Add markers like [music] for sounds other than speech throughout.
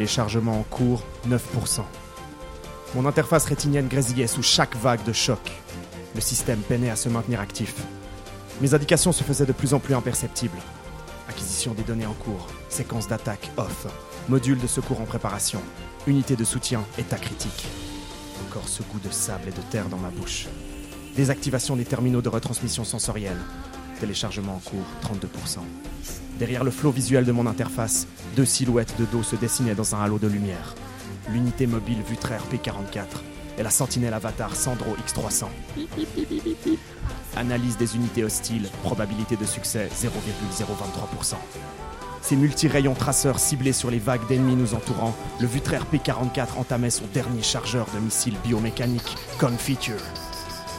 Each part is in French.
Téléchargement en cours 9%. Mon interface rétinienne grésillait sous chaque vague de choc. Le système peinait à se maintenir actif. Mes indications se faisaient de plus en plus imperceptibles. Acquisition des données en cours, séquence d'attaque off, module de secours en préparation, unité de soutien, état critique. Encore ce goût de sable et de terre dans ma bouche. Désactivation des terminaux de retransmission sensorielle. Téléchargement en cours 32%. Derrière le flot visuel de mon interface, deux silhouettes de dos se dessinaient dans un halo de lumière. L'unité mobile Vutraire P44 et la sentinelle avatar Sandro X300. Analyse des unités hostiles, probabilité de succès 0,023%. Ces multi-rayons traceurs ciblés sur les vagues d'ennemis nous entourant, le Vutraire P44 entamait son dernier chargeur de missiles biomécaniques, Confiture.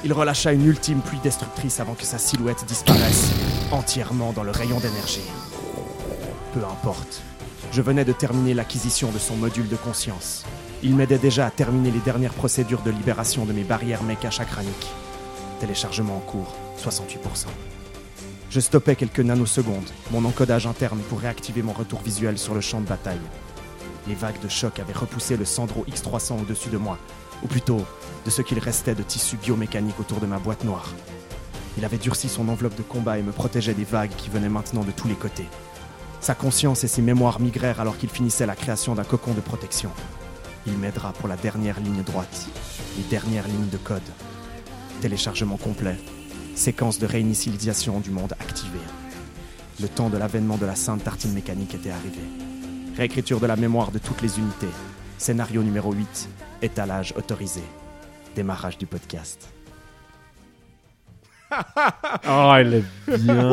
Il relâcha une ultime pluie destructrice avant que sa silhouette disparaisse, entièrement dans le rayon d'énergie. Peu importe. Je venais de terminer l'acquisition de son module de conscience. Il m'aidait déjà à terminer les dernières procédures de libération de mes barrières méca chakraniques. Téléchargement en cours, 68%. Je stoppais quelques nanosecondes, mon encodage interne pour réactiver mon retour visuel sur le champ de bataille. Les vagues de choc avaient repoussé le Sandro X300 au-dessus de moi, ou plutôt de ce qu'il restait de tissu biomécanique autour de ma boîte noire. Il avait durci son enveloppe de combat et me protégeait des vagues qui venaient maintenant de tous les côtés. Sa conscience et ses mémoires migrèrent alors qu'il finissait la création d'un cocon de protection. Il m'aidera pour la dernière ligne droite, les dernières lignes de code. Téléchargement complet, séquence de réinitialisation du monde activée. Le temps de l'avènement de la sainte tartine mécanique était arrivé. Réécriture de la mémoire de toutes les unités. Scénario numéro 8, étalage autorisé. Démarrage du podcast. [laughs] Oh, il est bien.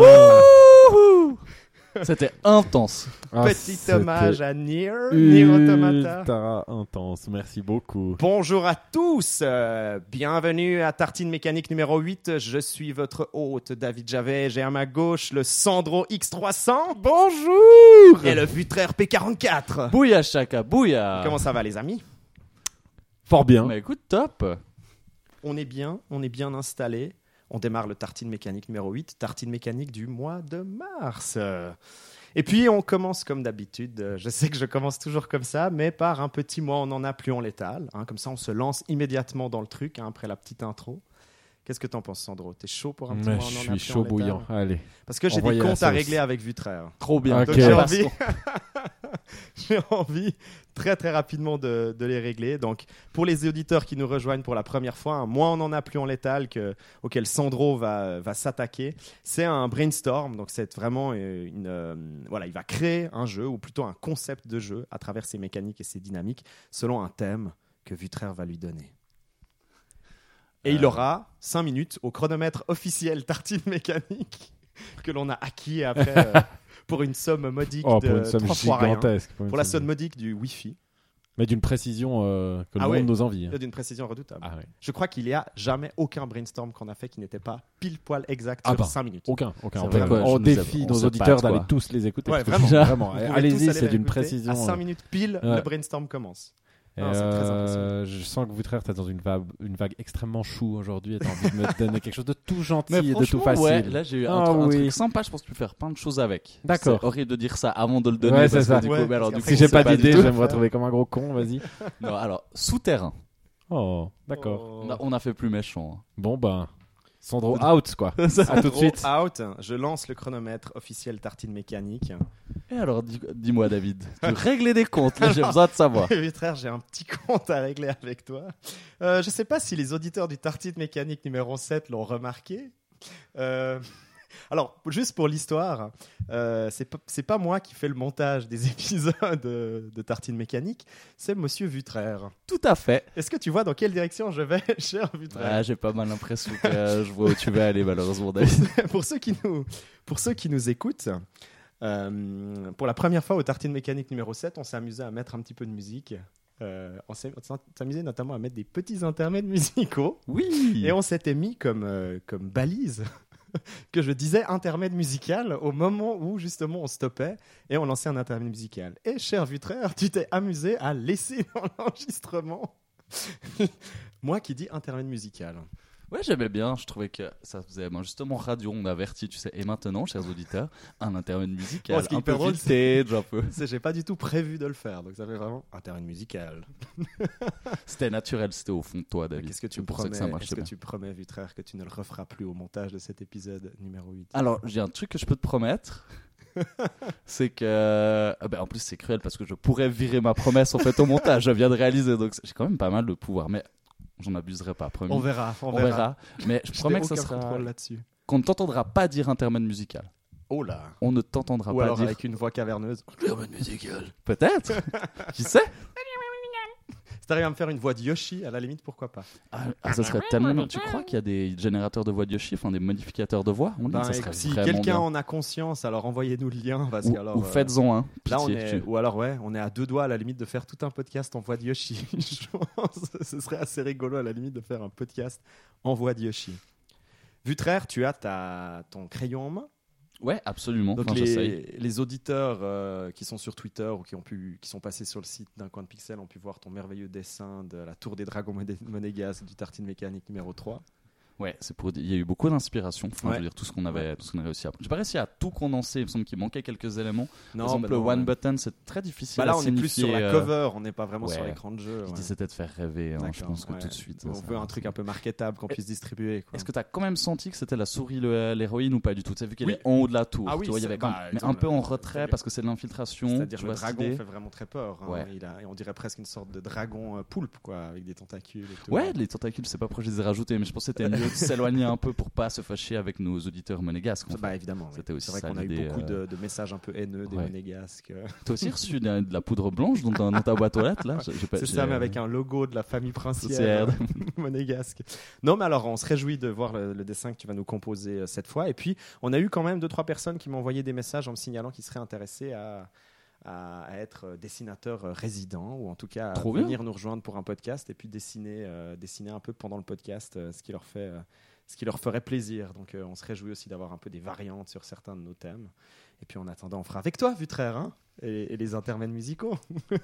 C'était intense. Ah, Petit hommage à Nier, Nier Automata. Ultra intense. Merci beaucoup. Bonjour à tous, euh, bienvenue à Tartine Mécanique numéro 8. Je suis votre hôte David Javet. J'ai à ma gauche le Sandro X300. Bonjour Et le Vutraire P44. Bouya chaka, bouya. Comment ça va les amis? Fort bien. Bah écoute, top. On est bien, on est bien installé. On démarre le Tartine Mécanique numéro 8, Tartine Mécanique du mois de mars. Et puis on commence comme d'habitude. Je sais que je commence toujours comme ça, mais par un petit mois, on en a plus en létal. hein. Comme ça, on se lance immédiatement dans le truc hein, après la petite intro. Qu'est-ce que t'en penses, Sandro? T'es chaud pour un petit mois je suis chaud bouillant. Allez. Parce que j'ai des comptes à régler avec Vutraire. Trop bien. J'ai envie, [laughs] j'ai envie très très rapidement de, de les régler. Donc pour les auditeurs qui nous rejoignent pour la première fois, un moins on en a plus en létal que, auquel Sandro va, va s'attaquer. C'est un brainstorm, donc c'est vraiment euh, une euh, voilà, il va créer un jeu ou plutôt un concept de jeu à travers ses mécaniques et ses dynamiques selon un thème que Vutraire va lui donner. Et il Euh. aura 5 minutes au chronomètre officiel Tartine [laughs] Mécanique que l'on a acquis après euh, [laughs] pour une somme modique Oh, de pour une somme trois fois rien. gigantesque. Pour la somme modique du Wi-Fi, Mais d'une précision euh, que le Ah monde ouais. nos envies. hein. d'une précision redoutable. Ah ouais. Je crois qu'il y a jamais aucun brainstorm qu'on a fait qui n'était pas pile poil exact Ah sur bah. 5 minutes. Aucun, aucun. C'est On, quoi, nous défie nos auditeurs d'aller tous les écouter. Ouais, vraiment. [laughs] Allez-y, c'est d'une précision. À 5 euh, minutes pile, Ouais. le brainstorm commence. Non, très euh, je sens que vous, frère, t'es dans une vague, une vague extrêmement chou aujourd'hui et t'as envie de me donner quelque chose de tout [laughs] gentil et de tout facile. ouais, là j'ai eu un, Ah tru- un oui. truc sympa, je pense que tu peux faire plein de choses avec. D'accord. C'est horrible de dire ça avant de le donner. Ouais, c'est ça. Du coup, Ouais, mais alors, parce du qu'après, coup, si j'ai pas d'idée, je vais me retrouver comme un gros con, vas-y. [laughs] Non, alors, souterrain. Oh, d'accord. Oh. On a- On a fait plus méchant. Bon, ben, Sandro out, quoi. [laughs] à tout de suite. Out, je lance le chronomètre officiel Tartine Mécanique. Et alors, dis- dis-moi, David, tu [laughs] réglais des comptes, là j'ai besoin de savoir. [laughs] Vitraire, j'ai un petit compte à régler avec toi. Euh, je sais pas si les auditeurs du Tartine Mécanique numéro 7 l'ont remarqué. Euh, [laughs] alors, juste pour l'histoire, euh, c'est pas, moi qui fais le montage des [laughs] épisodes de, de Tartine Mécanique, c'est Monsieur Vutraire. Tout à fait. Est-ce que tu vois dans quelle direction je vais, [laughs] cher Vutraire Ah, j'ai pas mal l'impression que euh, je vois où tu vas aller, malheureusement, David. pour, ceux qui nous, pour ceux qui nous écoutent, euh, pour la première fois au Tartine Mécanique numéro 7, on s'est amusé à mettre un petit peu de musique. Euh, on s'est on s'est amusé notamment à mettre des petits intermèdes musicaux. Oui. Et on s'était mis comme, euh, comme balise [laughs] que je disais intermède musical au moment où justement on stoppait et on lançait un intermède musical. Et cher Vutraire, tu t'es amusé à laisser [laughs] dans l'enregistrement [laughs] moi qui dis intermède musical. Ouais, j'aimais bien. Je trouvais que ça faisait ben, justement radio. On avertit, tu sais. Et maintenant, chers auditeurs, un intermède musical. Est un peu drôle, vintage, [laughs] un peu. C'est- J'ai pas du tout prévu de le faire, donc ça fait vraiment internet musical. [laughs] C'était naturel, c'était au fond de toi, David. Qu'est-ce que tu promets Est-ce que tu promets, Vutraire, que tu ne le referas plus au montage de cet épisode numéro 8 Alors, j'ai un truc que je peux te promettre. [laughs] c'est que. ah ben, en plus, c'est cruel parce que je pourrais virer ma promesse en fait au montage. Je viens de réaliser. Donc, j'ai quand même pas mal de pouvoir. Mais j'en abuserai pas, promis. On verra, on, On verra. Mais je Je promets que ça sera. là-dessus. Qu'on ne t'entendra pas dire intermède musical. Oh là On ne t'entendra pas alors dire. avec une voix caverneuse. Internet musical. Peut-être [laughs] Qui sait? T'arrives à me faire une voix de Yoshi, à la limite, pourquoi pas? Ah, ah, ça serait tellement bien. Tu crois qu'il y a des générateurs de voix de Yoshi, enfin des modificateurs de voix? On dit Ben, que ça serait Si quelqu'un en a conscience, alors envoyez-nous le lien. Parce Ou, que alors, ou euh, faites-en un. Là, on est, tu- ou alors ouais, on est à deux doigts à la limite de faire tout un podcast en voix de Yoshi. [laughs] Je pense que ce serait assez rigolo à la limite de faire un podcast en voix de Yoshi. Vutraire, tu as ta, ton crayon en main. Ouais, absolument. Donc Enfin, les, les auditeurs euh, qui sont sur Twitter ou qui ont pu, qui sont passés sur le site d'un coin de pixel ont pu voir ton merveilleux dessin de la tour des dragons moné- monégasques du tartine mécanique numéro 3. Ouais, c'est pour. Il y a eu beaucoup d'inspiration. Enfin, Ouais. je veux dire tout ce qu'on avait, tout ce qu'on a réussi à. J'ai pas réussi à tout condenser. Il me semble qu'il manquait quelques éléments. Non, Par exemple, bah le one ouais. button, c'est très difficile. Bah là, à on est plus sur signifier, la euh, cover, on n'est pas vraiment sur l'écran de jeu. Dis c'était de faire rêver. hein, je pense que tout de suite. On veut un truc un peu marketable qu'on puisse distribuer. Est-ce que tu as quand même senti que c'était la souris l'héroïne ou pas du tout? Tu as vu qu'elle Oui. est en haut de la tour. Ah oui, tu vois, il y avait quand bah, même- mais un peu en le- retrait parce que c'est de l'infiltration. C'est-à-dire le dragon fait vraiment très peur. hein. On dirait presque une sorte de dragon euh, poulpe, quoi, avec des tentacules. Ouais, les tentacules, c'est pas pourquoi je les ai rajoutés, mais je pensais que c'était [laughs] mieux de [laughs] s'éloigner un peu pour pas se fâcher avec nos auditeurs monégasques. Bah évidemment. oui. C'était aussi C'est vrai qu'on a eu beaucoup euh, de, de messages un peu haineux des ouais. monégasques. euh. T'as aussi reçu de, de la poudre blanche dans, ta- dans ta boîte aux lettres là? C'est ça, mais avec un logo de la famille princière euh, [laughs] monégasque. Non, mais alors, on se réjouit de voir le, le dessin que tu vas nous composer euh, cette fois. Et puis, on a eu quand même deux, trois personnes qui m'ont envoyé des messages en me signalant qu'ils seraient intéressés à, à, à être euh, dessinateur euh, résident, ou en tout cas à bien. venir nous rejoindre pour un podcast et puis dessiner, euh, dessiner un peu pendant le podcast euh, ce qui leur fait. euh, ce qui leur ferait plaisir. Donc, on se réjouit aussi d'avoir un peu des variantes sur certains de nos thèmes. Et puis, en attendant, on fera avec toi, Vutraire, hein, et, et les intermèdes musicaux. [laughs]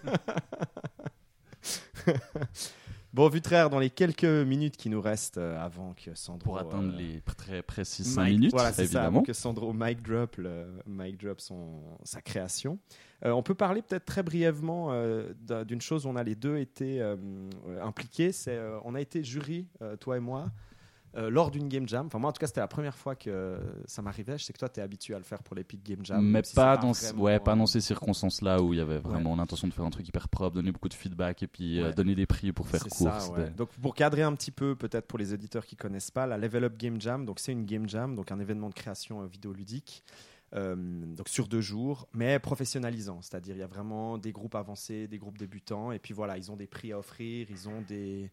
bon, Vutraire, dans les quelques minutes qui nous restent euh, avant que Sandro. pour atteindre euh, les très précis 5 mic- minutes, voilà, c'est ça, évidemment. avant que Sandro mic drop, le, mic drop son, sa création. Euh, on peut parler peut-être très brièvement euh, d'un- d'une chose où on a les deux été impliqués. C'est on a été jury, toi et moi, euh, lors d'une game jam. Enfin moi en tout cas c'était la première fois que euh, ça m'arrivait. Je sais que toi tu es habitué à le faire pour l'Epic Game Jam. mais si pas dans, vraiment, ouais, pas euh, dans ces circonstances-là où il y avait vraiment l'intention de faire un truc hyper propre, donner beaucoup de feedback et puis euh, Ouais. donner des prix pour faire court. ça, ouais. Donc pour cadrer un petit peu, peut-être pour les éditeurs qui connaissent pas, la Level Up Game Jam, donc c'est une game jam, donc un événement de création euh, vidéoludique, euh, donc sur deux jours, mais professionnalisant, c'est-à-dire il y a vraiment des groupes avancés, des groupes débutants, et puis voilà, ils ont des prix à offrir, ils ont des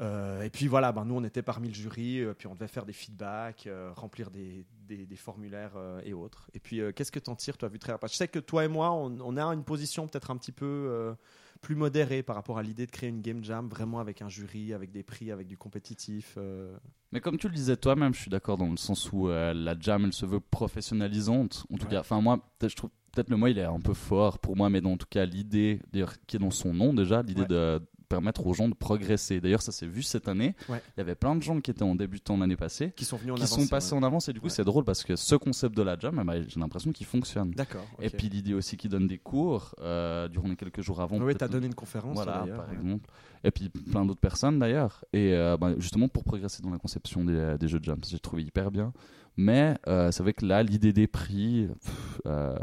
euh, et puis voilà, ben nous on était parmi le jury, euh, puis on devait faire des feedbacks, euh, remplir des, des- des formulaires et autres. Et puis qu'est-ce que t'en tires, toi, vu très Je sais que toi et moi, on, on a une position peut-être un petit peu plus modérée par rapport à l'idée de créer une game jam, vraiment avec un jury, avec des prix, avec du compétitif. Mais comme tu le disais toi-même, je suis d'accord dans le sens où la jam, elle se veut professionnalisante. En tout Ouais. cas, enfin moi, je trouve peut-être le mot il est un peu fort pour moi, mais dans en tout cas l'idée, qui est dans son nom déjà, l'idée Ouais. de permettre aux gens de progresser. D'ailleurs, ça s'est vu cette année. Ouais. Il y avait plein de gens qui étaient en débutant l'année passée, Qui sont venus en qui avance, sont passés ouais. en avance et du coup Ouais. c'est drôle parce que ce concept de la jam, eh ben, j'ai l'impression qu'il fonctionne. D'accord. Et puis l'idée aussi qu'ils donnent des cours euh, durant les quelques jours avant. oui, peut-être tu as donné une conférence, voilà, par exemple. Et puis plein d'autres personnes d'ailleurs. Et euh, bah, justement pour progresser dans la conception des, des jeux de jam, j'ai trouvé hyper bien. Mais euh, c'est vrai que là, l'idée des prix, pff, euh,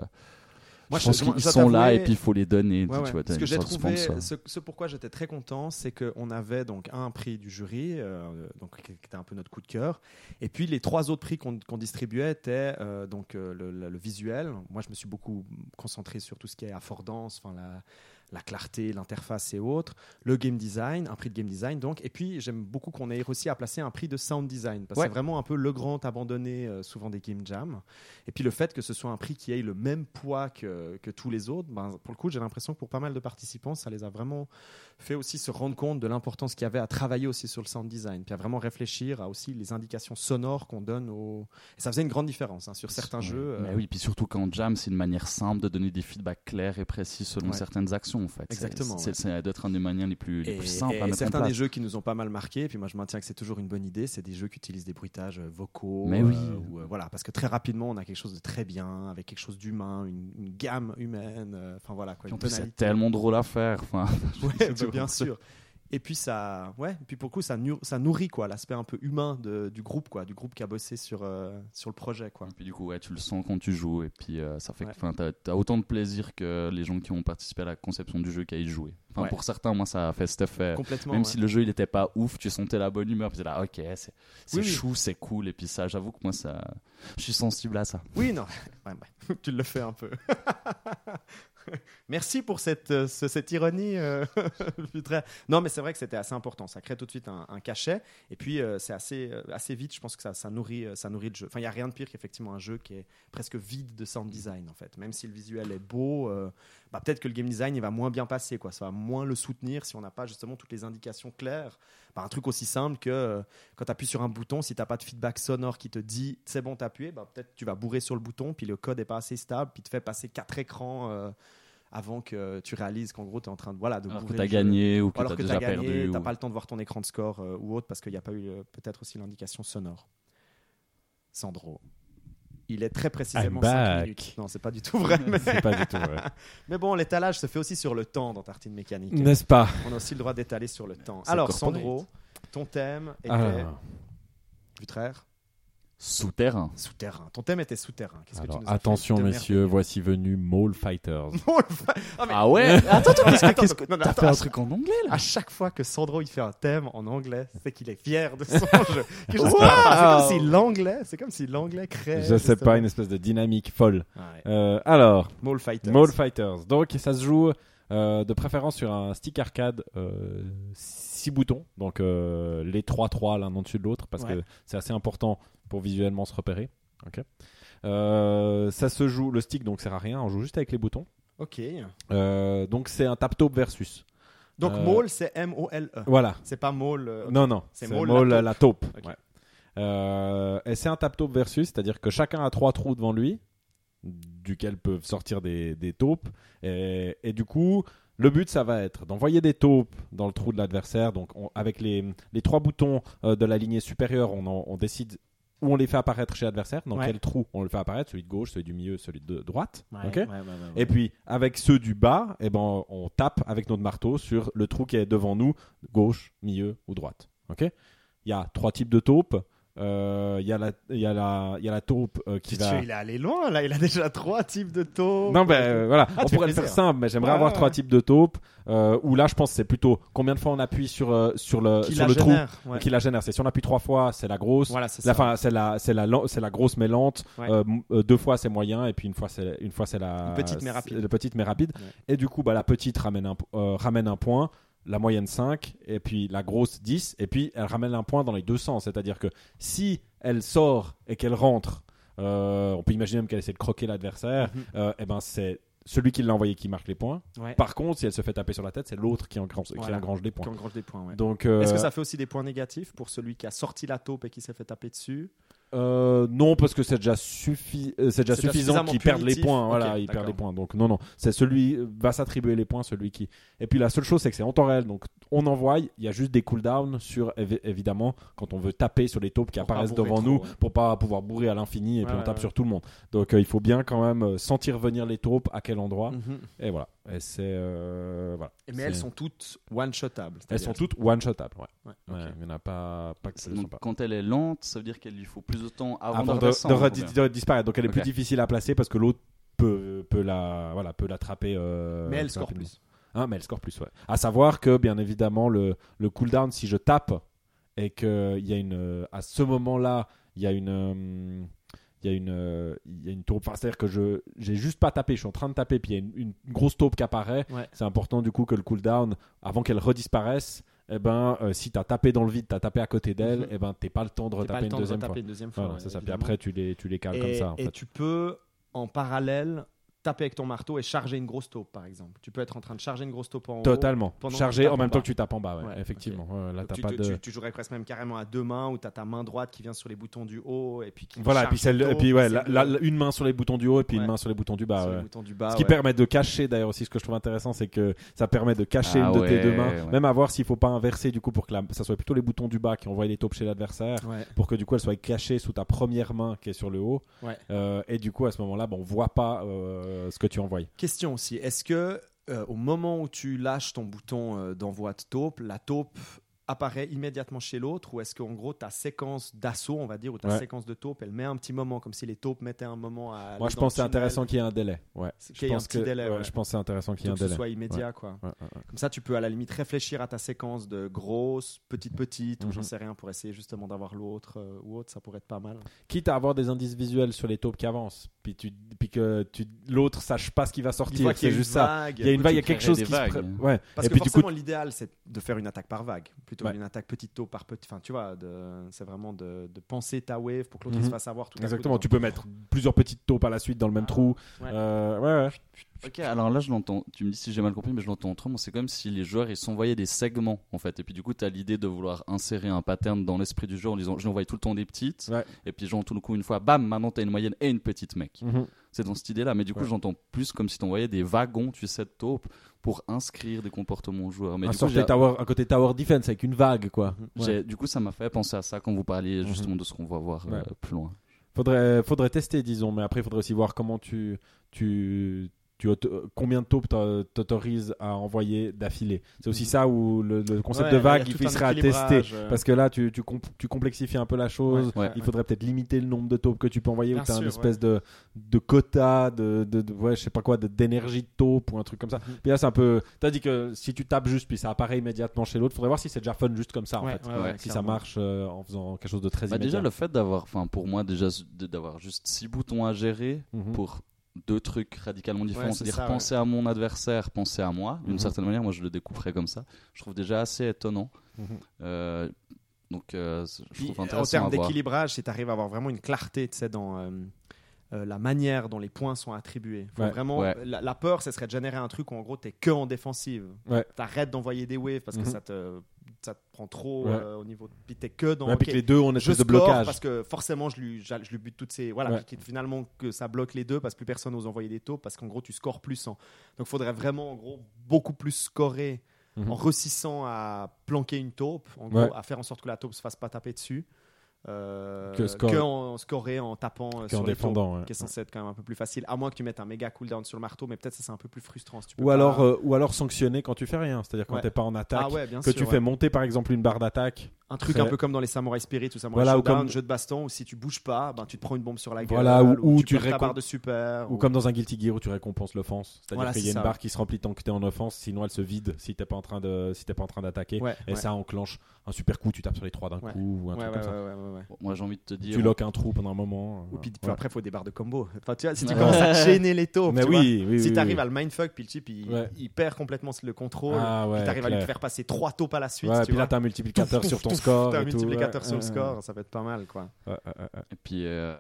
Moi, je pense je- qu'ils sont là et puis il faut les donner. Ouais, tu ouais. vois, t'as Ce que j'ai trouvé, ce, ce pourquoi j'étais très content, c'est qu'on avait donc un prix du jury, euh, donc qui était un peu notre coup de cœur, et puis les trois autres prix qu'on qu'on distribuait étaient euh, donc euh, le, le- le visuel. Moi, je me suis beaucoup concentré sur tout ce qui est affordance, enfin la, la clarté, l'interface et autres. Le game design, un prix de game design donc, et puis j'aime beaucoup qu'on ait réussi à placer un prix de sound design parce que Ouais. c'est vraiment un peu le grand abandonné euh, souvent des game jams. Et puis le fait que ce soit un prix qui ait le même poids que que, tous les autres, ben, pour le coup, j'ai l'impression que pour pas mal de participants, ça les a vraiment fait aussi se rendre compte de l'importance qu'il y avait à travailler aussi sur le sound design, puis à vraiment réfléchir à aussi les indications sonores qu'on donne aux. Et ça faisait une grande différence hein, sur certains Ouais. jeux. Mais euh, oui, puis surtout quand jam, c'est une manière simple de donner des feedbacks clairs et précis selon Ouais. certaines actions en fait. Exactement, C'est ouais. d'être un des manières les plus, les Et, plus simples et à en certains place. des jeux qui nous ont pas mal marqué, puis moi je maintiens que c'est toujours une bonne idée, c'est des jeux qui utilisent des bruitages euh, vocaux. Mais oui. euh, ou, euh, voilà, parce que très rapidement on a quelque chose de très bien, avec quelque chose d'humain, une, une gamme humaine, euh, enfin voilà quoi. En plus, c'est tellement drôle à faire. Enfin, [laughs] Ouais, bah, bien sûr. Et puis ça, ouais, et puis pour le coup ça, nour- ça nourrit quoi l'aspect un peu humain de- du groupe quoi, du groupe qui a bossé sur euh, sur le projet quoi. Et puis du coup, ouais, tu le sens quand tu joues, et puis euh, ça fait Ouais. enfin, t'as as autant de plaisir que les gens qui ont participé à la conception du jeu qu'à y jouer. Enfin, Ouais. pour certains, moi, ça a fait cet effet. Complètement. Même ouais. si le jeu il était pas ouf, tu sentais la bonne humeur, puis t'es là, ok, c'est Oui, oui. chou, c'est cool, et puis ça, j'avoue que moi, ça, je suis sensible à ça. Oui, non, [laughs] ouais, ouais. [laughs] tu le fais un peu. [laughs] [laughs] Merci pour cette, euh, ce- cette ironie. euh, [laughs] non, mais c'est vrai que c'était assez important. Ça crée tout de suite un, cachet. Et puis, euh, c'est assez, assez vite. Je pense que ça, ça, nourrit, ça nourrit le jeu. Enfin, il n'y a rien de pire qu'effectivement un jeu qui est presque vide de sound design, en fait. Même si le visuel est beau, bah, peut-être que le game design, il va moins bien passer. Quoi. Ça va moins le soutenir si on n'a pas justement toutes les indications claires. Bah, un truc aussi simple que euh, quand tu appuies sur un bouton, si tu n'as pas de feedback sonore qui te dit c'est bon, t'as appuyé, bah, peut-être tu vas bourrer sur le bouton, puis le code n'est pas assez stable, puis te fait passer quatre écrans euh, avant que tu réalises qu'en gros tu es en train de, voilà, de Alors que t'as le jeu. gagné ou que alors t'as que tu déjà as gagné, perdu. tu ou- pas le temps de voir ton écran de score euh, ou autre parce qu'il n'y a pas eu peut-être aussi l'indication sonore. Sandro. Il est très précisément I'm 5 back. minutes. Non, c'est pas du tout vrai. [laughs] mais... C'est pas du tout vrai. [laughs] mais bon, l'étalage se fait aussi sur le temps dans Tartine Mécanique. N'est-ce pas On a aussi le droit d'étaler sur le temps. Alors, corporate. Sandro, ton thème était Vutraire Souterrain. Souterrain. Ton thème était souterrain. Qu'est-ce que tu alors, attention messieurs, voici venu Mole Fighters. [laughs] Ah, mais- Ah ouais [laughs] Attends, attends, Attends, que non, attends, fait un truc en anglais là À chaque fois que Sandro il fait un thème en anglais, c'est qu'il est fier de son [laughs] jeu. Wow. C'est comme si l'anglais, c'est comme si l'anglais crée. Je sais pas, une espèce de dynamique folle. Ouais. Euh, alors, Mole Fighters. Mole Fighters. Donc, ça se joue euh, de préférence sur un stick arcade 6 boutons. Donc, euh, les 3-3 l'un en dessus de l'autre parce Ouais. que c'est assez important pour visuellement se repérer. Ok. Euh, ça se joue, le stick donc sert à rien, on joue juste avec les boutons. Ok. Euh, donc, c'est un tap-top versus. Donc Mole c'est M-O-L-E. Voilà. C'est pas euh, Non, non, C'est Maul, Maul, la la taupe. Ouais. Et c'est un tap-taupe versus, c'est-à-dire que chacun a trois trous devant lui, duquel peuvent sortir des, des taupes. Et, et du coup, le but, ça va être d'envoyer des taupes dans le trou de l'adversaire. Donc, on- avec les, les trois boutons euh, de la lignée supérieure, on, en- on décide où on les fait apparaître chez l'adversaire, dans Ouais. quel trou on le fait apparaître, celui de gauche, celui du milieu, celui de droite. Ouais, ouais. et puis, avec ceux du bas, eh ben, on tape avec notre marteau sur le trou qui est devant nous, gauche, milieu ou droite. Ok Il y a trois types de taupes. Euh, Il y, a la- il y, a la- il y a la taupe euh, qui va. il est allé loin là, il a déjà trois types de taux. Non, ben euh, voilà, Ah, on pourrait le faire simple, mais j'aimerais Ouais, avoir ouais, trois types de taupes. Euh, où là, je pense que c'est plutôt combien de fois on appuie sur, euh, sur le, qui sur le trou ouais. qui la génère. C'est si on appuie trois fois, c'est la grosse. Voilà, c'est La fin, c'est la, c'est la, c'est la grosse mais lente. Euh, euh, deux fois c'est moyen et puis une fois c'est, une fois c'est la Une petite mais rapide. La petite mais rapide. Et du coup, bah, la petite ramène un, euh, ramène un point, la moyenne 5 et puis la grosse 10 et puis elle ramène un point dans les deux sens. C'est-à-dire que si elle sort et qu'elle rentre, euh, on peut imaginer même qu'elle essaie de croquer l'adversaire. Mhm. euh, et ben c'est celui qui l'a envoyé qui marque les points. Ouais. Par contre, si elle se fait taper sur la tête, c'est l'autre qui, engrange, qui Voilà. engrange points. Qui engrange des points. ouais. Donc, euh, Est-ce que ça fait aussi des points négatifs pour celui qui a sorti la taupe et qui s'est fait taper dessus? Euh, non, parce que c'est déjà, suffi- euh, c'est déjà suffisant suffisamment qu'il perde les points. Voilà, il perd d'accord. les points. Donc non, non, c'est celui euh, va s'attribuer les points, celui qui. Et puis la seule chose, c'est que c'est en temps réel. Donc on envoie. Il y a juste des cooldowns sur évi- évidemment quand on veut taper sur les taupes qui Pour apparaissent devant trop, nous ouais. pour pas pouvoir bourrer à l'infini et puis on tape ouais, sur tout le monde. Donc euh, il faut bien quand même euh, sentir venir les taupes à quel endroit. Mhm. Et voilà. Et c'est euh, voilà. Mais elles sont toutes one-shotables. Elles c'est-à-dire- sont toutes one shotables. Ouais. Ouais, Ouais, ok. il n'y en a pas pas que Donc, quand elle est lente, ça veut dire qu'il lui faut plus de temps avant, avant de, de, disparaître. Donc elle est plus difficile à placer parce que l'autre peut, peut la voilà peut l'attraper. euh, Mais elle score rapidement. plus. Hein, mais elle score plus. Ouais. À savoir que bien évidemment le, le cooldown si je tape et que il y a une euh, à ce moment-là il y a une euh, il y a une euh, il y a une taupe. Enfin, c'est-à-dire que je j'ai juste pas tapé. Je suis en train de taper puis il y a une, une grosse taupe qui apparaît. Ouais. C'est important du coup que le cooldown avant qu'elle redisparaisse. Eh ben, euh, si t'as tapé dans le vide, t'as tapé à côté d'elle, Mhm. eh ben, t'es pas le temps de retaper une de deuxième fois. une deuxième fois. Voilà, ouais, c'est ça. Puis après, tu les, tu les cales et, comme ça. En et fait. tu peux en parallèle taper avec ton marteau et charger une grosse taupe, par exemple. Tu peux être en train de charger une grosse taupe en haut. Totalement. tu en même temps que tu tapes en bas, ouais, Ouais, effectivement. Là, tu, pas tu- de. tu- tu jouerais presque même carrément à deux mains où tu as ta main droite qui vient sur les boutons du haut et puis qui Voilà, et charge puis, celle, et puis ouais, la- le- la- la- une main sur les boutons du haut et puis Ouais. une main sur les boutons du bas. boutons du bas. Ce qui permet de cacher d'ailleurs aussi, ce que je trouve intéressant, c'est que ça permet de cacher Ah une de tes deux mains, ouais. même à voir s'il faut pas inverser du coup pour que la- ça soit plutôt les boutons du bas qui envoient les taupes chez l'adversaire, Ouais. pour que du coup elles soient cachées sous ta première main qui est sur le haut. Euh, et du coup à ce moment-là, bon, on voit pas euh, ce que tu envoies. Question aussi, est-ce que euh, au moment où tu lâches ton bouton euh, d'envoi de taupe, la taupe apparaît immédiatement chez l'autre ou est-ce qu'en gros ta séquence d'assaut, on va dire, ou ta Ouais. séquence de taupe, elle met un petit moment, comme si les taupes mettaient un moment à... Moi, je pense que c'est intéressant qu'il y ait un délai. Ouais. Je qu'il y ait un pense petit que délai, ouais, ouais. je pense c'est intéressant qu'il y ait un plutôt que délai. ce soit immédiat, quoi. Comme ça, tu peux à la limite réfléchir à ta séquence de grosse, petite, petite, ou Mhm. j'en sais rien, pour essayer justement d'avoir l'autre euh, ou autre, ça pourrait être pas mal. Quitte à avoir des indices visuels sur les taupes qui avancent, puis, tu, puis que tu, l'autre sache pas ce qui va sortir, c'est juste ça. Il y a une vague, il y a quelque chose qui Ouais. Parce que puis du coup, forcément, l'idéal, c'est de faire une attaque par vague, plutôt Ouais. qu'une attaque petite taupe par petit. Enfin, tu vois, de- c'est vraiment de, de penser ta wave pour que l'autre Mhm. se fasse avoir tout à coup exactement, dedans. tu peux mettre plusieurs petites taupes à la suite dans le même Ah, trou. ouais. Euh, ouais, ouais. Ok, alors là, je l'entends. Tu me dis si j'ai mal compris, mais je l'entends autrement. C'est comme si les joueurs ils s'envoyaient des segments en fait. Et puis du coup, tu as l'idée de vouloir insérer un pattern dans l'esprit du jeu en disant je l'envoie tout le temps des petites. Ouais. Et puis genre tout le coup, une fois, bam, maintenant tu as une moyenne et une petite mec. Mhm. C'est dans cette idée-là. Mais du coup, Ouais. j'entends plus comme si tu envoyais des wagons, tu sais, de taupes pour inscrire des comportements aux joueurs. Mais un, du coup, tower, un côté tower defense avec une vague, quoi. Ouais. du coup, ça m'a fait penser à ça quand vous parliez Mhm. justement de ce qu'on va voir euh, plus loin. Faudrait, faudrait tester, disons, mais après, il faudrait aussi voir comment tu, tu, tu combien de taupes t'a- t'autorises à envoyer d'affilée. C'est aussi ça où le, le concept Ouais, de il vague, il un serait à tester. euh. Parce que là, tu, tu, comp- tu complexifies un peu la chose. Ouais. Il faudrait peut-être limiter le nombre de taupes que tu peux envoyer, Bien ou tu as une espèce de, de quota, de, de, de- ouais, je sais pas quoi, de- d'énergie de taupe ou un truc comme ça. Mhm. Puis là, c'est un peu. Tu as dit que si tu tapes juste, puis ça apparaît immédiatement chez l'autre, faudrait voir si c'est déjà fun juste comme ça, en Ouais, fait. ouais, ouais, si ça marche euh, en faisant quelque chose de très Bah, immédiat. déjà, le fait d'avoir, enfin pour moi, déjà de- d'avoir juste six boutons à gérer Mhm. pour deux trucs radicalement différents. Ouais, C'est-à-dire penser à mon adversaire, penser à moi. D'une Mhm. certaine manière, moi je le découperais comme ça. Je trouve déjà assez étonnant. Mhm. Euh, donc euh, je Puis, trouve en intéressant termes à voir. d'équilibrage, si tu arrives à avoir vraiment une clarté tu sais, dans euh, euh, la manière dont les points sont attribués. Faut Ouais. vraiment, Ouais. La, la peur, ce serait de générer un truc où en gros, tu es que en défensive. Ouais. Tu arrêtes d'envoyer des waves parce Mhm. que ça te, ça te prend trop Ouais. euh, au niveau. Puis tu que dans. Ouais, puis ok, que les deux une je espèce de blocage. parce que forcément je lui, je lui bute toutes ces voilà Ouais. puis que finalement que ça bloque les deux parce que plus personne n'ose envoyer des taupes parce qu'en gros tu scores plus en donc faudrait vraiment en gros beaucoup plus scorer Mhm. en réussissant à planquer une taupe en gros à faire en sorte que la taupe se fasse pas taper dessus euh, Que score- en scorer en tapant euh, sur les défendant. taupes, ouais. qui est censé être quand même un peu plus facile à moins que tu mettes un méga cooldown sur le marteau mais peut-être ça c'est un peu plus frustrant si tu peux Ou pas- alors, euh, ou alors sanctionner quand tu fais rien, c'est-à-dire quand Ouais. t'es pas en attaque, ah ouais que sûr tu ouais. fais monter par exemple une barre d'attaque. Un truc très- un peu comme dans les Samurai Spirit ou Samurai Voilà, ou Showdown, comme- jeu de baston où si tu bouges pas ben tu te prends une bombe sur la gueule Voilà, ou- ou tu, tu perds ta barre de super Ou comme dans un Guilty Gear où tu récompenses l'offense, c'est-à-dire Voilà, qu'il y a une ça, barre qui se remplit tant que t'es en offense, sinon elle se vide si t'es pas en train de, si t'es pas en train d'attaquer. Ouais, Et ouais. ça enclenche un super coup, tu tapes sur les trois d'un Ouais. coup ou un Ouais, truc ouais, comme ça. ouais, ouais, ouais, ouais. Bon, moi j'ai envie de te dire. Tu loques un trou pendant un moment. Ou euh, puis, ouais. après, il faut des barres de combo. Enfin, tu vois, si tu commences à [laughs] chaîner les taupes, Mais tu vois, oui, oui, si oui, tu arrives oui. à le mindfuck, puis le type il, perd complètement le contrôle, Ah ouais, puis tu arrives à lui faire passer trois taupes à la suite. Puis là t'as un multiplicateur [laughs] sur ton score. T'as un multiplicateur sur le ouais, score, ça va être pas mal quoi. Et puis euh,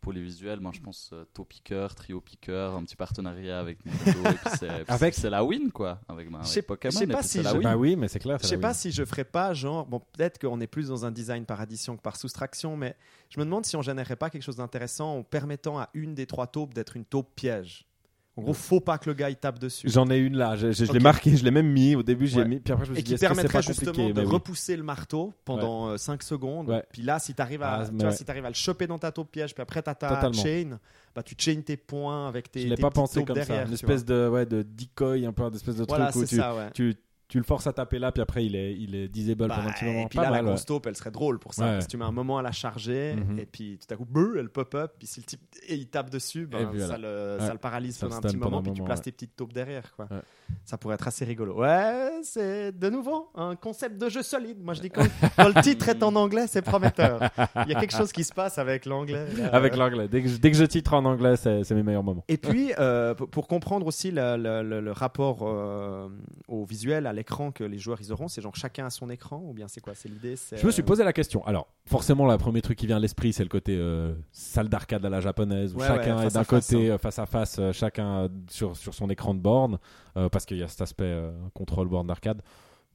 pour les visuels, moi je pense euh, Picker, Trio Picker, un petit partenariat avec Nintendo. et puis c'est, [laughs] puis Avec- c'est la win quoi. Avec, Je avec sais- Pokémon. je sais et pas si c'est la je- win. Bah oui, mais c'est clair. Je sais pas si je ferais pas genre, bon, peut-être qu'on est plus dans un design par addition que par soustraction, mais je me demande si on générerait pas quelque chose d'intéressant en permettant à une des trois taupes d'être une taupe piège. En gros, faut pas que le gars il tape dessus. J'en ai une là, je, je- je l'ai marqué, je l'ai même mis au début, j'ai Ouais. mis, puis après je me suis et dit, qui que permettrait justement de oui. repousser le marteau pendant 5 secondes. Ouais. Puis là, si tu arrives à, Ah, tu vois, ouais. si t'arrives à le choper dans ta taupe piège, puis après tu as ta Totalement. chain, bah, tu chain tes points avec tes. Je l'ai tes pas pensé comme ça, derrière, une tu vois. espèce de, ouais, de decoy, un peu d'espèce de Voilà, truc où tu, ça, ouais. tu, tu le forces à taper là, puis après il est, il est disable Bah, pendant un petit moment. et puis là, la grosse taupe, elle serait drôle pour ça. Ouais. Parce que tu mets un moment à la charger, Mhm. et puis tout à coup, elle pop-up, puis si le type et il tape dessus, ben, ça, voilà. le, ça le paralyse Ça pendant un petit moment, un puis tu moment, places tes petites taupes derrière. Quoi. Ça pourrait être assez rigolo. Ouais, c'est de nouveau un concept de jeu solide. Moi, je dis quand, quand le titre est en anglais, c'est prometteur. Il y a quelque chose qui se passe avec l'anglais. là. Avec l'anglais. Dès que, je, dès que je titre en anglais, c'est mes meilleurs moments. Et puis, euh, pour- comprendre aussi le, le- le- le rapport euh, au visuel, à l'écran que les joueurs ils auront C'est genre chacun à son écran ou bien c'est quoi? C'est l'idée Je me suis euh, posé la question. Alors, forcément, le premier truc qui vient à l'esprit, c'est le côté euh, salle d'arcade à la japonaise, où Ouais, chacun ouais, est d'un côté hein. euh, face à face, euh, chacun euh, sur, sur son écran de borne, euh, parce qu'il y a cet aspect euh, contrôle borne d'arcade.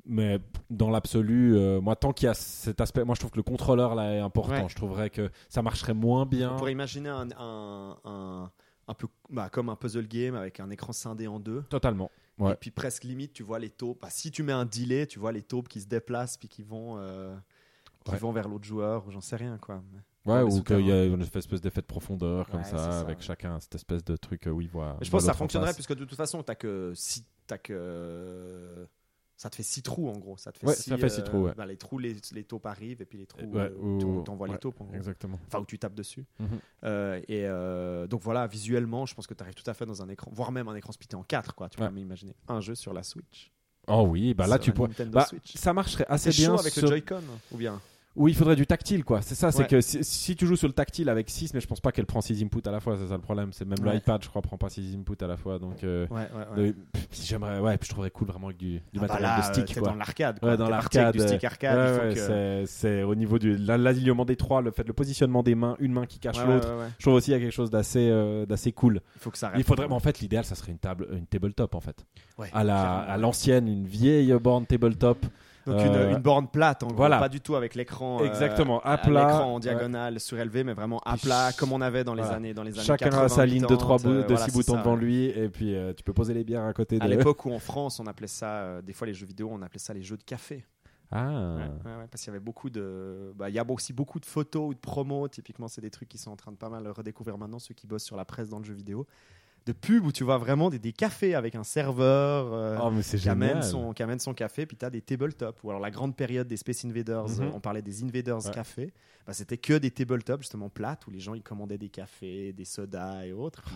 Mais dans l'absolu, euh, moi, tant qu'il y a cet aspect, moi je trouve que le contrôleur là est important. Ouais. Je trouverais que ça marcherait moins bien. On pourrait imaginer un, un, un, un peu bah, comme un puzzle game avec un écran scindé en deux. Totalement. Ouais. Et puis presque limite, tu vois les taupes. Bah, si tu mets un delay, tu vois les taupes qui se déplacent puis qui vont, euh, qui Ouais. vont vers l'autre joueur ou j'en sais rien quoi. Ouais, ou qu'il y a une espèce d'effet de profondeur comme Ouais, ça, ça, avec ouais. chacun cette espèce de truc euh, où il voit. Mais je pense que ça fonctionnerait puisque de toute façon, t'as que si t'as que ça te fait six trous en gros. Ça te fait Ouais, six, ça fait six euh, ouais. bah, les trous, les, les taupes arrivent et puis les trous, euh, tu- t'envoies les taupes en gros. Exactement. Enfin, où tu tapes dessus. Mhm. Euh, et euh, donc voilà, visuellement, je pense que tu arrives tout à fait dans un écran, voire même un écran splitté en quatre. Quoi. Tu peux m'imaginer un jeu sur la Switch. Oh oui, bah là tu pourrais. Bah, ça marcherait assez C'est bien chaud avec sur- le Joy-Con ou bien? Oui, il faudrait du tactile, quoi. C'est ça, c'est Ouais. que si, si tu joues sur le tactile avec 6, mais je pense pas qu'elle prend 6 inputs à la fois, c'est ça le problème. C'est même Ouais. l'iPad, je crois, prend pas 6 inputs à la fois. Donc, euh, Ouais, ouais, pff, j'aimerais, ouais, puis je trouverais cool vraiment avec du, du Ah bah matériel là, de euh, stick, quoi. dans l'arcade. Ouais, dans l'arcade. Du stick arcade. Il que- c'est, au niveau du la- l'alignement des trois, le fait le positionnement des mains, une main qui cache l'autre. Je trouve aussi qu'il y a quelque chose d'assez, euh, d'assez cool. Il faut que ça Il reste. faudrait, mais en fait, l'idéal, ça serait une table, une tabletop en fait, à la, à l'ancienne, une vieille borne tabletop. Donc Euh, une, une borne plate, en gros, voilà. pas du tout avec l'écran. euh, Exactement, à à plat. l'écran en Ouais. diagonale, surélevé, mais vraiment à plat, comme on avait dans les voilà. années dans les années Chacun 80, a sa ligne de trois 80, bou- de voilà, six boutons ça, devant ouais. lui et puis euh, tu peux poser les bières à côté de À l'époque où en France on appelait ça, euh, des fois les jeux vidéo, on appelait ça les jeux de café. Ah. Ouais, ouais, ouais, parce qu'il y avait beaucoup de. bah, Il y a aussi beaucoup de photos ou de promos. Typiquement, c'est des trucs qui sont en train de pas mal redécouvrir maintenant, ceux qui bossent sur la presse dans le jeu vidéo. De pubs où tu vois vraiment des, des cafés avec un serveur. euh, Oh mais qui amène, son, qui amène son café, puis tu as des tabletops. Ou alors la grande période des Space Invaders, Mhm. on parlait des Invaders Ouais. Café. Bah, C'était que des tabletops, justement plates, où les gens ils commandaient des cafés, des sodas et autres. Puis,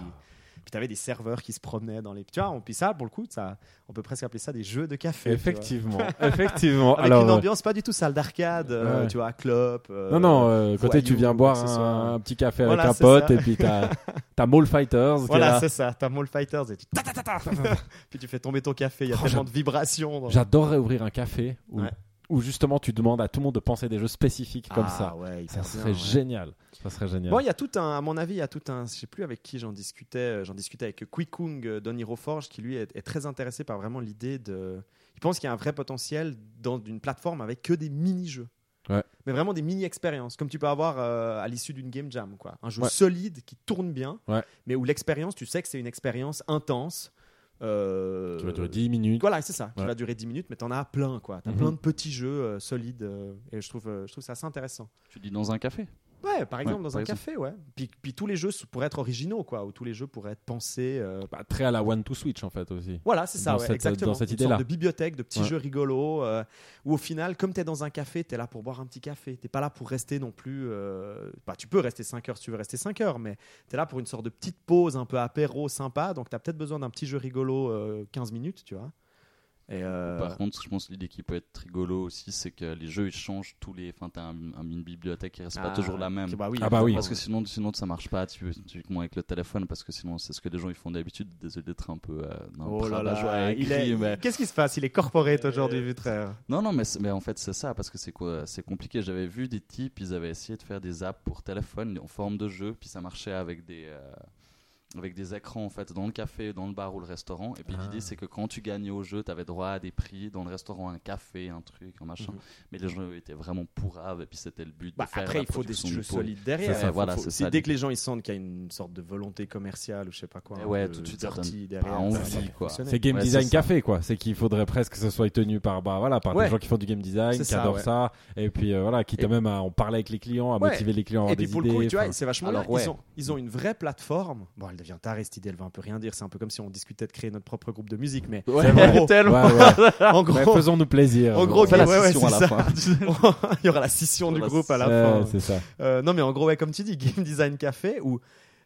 puis tu avais des serveurs qui se promenaient dans les. Tu vois, on- puis ça, pour le coup, ça, on peut presque appeler ça des jeux de café. Effectivement, [laughs] effectivement. Avec Alors, une euh, ambiance pas du tout salle d'arcade, euh, Ouais. tu vois, clope. euh, non, non, côté tu viens boire un, petit café Voilà, avec un pote ça. et puis t'as [laughs] t'as Mall Fighters. Voilà, là. c'est ça. T'as Mall Fighters et tu. ta, ta, [laughs] puis tu fais tomber ton café. Il y a Oh, tellement de vibrations. J'adorerais ouvrir un café où, Ouais. où justement tu demandes à tout le monde de penser des jeux spécifiques comme Ah, ça. ouais, Ça serait bien, génial. Ça serait génial. Bon, il y a tout un, à mon avis, il y a tout un, je sais plus avec qui j'en discutais, euh, j'en discutais avec Quickung euh, Don Hero Forge, qui lui est, est très intéressé par vraiment l'idée de, il pense qu'il y a un vrai potentiel dans une plateforme avec que des mini-jeux. Ouais. Mais vraiment des mini-expériences, comme tu peux avoir euh, à l'issue d'une game jam, quoi. Un jeu Ouais. solide qui tourne bien, Ouais. mais où l'expérience, tu sais que c'est une expérience intense. euh, Qui va durer 10 minutes. Voilà, c'est ça, qui va durer 10 minutes, mais t'en as plein, quoi. T'as Mhm. plein de petits jeux euh, solides, euh, et je trouve, euh, je trouve ça assez intéressant. Tu dis dans un café Ouais, par exemple, Ouais, dans par un exemple. café, ouais. Puis, puis tous les jeux pourraient être originaux, quoi, ou tous les jeux pourraient être pensés. euh, Bah, très à la One to Switch en fait aussi. Voilà, c'est ça, Dans ouais, cette- exactement. dans cette Une idée-là. sorte de bibliothèque, de petits Ouais. jeux rigolos, euh, où au final, comme tu es dans un café, tu es là pour boire un petit café. T'es pas là pour rester non plus. euh, bah, tu peux rester 5 heures si tu veux rester 5 heures, mais tu es là pour une sorte de petite pause, un peu apéro sympa. Donc tu as peut-être besoin d'un petit jeu rigolo euh, 15 minutes, tu vois. Et euh, Par contre, je pense que l'idée qui peut être rigolo aussi, c'est que les jeux ils changent tous les. Enfin, t'as un, un- une bibliothèque qui reste ah, pas toujours la même. bah oui, Ah bah oui. Parce que sinon, sinon ça marche pas, tu- typiquement avec le téléphone, parce que sinon c'est ce que les gens ils font d'habitude. Désolé d'être un peu. euh, Oh là là, écrit, il est- mais- qu'est-ce qui se passe? Il est corporate aujourd'hui, vu très. Non, non, mais, mais en fait, c'est ça, parce que c'est quoi C'est compliqué. J'avais vu des types, ils avaient essayé de faire des apps pour téléphone en forme de jeu, puis ça marchait avec des. Avec des écrans en fait dans le café, dans le bar ou le restaurant. Et puis Ah. l'idée c'est que quand tu gagnais au jeu, tu avais droit à des prix dans le restaurant, un café, un truc, un machin. Mhm. Mais les jeux étaient vraiment pourraves et puis c'était le but Bah, de faire après, la il faut des jeux solides derrière. C'est ça, Faut- voilà, faut- ça, dès que les gens ils sentent qu'il y a une sorte de volonté commerciale ou je sais pas quoi, ouais, tout de suite, dirty derrière. C'est game Ouais, design café quoi. C'est qu'il faudrait presque que ce soit tenu par bah voilà par Ouais. des gens qui font du game design, qui ça, adorent ça et puis euh, voilà qui Et- même à en parler avec les clients, à motiver les clients à Et puis pour le coup, tu vois, c'est vachement. Ils, ont, ils ont une vraie plateforme. Bon, elle devient elle va un peu rien dire. C'est un peu comme si on discutait de créer notre propre groupe de musique. Mais Ouais, C'est vrai. en gros, [laughs] tellement. ouais, ouais. en gros, faisons-nous plaisir. en gros, la scission à la fin. [laughs] il y aura la scission du groupe à la Ouais, fin. c'est ça. Euh, non, mais en gros, ouais, comme tu dis, Game Design Café, où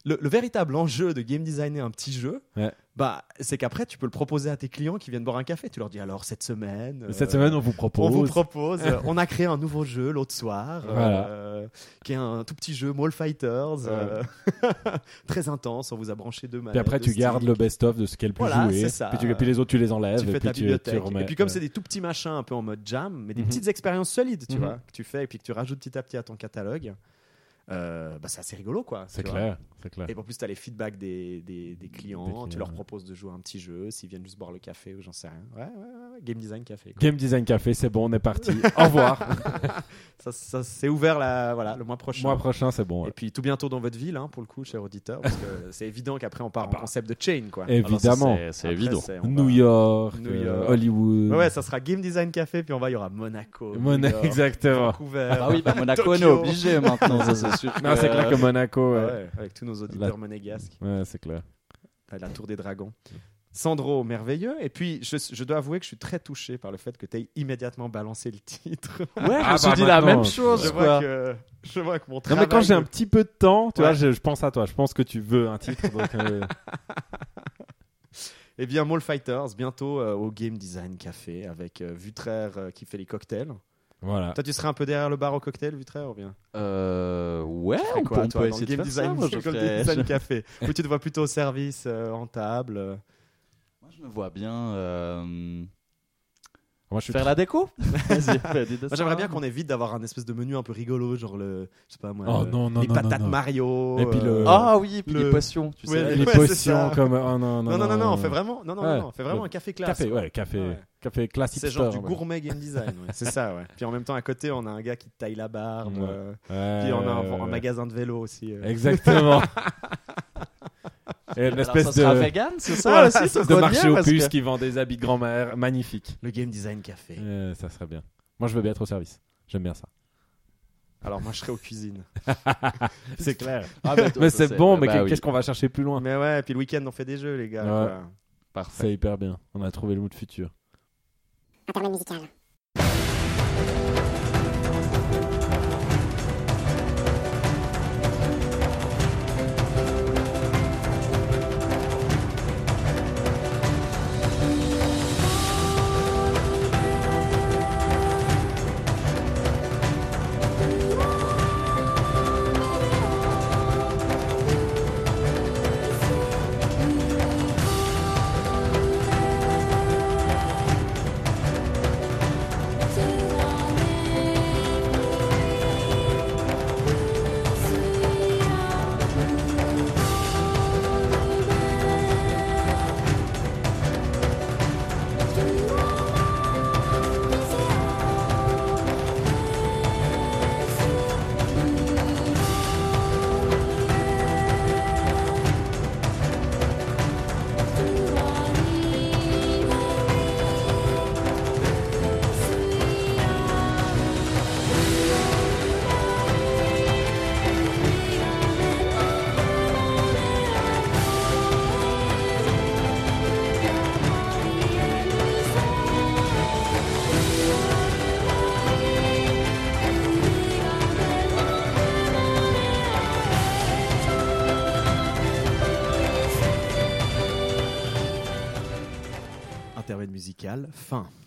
le, le véritable enjeu de game designer un petit jeu, Ouais. bah, c'est qu'après, tu peux le proposer à tes clients qui viennent boire un café. Tu leur dis alors, cette semaine. Cette euh, semaine, on vous propose. on vous propose, euh, [laughs] on a créé un nouveau jeu l'autre soir, Voilà. euh, qui est un tout petit jeu Mall Fighters, euh, [laughs] très intense. On vous a branché deux Puis manettes. après, deux tu gardes le best-of de ce qu'elle peut Voilà, jouer. ça. Puis, tu- puis les autres, tu les enlèves. tu et fais puis ta tu, bibliothèque. tu remets. et puis comme c'est des tout petits machins un peu en mode jam, mais des Mhm. petites expériences solides, tu Mhm. vois, que tu fais et puis que tu rajoutes petit à petit à ton catalogue, euh, bah, c'est assez rigolo, quoi. C'est clair. C'est clair. Et en plus, tu as les feedbacks des, des, des clients, Des clients, tu leur proposes de jouer un petit jeu, s'ils viennent juste boire le café ou j'en sais rien. Ouais, ouais, ouais, ouais, game design café. quoi. Game Design Café, c'est bon, on est parti. Au revoir. [laughs] Ça, ça c'est ouvert la, voilà, le mois prochain. Mois prochain, c'est bon. Et puis tout bientôt dans votre ville, hein, pour le coup, cher auditeur, parce que [laughs] c'est évident qu'après on part Ah bah. en concept de chain, quoi. Évidemment. Ça, c'est- évident. New va- York, New euh, York. Hollywood. Ouais, ouais, ça sera Game Design Café, puis on va, il y aura Monaco, New Mona- York, [laughs] exactement. Vancouver. Ah bah oui, bah Monaco, on est obligé maintenant, Non, c'est clair que Monaco. Ouais, Ouais, ouais, avec tous nos auditeurs monégasques, Ouais, c'est clair. la Tour des Dragons. Sandro, merveilleux. Et puis, je, je dois avouer que je suis très touché par le fait que tu aies immédiatement balancé le titre. Ouais, je Ah me suis bah dit la même chose. je, vois que, je vois que mon Non, travail. mais quand j'ai un petit peu de temps, tu Ouais. vois, je, je pense à toi. Je pense que tu veux un titre. donc, euh, [laughs] Eh bien, Mall Fighters, bientôt euh, au Game Design Café, avec euh, Vutraire euh, qui fait les cocktails. Voilà. Toi, tu serais un peu derrière le bar au cocktail, Vutraire, ou bien Euh, ouais, Tu on ferais peut, quoi, on toi, peut essayer de Game faire Design, [laughs] ça. Moi, je ferais- Game Design Café [laughs] Ou tu te vois plutôt au service, euh, en table euh. Moi, je me vois bien euh, Moi, je suis faire la déco. [laughs] J'aimerais bien qu'on évite d'avoir un espèce de menu un peu rigolo, genre le, je sais pas moi, Oh, le- non, non, les non, patates non, non. Mario. Et puis le- Ah oui, puis Le- les potions, tu Ouais, sais. les ouais, potions comme. Oh, non, non, non, non, non, non, on fait vraiment, non, non, Ouais. non, on fait vraiment un café classe. Café, ouais, café, Ouais. café classique. C'est genre du gourmet game design, ouais. [laughs] c'est ça, ouais. Puis en même temps, à côté, on a un gars qui te taille la barbe. Euh, ouais. Puis on a un, Ouais, un ouais. magasin de vélo aussi. euh. Exactement. [laughs] Et une Alors, espèce ça sera de, vegan, c'est ça? Voilà, aussi ça ça de marché aux puces que- qui vend des habits de grand-mère magnifiques. Le game design café. Euh, ça serait bien. Moi, je veux bien être au service. J'aime bien ça. Alors moi, je serais aux cuisines. [laughs] C'est clair. Ah, mais ça, c'est bon, mais bah oui. qu'est-ce qu'on va chercher plus loin? Mais ouais, puis le week-end, on fait des jeux, les gars. Ouais. Parfait. C'est hyper bien. On a trouvé le mood futur. Intermède musical. Fin.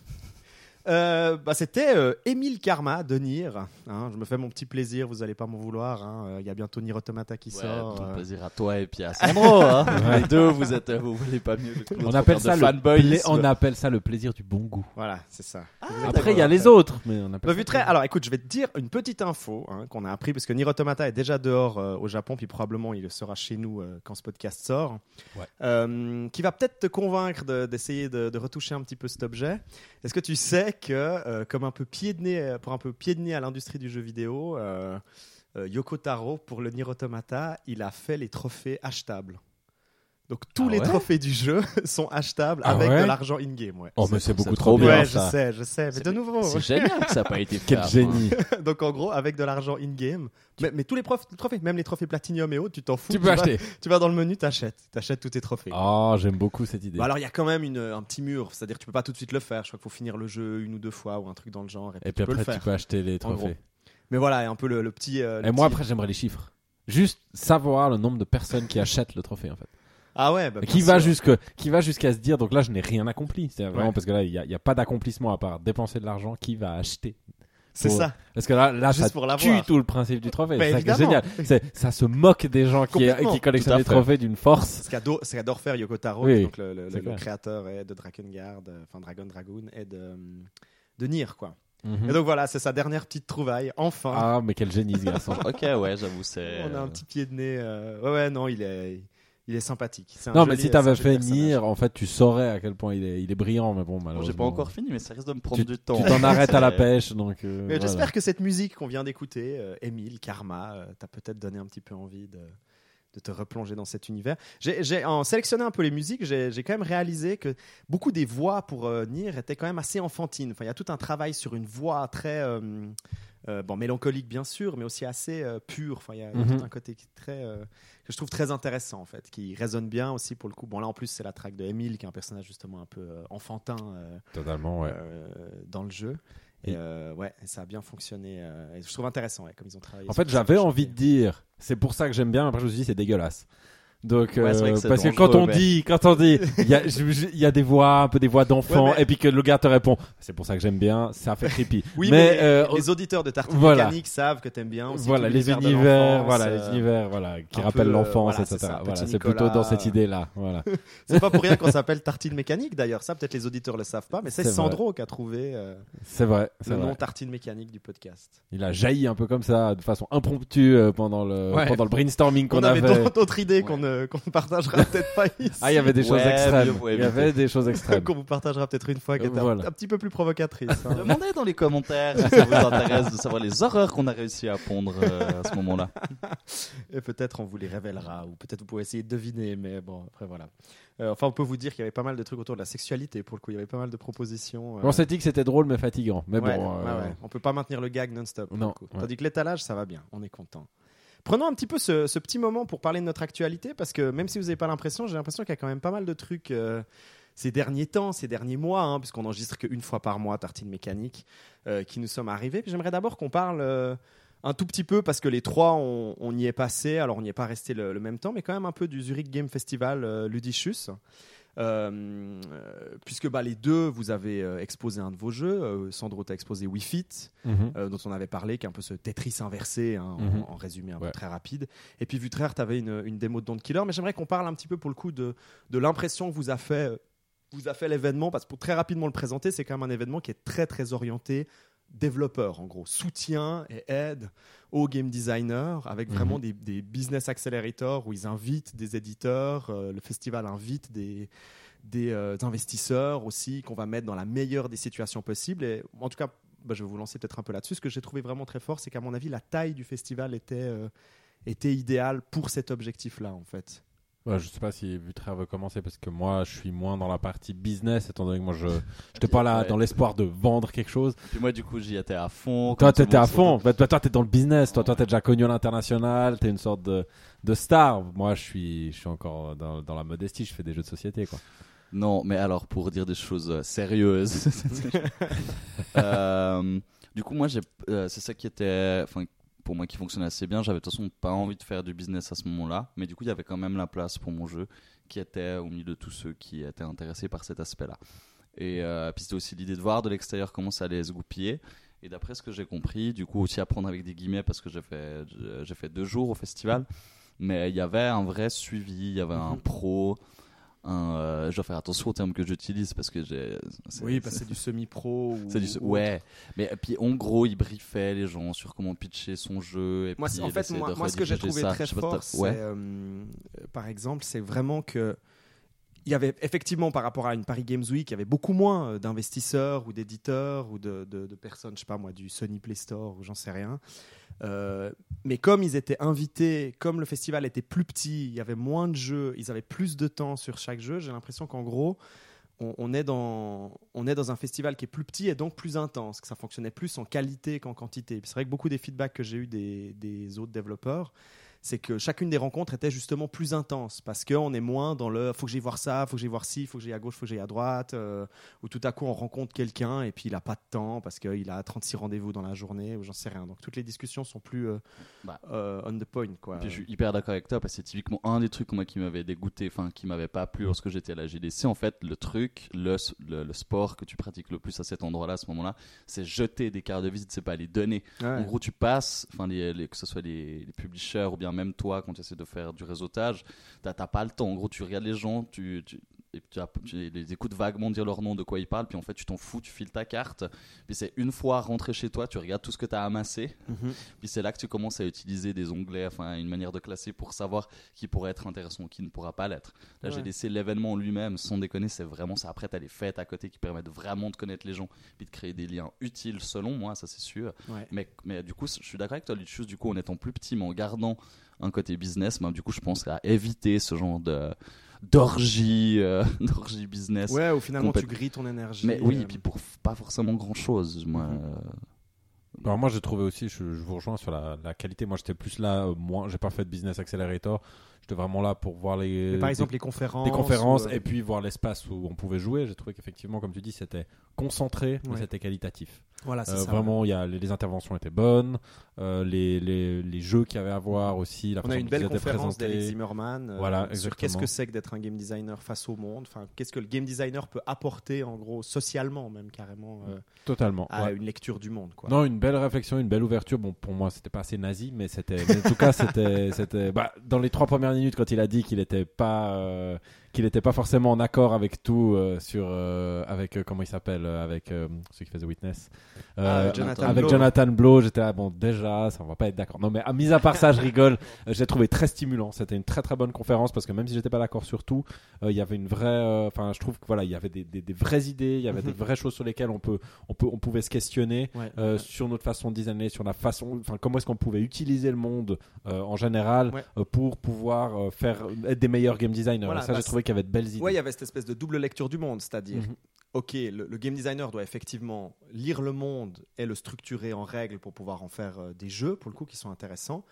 Euh, bah, C'était euh, Émile Karma de Nier. hein. je me fais mon petit plaisir, vous allez pas m'en vouloir. hein. Euh, Il y a bientôt Nier Automata qui Ouais, sort. le euh. plaisir à toi et puis à [laughs] Sandro. hein. Les deux, vous êtes, vous voulez pas mieux. que On appelle, ça le fanboyisme. pla- on appelle ça le plaisir du bon goût. Voilà, c'est ça. Après, il y a les autres. Mais on appelle Bah, ça vu très- Alors écoute, je vais te dire une petite info hein, qu'on a appris parce que Nier Automata est déjà dehors euh, au Japon, puis probablement il sera chez nous euh, quand ce podcast sort. Ouais. Euh, qui va peut-être te convaincre de- d'essayer de, de retoucher un petit peu cet objet. Est-ce que tu sais que, euh, comme un peu pied de nez, pour un peu pied de nez à l'industrie du jeu vidéo, euh, euh, Yoko Taro pour le Nier Automata, il a fait les trophées achetables. Donc tous Ah les ouais trophées du jeu [laughs] sont achetables Ah avec ouais de l'argent in-game. Ouais. Oh, mais c'est beaucoup trop bien. Ouais, je ça. sais, je sais. Mais de nouveau, C'est génial que ça n'a pas été [laughs] fait. Quel génie. donc en gros, avec de l'argent in-game, mais, mais tous les trophées, même les trophées Platinum et autres, tu t'en fous. Tu peux vas- acheter. tu vas dans le menu, t'achètes. T'achètes tous tes trophées. Oh, j'aime beaucoup cette idée. Bah alors il y a quand même une, un petit mur, c'est-à-dire que tu peux pas tout de suite le faire. Je crois qu'il faut finir le jeu une ou deux fois ou un truc dans le genre. Et puis, Et puis tu peux après, tu peux acheter les trophées. Mais voilà, un peu le, le petit. euh, le Et moi, petit- après, j'aimerais les chiffres. juste savoir le nombre de personnes qui achètent le trophée en fait. Ah ouais, bah, qui va jusque qui va jusqu'à se dire donc là je n'ai rien accompli. C'est vraiment Ouais. parce que là il y a, y a pas d'accomplissement à part dépenser de l'argent qui va acheter. C'est pour- ça. Parce que là là Juste ça pour tue tout le principe du trophée. Bah, c'est est génial. Ça se moque des gens qui, qui collectionnent fait. trophées d'une force. Ce qu'adore, faire Yoko Taro, Oui, est donc le, le- créateur et de Drakengard, euh, enfin Dragon Dragoon et de, de Nier, quoi. Mhm. Et donc voilà, c'est sa dernière petite trouvaille. Enfin, Ah mais quel génie ce garçon. [laughs] Ok, ouais, j'avoue, c'est. on a un petit pied de nez. euh, Ouais, ouais, non, il est, il est sympathique. Non mais si t'avais fait. Nier, en fait tu saurais à quel point il est, il est brillant mais bon Bon, malheureusement. J'ai pas encore fini, mais ça risque de me prendre Tu- du temps. Tu t'en arrêtes à la [laughs] pêche donc. euh, voilà. j'espère que cette musique qu'on vient d'écouter, euh, Emile, Karma, euh, t'a peut-être donné un petit peu envie de, de te replonger dans cet univers. J'ai, en sélectionnant un peu les musiques, j'ai, quand même réalisé que beaucoup des voix pour euh, Nier étaient quand même assez enfantines. Enfin, il y a tout un travail sur une voix très euh, euh, bon, mélancolique bien sûr, mais aussi assez euh, pure. Enfin, il y a, Mhm. tout un côté qui est très, que je trouve très intéressant en fait, qui résonne bien aussi pour le coup. Bon là en plus c'est la track de Emile qui est un personnage justement un peu enfantin. Totalement ouais. dans le jeu. Et Et- euh, ouais, ça a bien fonctionné. euh, et je trouve intéressant, ouais, comme ils ont travaillé. En fait, j'avais envie de dire, c'est pour ça que j'aime bien. Après, je me suis dit, c'est dégueulasse. Donc, Ouais, euh, que parce que quand on mais- dit, quand on dit, [laughs] il y a, y des voix, un peu des voix d'enfants, Ouais, mais- et puis que le gars te répond, c'est pour ça que j'aime bien, ça fait creepy. [laughs] Oui, mais, les, euh, les auditeurs de Tartine voilà. Mécanique savent que t'aimes bien aussi. voilà les univers, voilà euh, les univers, voilà, qui un rappellent euh, l'enfance, voilà, etc. Voilà, c'est plutôt dans cette euh, idée-là. Voilà. [laughs] C'est pas pour rien qu'on s'appelle Tartine Mécanique d'ailleurs. Ça, peut-être les auditeurs le savent pas, mais c'est. Sandro qui a trouvé euh, C'est vrai, le nom Tartine Mécanique du podcast. Il a jailli un peu comme ça, de façon impromptue euh, pendant le Ouais. pendant le brainstorming qu'on On avait avait. d'autres d'autres idées qu'on ne qu'on ne partagera [laughs] peut-être pas ici. Ah, il y avait des choses Ouais, extrêmes. Il y avait des choses extrêmes. [laughs] qu'on vous partagera peut-être une fois, qui est un- Voilà. un, petit peu plus provocatrice. hein. Demandez dans les commentaires si ça vous intéresse de savoir les horreurs qu'on a réussi à pondre euh, à ce moment-là. [laughs] Et peut-être on vous les révélera, ou peut-être vous pouvez essayer de deviner, mais bon, après voilà. Euh, enfin, on peut vous dire qu'il y avait pas mal de trucs autour de la sexualité, pour le coup, il y avait pas mal de propositions. euh, On s'est dit que c'était drôle mais fatigant. Mais ouais, bon. ouais, euh, ouais. On peut pas maintenir le gag non-stop. pour Non, le coup. ouais. Tandis que l'étalage, ça va bien, on est content. Prenons un petit peu ce, petit moment pour parler de notre actualité, parce que même si vous n'avez pas l'impression, j'ai l'impression qu'il y a quand même pas mal de trucs euh, ces derniers temps, ces derniers mois, hein, puisqu'on enregistre qu'une fois par mois Tartine Mécanique, euh, qui nous sommes arrivés. J'aimerais d'abord qu'on parle euh, un tout petit peu, parce que les trois, on, y est passé, alors on n'y est pas resté le, le même temps, mais quand même un peu du Zurich Game Festival euh, puisque bah, les deux, vous avez euh, exposé un de vos jeux. Euh, Sandro t'a exposé Wii Fit, mhm. euh, dont on avait parlé, qui est un peu ce Tetris inversé, hein, en- Mhm. en, résumé un Ouais. peu très rapide. Et puis Vutraire, tu avais une, une démo de Don't Killer, mais j'aimerais qu'on parle un petit peu pour le coup de, de l'impression que vous a fait, euh, vous a fait l'événement, parce que pour très rapidement le présenter, c'est quand même un événement qui est très très orienté développeur, en gros, soutien et aide aux game designers, avec Mhm. vraiment des, des business accelerators où ils invitent des éditeurs, euh, le festival invite des, des euh, investisseurs aussi qu'on va mettre dans la meilleure des situations possibles. Et en tout cas, bah, je vais vous lancer peut-être un peu là-dessus. Ce que j'ai trouvé vraiment très fort, c'est qu'à mon avis, la taille du festival était, euh, était idéale pour cet objectif-là, en fait. Ouais, je sais pas si Vutraire veut commencer parce que moi je suis moins dans la partie business étant donné que moi je j'étais pas là Ouais. dans l'espoir de vendre quelque chose. Puis moi, du coup, j'y étais à fond. Toi t'étais à fond. Bah, toi toi, t'es dans le business. Toi toi Ouais. t'es déjà connu à l'international. T'es une sorte de de star. Moi je suis je suis encore dans, dans la modestie. Je fais des jeux de société quoi. Non, mais alors, pour dire des choses euh, sérieuses. [laughs] Euh, du coup, moi, j'ai, euh, c'est ça qui était. Enfin, pour moi, qui fonctionnait assez bien. J'avais de toute façon pas envie de faire du business à ce moment-là. Mais du coup, il y avait quand même la place pour mon jeu qui était au milieu de tous ceux qui étaient intéressés par cet aspect-là. Et euh, puis, c'était aussi l'idée de voir de l'extérieur comment ça allait se goupiller. Et d'après ce que j'ai compris, du coup, aussi apprendre avec des guillemets parce que j'ai fait, j'ai fait deux jours au festival. Mais il y avait un vrai suivi, il y avait un pro. Un, euh, je dois faire attention aux termes que j'utilise parce que j'ai. Oui, parce que c'est du [laughs] semi-pro. ou- c'est du ou ouais, mais et puis en gros, il briefait les gens sur comment pitcher son jeu. Et Moi, puis en fait, moi, moi, ce que j'ai trouvé ça. très fort, ouais. euh, euh, par exemple, c'est vraiment que il y avait effectivement par rapport à une Paris Games Week, il y avait beaucoup moins euh, d'investisseurs ou d'éditeurs ou de, personnes, je sais pas moi, du Sony Play Store ou j'en sais rien. Euh, mais comme ils étaient invités, comme le festival était plus petit, il y avait moins de jeux, ils avaient plus de temps sur chaque jeu. J'ai l'impression qu'en gros, on, est dans, un festival qui est plus petit et donc plus intense, que ça fonctionnait plus en qualité qu'en quantité. C'est vrai que beaucoup des feedbacks que j'ai eu des autres développeurs, c'est que chacune des rencontres était justement plus intense parce qu'on est moins dans le faut que j'aille voir ça, faut que j'aille voir ci, faut que j'aille à gauche, faut que j'aille à droite, euh, où tout à coup on rencontre quelqu'un et puis il a pas de temps parce qu'il a 36 rendez-vous dans la journée ou j'en sais rien. Donc toutes les discussions sont plus euh, Bah. euh, on the point quoi. Puis je suis hyper d'accord avec toi parce que c'est typiquement un des trucs moi qui m'avait dégoûté, enfin qui m'avait pas plu lorsque j'étais à la GDC. En fait, le truc, le, le, le sport que tu pratiques le plus à cet endroit-là, à ce moment-là, c'est jeter des cartes de visite, c'est pas les donner. Ouais. En gros, tu passes, enfin les, les- que ce soit les, les publishers ou bien même toi quand tu essaies de faire du réseautage, t'as pas le temps. En gros, tu regardes les gens, tu, et tu, as- tu les écoutes vaguement dire leur nom, de quoi ils parlent, puis en fait tu t'en fous, tu files ta carte. Puis c'est une fois rentré chez toi, tu regardes tout ce que tu as amassé. Mhm. Puis c'est là que tu commences à utiliser des onglets, enfin une manière de classer pour savoir qui pourrait être intéressant ou qui ne pourra pas l'être. Là, j'ai laissé l'événement en lui-même, sans déconner, c'est vraiment ça. Après, tu as les fêtes à côté qui permettent vraiment de connaître les gens, puis de créer des liens utiles selon moi, ça c'est sûr. Ouais. Mais, mais du coup, je suis d'accord avec toi, Lucius, du coup, en étant plus petit, mais en gardant un côté business, ben, du coup, je pense à éviter ce genre de d'orgie, euh, [laughs] d'orgie business. Ouais, où finalement tu grilles ton énergie. Mais oui, euh, et puis pour pas forcément grand chose. Moi, Mhm. euh, Alors moi j'ai trouvé aussi, je, je vous rejoins sur la, la qualité. Moi j'étais plus là, euh, moins, j'ai pas fait de business accelerator. J'étais vraiment là pour voir les mais par des- exemple les conférences. des conférences ou, euh, et puis voir l'espace où on pouvait jouer. J'ai trouvé qu'effectivement, comme tu dis, c'était concentré, mais Ouais. c'était qualitatif. Voilà, c'est Euh, ça. vraiment, il y a, les, les interventions étaient bonnes, euh, les, les, les jeux qu'il y avait à voir aussi, la On a une belle conférence d'Alex. Zimmerman euh, Voilà, sur qu'est-ce que c'est que d'être un game designer face au monde. Enfin, qu'est-ce que le game designer peut apporter en gros socialement même carrément euh, Totalement. à ouais. une lecture du monde. Quoi. Non, une belle réflexion, une belle ouverture. Bon, pour moi, c'était pas assez nazi, mais c'était. en tout cas, c'était, [laughs] c'était. Bah, dans les trois premières minutes, quand il a dit qu'il était pas, euh, qu'il était pas forcément en accord avec tout euh, sur, euh, avec euh, comment il s'appelle, euh, avec celui qui fait The Witness, Ah, Jonathan avec Blow. Jonathan Blow. J'étais là, bon, déjà, ça on va pas être d'accord. Non, mais à mis à part ça, je rigole. J'ai trouvé très stimulant. C'était une très très bonne conférence parce que même si j'étais pas d'accord sur tout, il y avait une vraie. Enfin, je trouve que voilà, il y avait des, des, des vraies idées, il y avait Mhm. des vraies choses sur lesquelles on peut, on peut, on pouvait se questionner Ouais. sur notre façon de designer, sur la façon, enfin comment est-ce qu'on pouvait utiliser le monde en général Ouais. pour pouvoir faire être des meilleurs game designers. Voilà, ça, bah, j'ai trouvé qu'il y avait de belles idées. Ouais, il y avait cette espèce de double lecture du monde, c'est-à-dire, Mhm. ok, le, le game designer doit effectivement lire le monde et le structurer en règle pour pouvoir en faire euh, des jeux, pour le coup, qui sont intéressants.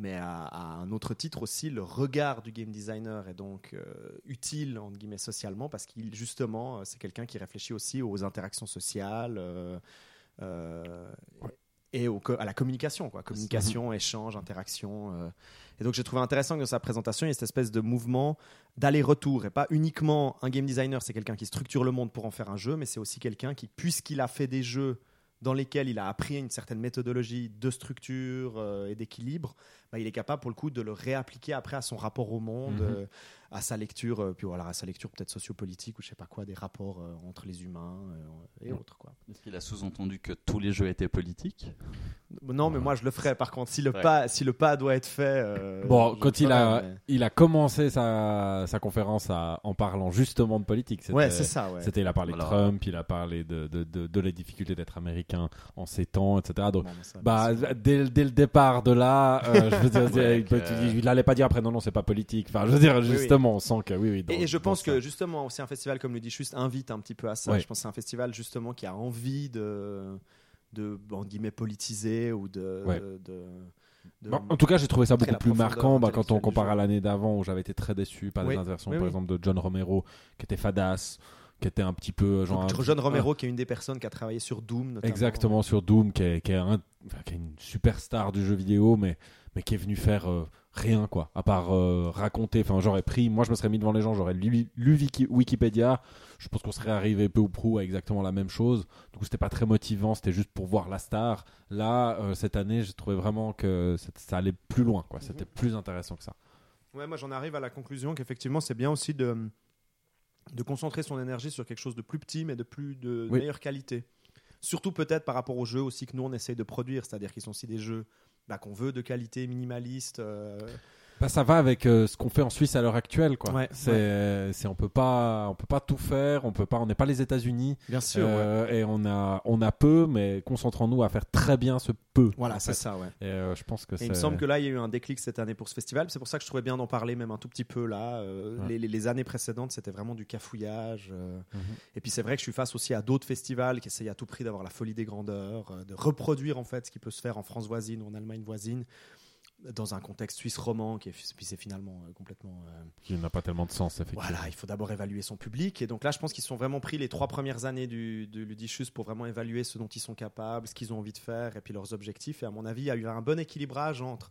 Mais à, à un autre titre aussi, le regard du game designer est donc euh, utile, entre guillemets, socialement, parce qu'il, justement, euh, c'est quelqu'un qui réfléchit aussi aux interactions sociales euh, euh, et au à la communication, quoi. Communication, échange, interaction. euh. Et donc, j'ai trouvé intéressant que dans sa présentation, il y a cette espèce de mouvement d'aller-retour et pas uniquement un game designer, c'est quelqu'un qui structure le monde pour en faire un jeu, mais c'est aussi quelqu'un qui, puisqu'il a fait des jeux dans lesquels il a appris une certaine méthodologie de structure euh, et d'équilibre, bah, il est capable pour le coup de le réappliquer après à son rapport au monde, Mhm. euh, à sa lecture, euh, puis voilà, à sa lecture peut-être sociopolitique ou je sais pas quoi, des rapports euh, entre les humains euh, et autres quoi. Est-ce qu'il a sous-entendu que tous les jeux étaient politiques? Non, mais moi je le ferais par contre. Si le Ouais. pas, si le pas doit être fait. euh, Bon, quand il a, mais- il a commencé sa, sa conférence à- en parlant justement de politique. C'était- Ouais, c'est ça. Ouais. C'était, il a parlé Voilà. de Trump, il a parlé de, de, de, de la difficulté d'être américain en ces temps, etc. Donc, Bon, mais ça, Bah, dès, dès le départ de là, euh, [laughs] je veux dire, Ouais, il, que- il allait pas dire après non, non, c'est pas politique. Enfin, je veux dire, oui. justement, on sent que oui, oui. dans- Et, et je pense ça. que justement aussi un festival comme le dit juste invite un petit peu à ça. Ouais. Je pense que c'est un festival justement qui a envie de de entre guillemets politiser ou de, Ouais. de, de- de- Bon, en tout cas, j'ai trouvé ça beaucoup plus marquant bah, quand on compare à l'année d'avant où j'avais été très déçu par Oui. des interventions, Oui, par oui. exemple, de John Romero, qui était fadass, qui était un petit peu genre. Donc, John Romero qui est une des personnes qui a travaillé sur Doom notamment. Exactement sur Doom, qui est, qui est un- enfin, qui est une superstar du jeu vidéo, mais, mais qui est venu faire euh, rien, quoi, à part euh, raconter. Enfin, j'aurais pris, moi je me serais mis devant les gens, j'aurais lu, lu Wiki- Wikipédia, je pense qu'on serait arrivé peu ou prou à exactement la même chose. Du coup, c'était pas très motivant, c'était juste pour voir la star. Là, euh, cette année, j'ai trouvé vraiment que ça, allait plus loin, quoi. C'était plus intéressant que ça. Ouais, moi j'en arrive à la conclusion qu'effectivement c'est bien aussi de, de concentrer son énergie sur quelque chose de plus petit mais de plus de, de Oui. meilleure qualité. Surtout peut-être par rapport aux jeux aussi que nous on essaye de produire, c'est-à-dire qu'ils sont aussi des jeux bah, qu'on veut de qualité minimaliste. euh, Bah, ça va avec euh, ce qu'on fait en Suisse à l'heure actuelle, quoi. Ouais, c'est, c'est, on peut pas, on peut pas tout faire, on peut pas, on n'est pas les États-Unis. Bien sûr. Euh, Et on a, on a peu, mais concentrons-nous à faire très bien ce peu. Voilà, c'est fait. ça, ouais. Et euh, je pense que Et c'est. il me semble que là, il y a eu un déclic cette année pour ce festival. C'est pour ça que je trouvais bien d'en parler même un tout petit peu là. Euh, les, les- les années précédentes, c'était vraiment du cafouillage. euh. Mhm. Et puis c'est vrai que je suis face aussi à d'autres festivals qui essayent à tout prix d'avoir la folie des grandeurs, euh, de reproduire en fait ce qui peut se faire en France voisine ou en Allemagne voisine. Dans un contexte suisse roman, qui est, puis c'est finalement euh, complètement. euh, Qui n'a pas tellement de sens, effectivement. voilà, il faut d'abord évaluer son public. Et donc là, je pense qu'ils se sont vraiment pris les trois premières années du, de pour vraiment évaluer ce dont ils sont capables, ce qu'ils ont envie de faire et puis leurs objectifs. Et à mon avis, il y a eu un bon équilibrage entre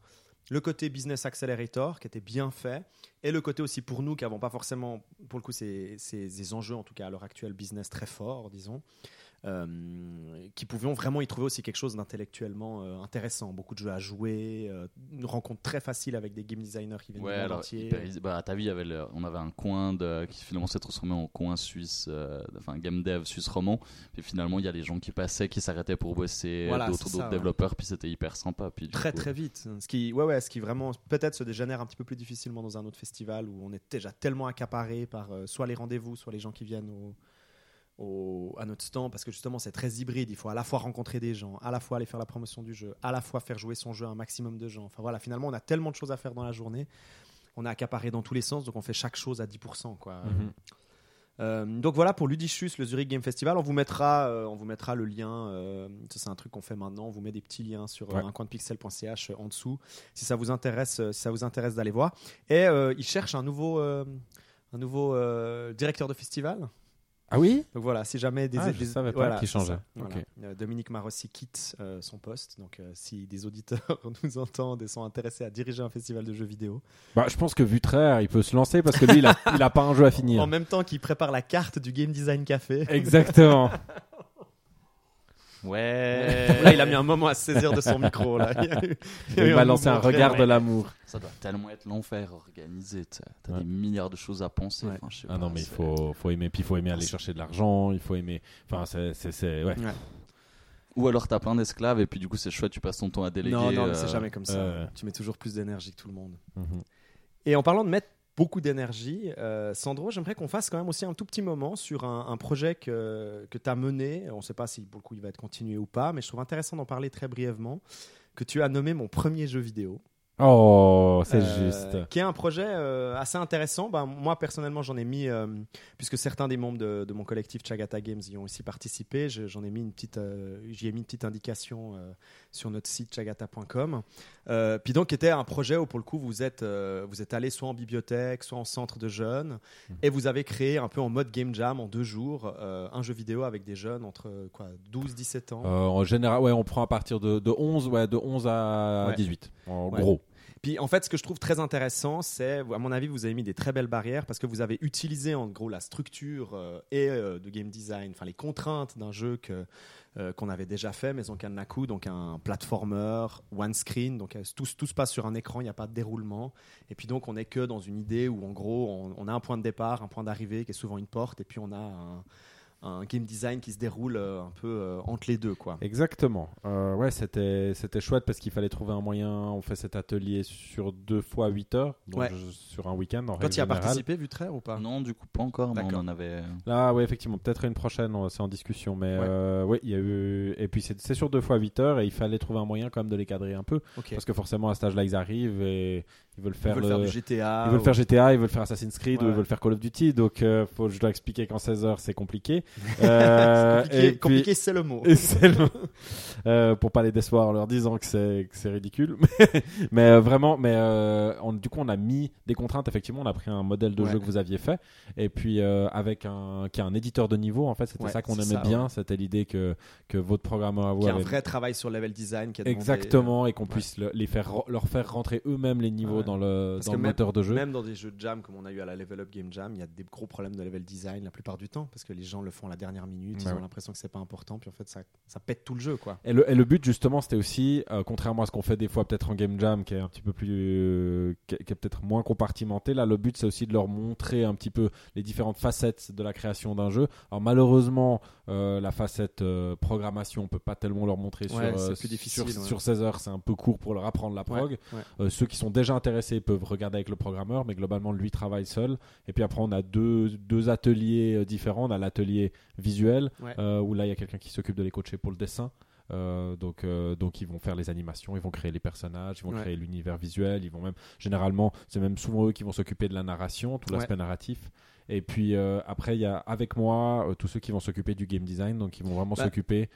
le côté business accelerator qui était bien fait et le côté aussi pour nous qui n'avons pas forcément, pour le coup, ces, ces, ces enjeux, en tout cas à l'heure actuelle, business très forts, disons. Euh, qui pouvions vraiment y trouver aussi quelque chose d'intellectuellement euh, intéressant. Beaucoup de jeux à jouer, euh, une rencontre très facile avec des game designers qui viennent Ouais, du monde alors, entier. hyper bah, à ta vie, il y avait le- on avait un coin de, qui finalement s'est transformé en coin suisse, enfin game dev suisse roman. Puis finalement, il y a les gens qui passaient, qui s'arrêtaient pour bosser, Voilà, d'autres développeurs, puis c'était hyper sympa. Puis, très coup, très vite. Ce qui, ouais, ouais, ce qui vraiment peut-être se dégénère un petit peu plus difficilement dans un autre festival où on est déjà tellement accaparé par soit les rendez-vous, soit les gens qui viennent au, au- à notre stand parce que justement c'est très hybride. Il faut à la fois rencontrer des gens, à la fois aller faire la promotion du jeu, à la fois faire jouer son jeu à un maximum de gens. Enfin voilà, finalement on a tellement de choses à faire dans la journée. On est accaparé dans tous les sens, donc on fait chaque chose à 10%. Quoi. Mhm. Euh, donc voilà pour Ludicious, le Zurich Game Festival. On vous mettra, euh, on vous mettra le lien. euh, c'est un truc qu'on fait maintenant. On vous met des petits liens sur Ouais. un coin de pixel.ch en dessous si ça vous intéresse, si ça vous intéresse d'aller voir. Et ils cherchent un nouveau, un nouveau directeur de festival. Ah oui Donc voilà, si jamais des, Ah, je des- savais pas voilà, c'est changeait. voilà. Euh, Dominique Marossi quitte euh, son poste. Donc euh, si des auditeurs [laughs] nous entendent et sont intéressés à diriger un festival de jeux vidéo, Bah, je pense que Vutraire, il peut se lancer parce que lui, il a, il a pas un jeu à finir. en même temps qu'il prépare la carte du Game Design Café. Exactement. [laughs] Ouais. Là, il a mis un moment à se saisir de son micro. Là. Il, y a eu- il y a eu Il m'a lancé un regard de l'amour. Ça doit tellement être l'enfer organisé. T'as Ouais. des milliards de choses à penser. Ouais. Enfin, Ah pas, non, mais il faut, faut aimer. Puis il faut aimer aller chercher de l'argent. Il faut aimer. Enfin, c'est, c'est, c'est- ouais. Ouais. Ou alors t'as plein d'esclaves et puis du coup c'est chouette, tu passes ton temps à déléguer. Non, non, mais euh, c'est jamais comme ça. euh, Tu mets toujours plus d'énergie que tout le monde. Mhm. Et en parlant de mettre beaucoup d'énergie, euh, Sandro, j'aimerais qu'on fasse quand même aussi un tout petit moment sur un, projet que, que tu as mené. On ne sait pas si pour le coup il va être continué ou pas, mais je trouve intéressant d'en parler très brièvement. Que tu as nommé mon premier jeu vidéo. Oh, c'est Euh, juste. Qui est un projet euh, assez intéressant. Ben, moi, personnellement, j'en ai mis, euh, puisque certains des membres de, de mon collectif Chagata Games y ont aussi participé, je- j'en ai mis une petite, euh, j'y ai mis une petite indication euh, sur notre site chagata.com. Euh, puis donc, qui était un projet où, pour le coup, vous êtes, euh, vous êtes allé soit en bibliothèque, soit en centre de jeunes, Mhm. et vous avez créé un peu en mode game jam en deux jours euh, un jeu vidéo avec des jeunes entre quoi, 12, 17 ans. Euh, en général, ouais, on prend à partir de, de 11, ouais, de 11 à Ouais. 18. En Ouais. gros. En fait, ce que je trouve très intéressant, c'est, à mon avis, vous avez mis des très belles barrières parce que vous avez utilisé en gros la structure euh, et euh, de game design, enfin les contraintes d'un jeu que euh, qu'on avait déjà fait, Maison Kannaku, donc un platformer, one screen, donc euh, tout, tout se passe sur un écran, il n'y a pas de déroulement. Et puis donc on n'est que dans une idée où en gros on, on a un point de départ, un point d'arrivée qui est souvent une porte, et puis on a un, un game design qui se déroule euh, un peu euh, entre les deux, quoi. Exactement. Euh, ouais, c'était c'était chouette parce qu'il fallait trouver un moyen. On fait cet atelier sur deux fois 8 heures, donc Ouais. je- sur un week-end en Toi, tu y as participé, Vutraire, ou pas? Non, du coup pas encore, mais on en avait. Là, ouais, effectivement, peut-être une prochaine, c'est en discussion, mais Ouais. euh, ouais, il y a eu. Et puis c'est c'est sur deux fois 8 heures et il fallait trouver un moyen quand même de les cadrer un peu parce que forcément à cet âge-là ils arrivent et ils veulent Ils faire veulent le- faire GTA. Ils veulent ou- faire GTA, ils veulent faire Assassin's Creed Ouais, ou ils veulent faire Call of Duty, donc euh, faut, je dois expliquer qu'en 16 heures c'est compliqué. [laughs] Euh, compliqué, c'est le mot. [laughs] et le- euh, pour pas les décevoir en leur disant que c'est ridicule [laughs] mais vraiment mais on- du coup on a mis des contraintes effectivement on a pris un modèle de Ouais. jeu que vous aviez fait et puis avec un qui est un éditeur de niveau en fait c'était Ouais, ça qu'on aimait ça, bien c'était l'idée que que votre programmeur à vous Qui a un avait- vrai travail sur level design. Qui a demandé, exactement et qu'on puisse le- les faire leur faire rentrer eux-mêmes les niveaux. Dans le Parce dans que le même- moteur de jeu Même dans des jeux de jam comme on a eu à la Level Up Game Jam, il y a des gros problèmes de level design la plupart du temps parce que les gens le font à la dernière minute, ils ont l'impression que c'est pas important, puis en fait ça, ça pète tout le jeu quoi. Et le, et le but justement c'était aussi, euh, contrairement à ce qu'on fait des fois peut-être en game jam qui est un petit peu plus, euh, qui est, peut-être moins compartimenté, là le but c'est aussi de leur montrer un petit peu les différentes facettes de la création d'un jeu. Alors malheureusement euh, la facette programmation on peut pas tellement leur montrer sur, Ouais, c'est plus difficile, sur, ouais. sur 16 heures, c'est un peu court pour leur apprendre la prog. Ceux qui sont déjà intéressés peuvent regarder avec le programmeur, mais globalement lui travaille seul. Et puis après on a deux, deux ateliers euh, différents, on a l'atelier visuel Ouais. euh, où là il y a quelqu'un qui s'occupe de les coacher pour le dessin. Euh, donc, euh, donc ils vont faire les animations, ils vont créer les personnages, ils vont Ouais. créer l'univers visuel, ils vont même généralement c'est même souvent eux qui vont s'occuper de la narration, tout Ouais. l'aspect narratif. Et puis euh, après il y a avec moi tous ceux qui vont s'occuper du game design, donc ils vont vraiment Bah, s'occuper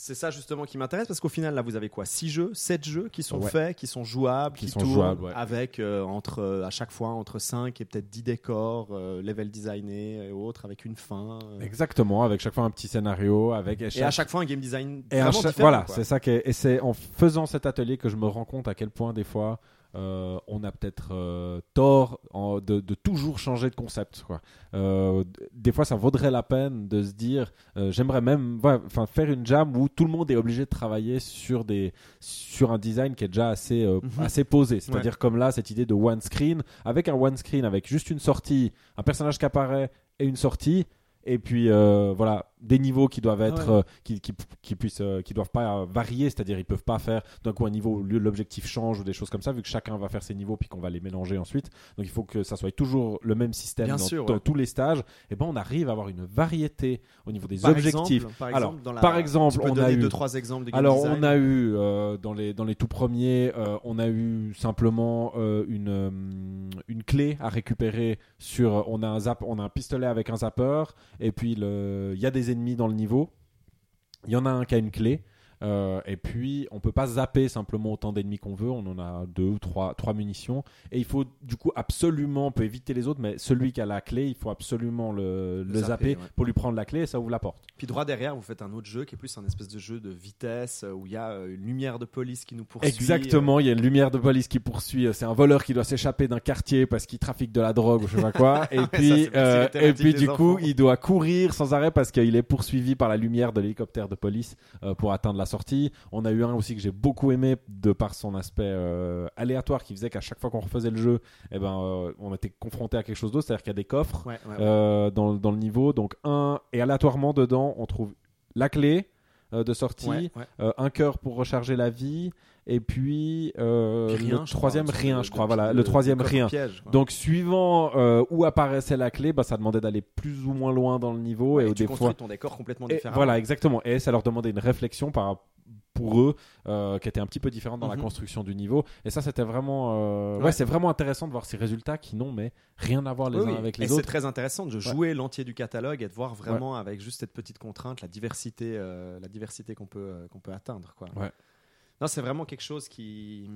C'est ça justement qui m'intéresse parce qu'au final là vous avez quoi? 6 jeux, 7 jeux qui sont Ouais. faits, qui sont jouables, Qui qui, sont tournent jouables, ouais. avec euh, entre euh, à chaque fois entre 5 et peut-être 10 décors, euh, level designés et autres avec une fin. Exactement, avec chaque fois un petit scénario, avec Et à chaque fois un game design Et à vraiment chaque- différent. voilà, c'est ça qui est- et c'est en faisant cet atelier que je me rends compte à quel point des fois euh, on a peut-être euh, tort en- de, de toujours changer de concept. Quoi. Euh, des fois, ça vaudrait la peine de se dire, j'aimerais même, enfin, faire une jam où tout le monde est obligé de travailler sur des, sur un design qui est déjà assez, Mhm. assez posé. C'est-à-dire comme là, cette idée de one screen, avec un one screen, avec juste une sortie, un personnage qui apparaît et une sortie. Et puis voilà, des niveaux qui doivent être, Ah ouais. euh, qui, qui, qui puissent, euh, qui doivent pas euh, varier, c'est-à-dire ils peuvent pas faire d'un coup un niveau où l'objectif change ou des choses comme ça, vu que chacun va faire ses niveaux puis qu'on va les mélanger ensuite. Donc il faut que ça soit toujours le même système Bien dans, sûr, dans ouais. tous les stages. Et ben on arrive à avoir une variété au niveau des Par objectifs. exemple, par Alors, exemple, dans la- par exemple, on a eu deux trois exemples de alors design on a eu euh, dans les dans les tout premiers, on a eu simplement une une clé à récupérer sur. On a un zap, on a un pistolet avec un zapper et puis il y a des ennemis dans le niveau. Il y en a un qui a une clé. Euh, et puis, on peut pas zapper simplement autant d'ennemis qu'on veut. On en a deux ou trois, trois munitions. Et il faut, du coup, absolument, on peut éviter les autres, mais celui qui a la clé, il faut absolument le, le zapper, zapper, ouais. pour lui prendre la clé et ça ouvre la porte. Puis droit derrière, vous faites un autre jeu qui est plus un espèce de jeu de vitesse euh, où il y a euh, une lumière de police qui nous poursuit. Exactement, il y a une lumière de police qui poursuit. C'est un voleur qui doit s'échapper d'un quartier parce qu'il trafique de la drogue ou je sais pas quoi. [laughs] Et puis, euh, et puis du coup, il doit courir sans arrêt parce qu'il est poursuivi par la lumière de l'hélicoptère de police pour atteindre la sortie. On a eu un aussi que j'ai beaucoup aimé de par son aspect euh, aléatoire qui faisait qu'à chaque fois qu'on refaisait le jeu, eh ben, euh, on était confronté à quelque chose d'autre, c'est-à-dire qu'il y a des coffres Ouais, ouais, ouais. euh, dans, dans le niveau. Donc un et aléatoirement dedans, on trouve la clé de sortie, un cœur pour recharger la vie, et puis, euh, Puis rien, le je troisième crois, rien, je crois. voilà, le troisième rien. piège. Donc suivant euh, où apparaissait la clé, bah, ça demandait d'aller plus ou moins loin dans le niveau Ouais, et et tu des construis fois. ton décor complètement Et différemment. voilà, exactement. Et ça leur demandait une réflexion par pour eux euh, qui était un petit peu différente dans la Mhm. construction du niveau. Et ça, c'était vraiment, euh, ouais, Ouais. c'est vraiment intéressant de voir ces résultats qui n'ont mais rien à voir les Oui, uns oui. avec et les c'est autres. très intéressant de jouer l'entier du catalogue et de voir vraiment avec juste cette petite contrainte la diversité, euh, la diversité qu'on peut, euh, qu'on peut atteindre. Quoi. Ouais. Non, c'est vraiment quelque chose qui.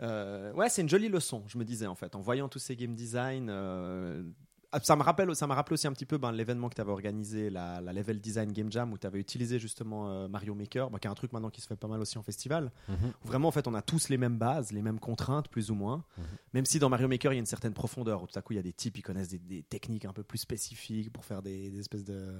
euh, ouais, c'est une jolie leçon, je me disais en fait, en voyant tous ces game design. euh, ah, Ça me, rappelle, ça m'a rappelé aussi un petit peu ben, l'événement que tu avais organisé, la, la Level Design Game Jam, où tu avais utilisé justement euh, Mario Maker, ben, qui est un truc maintenant qui se fait pas mal aussi en festival. Mhm. Où vraiment, en fait, on a tous les mêmes bases, les mêmes contraintes, plus ou moins. Mhm. Même si dans Mario Maker, il y a une certaine profondeur, où tout à coup, il y a des types qui connaissent des, des techniques un peu plus spécifiques pour faire des, des espèces de,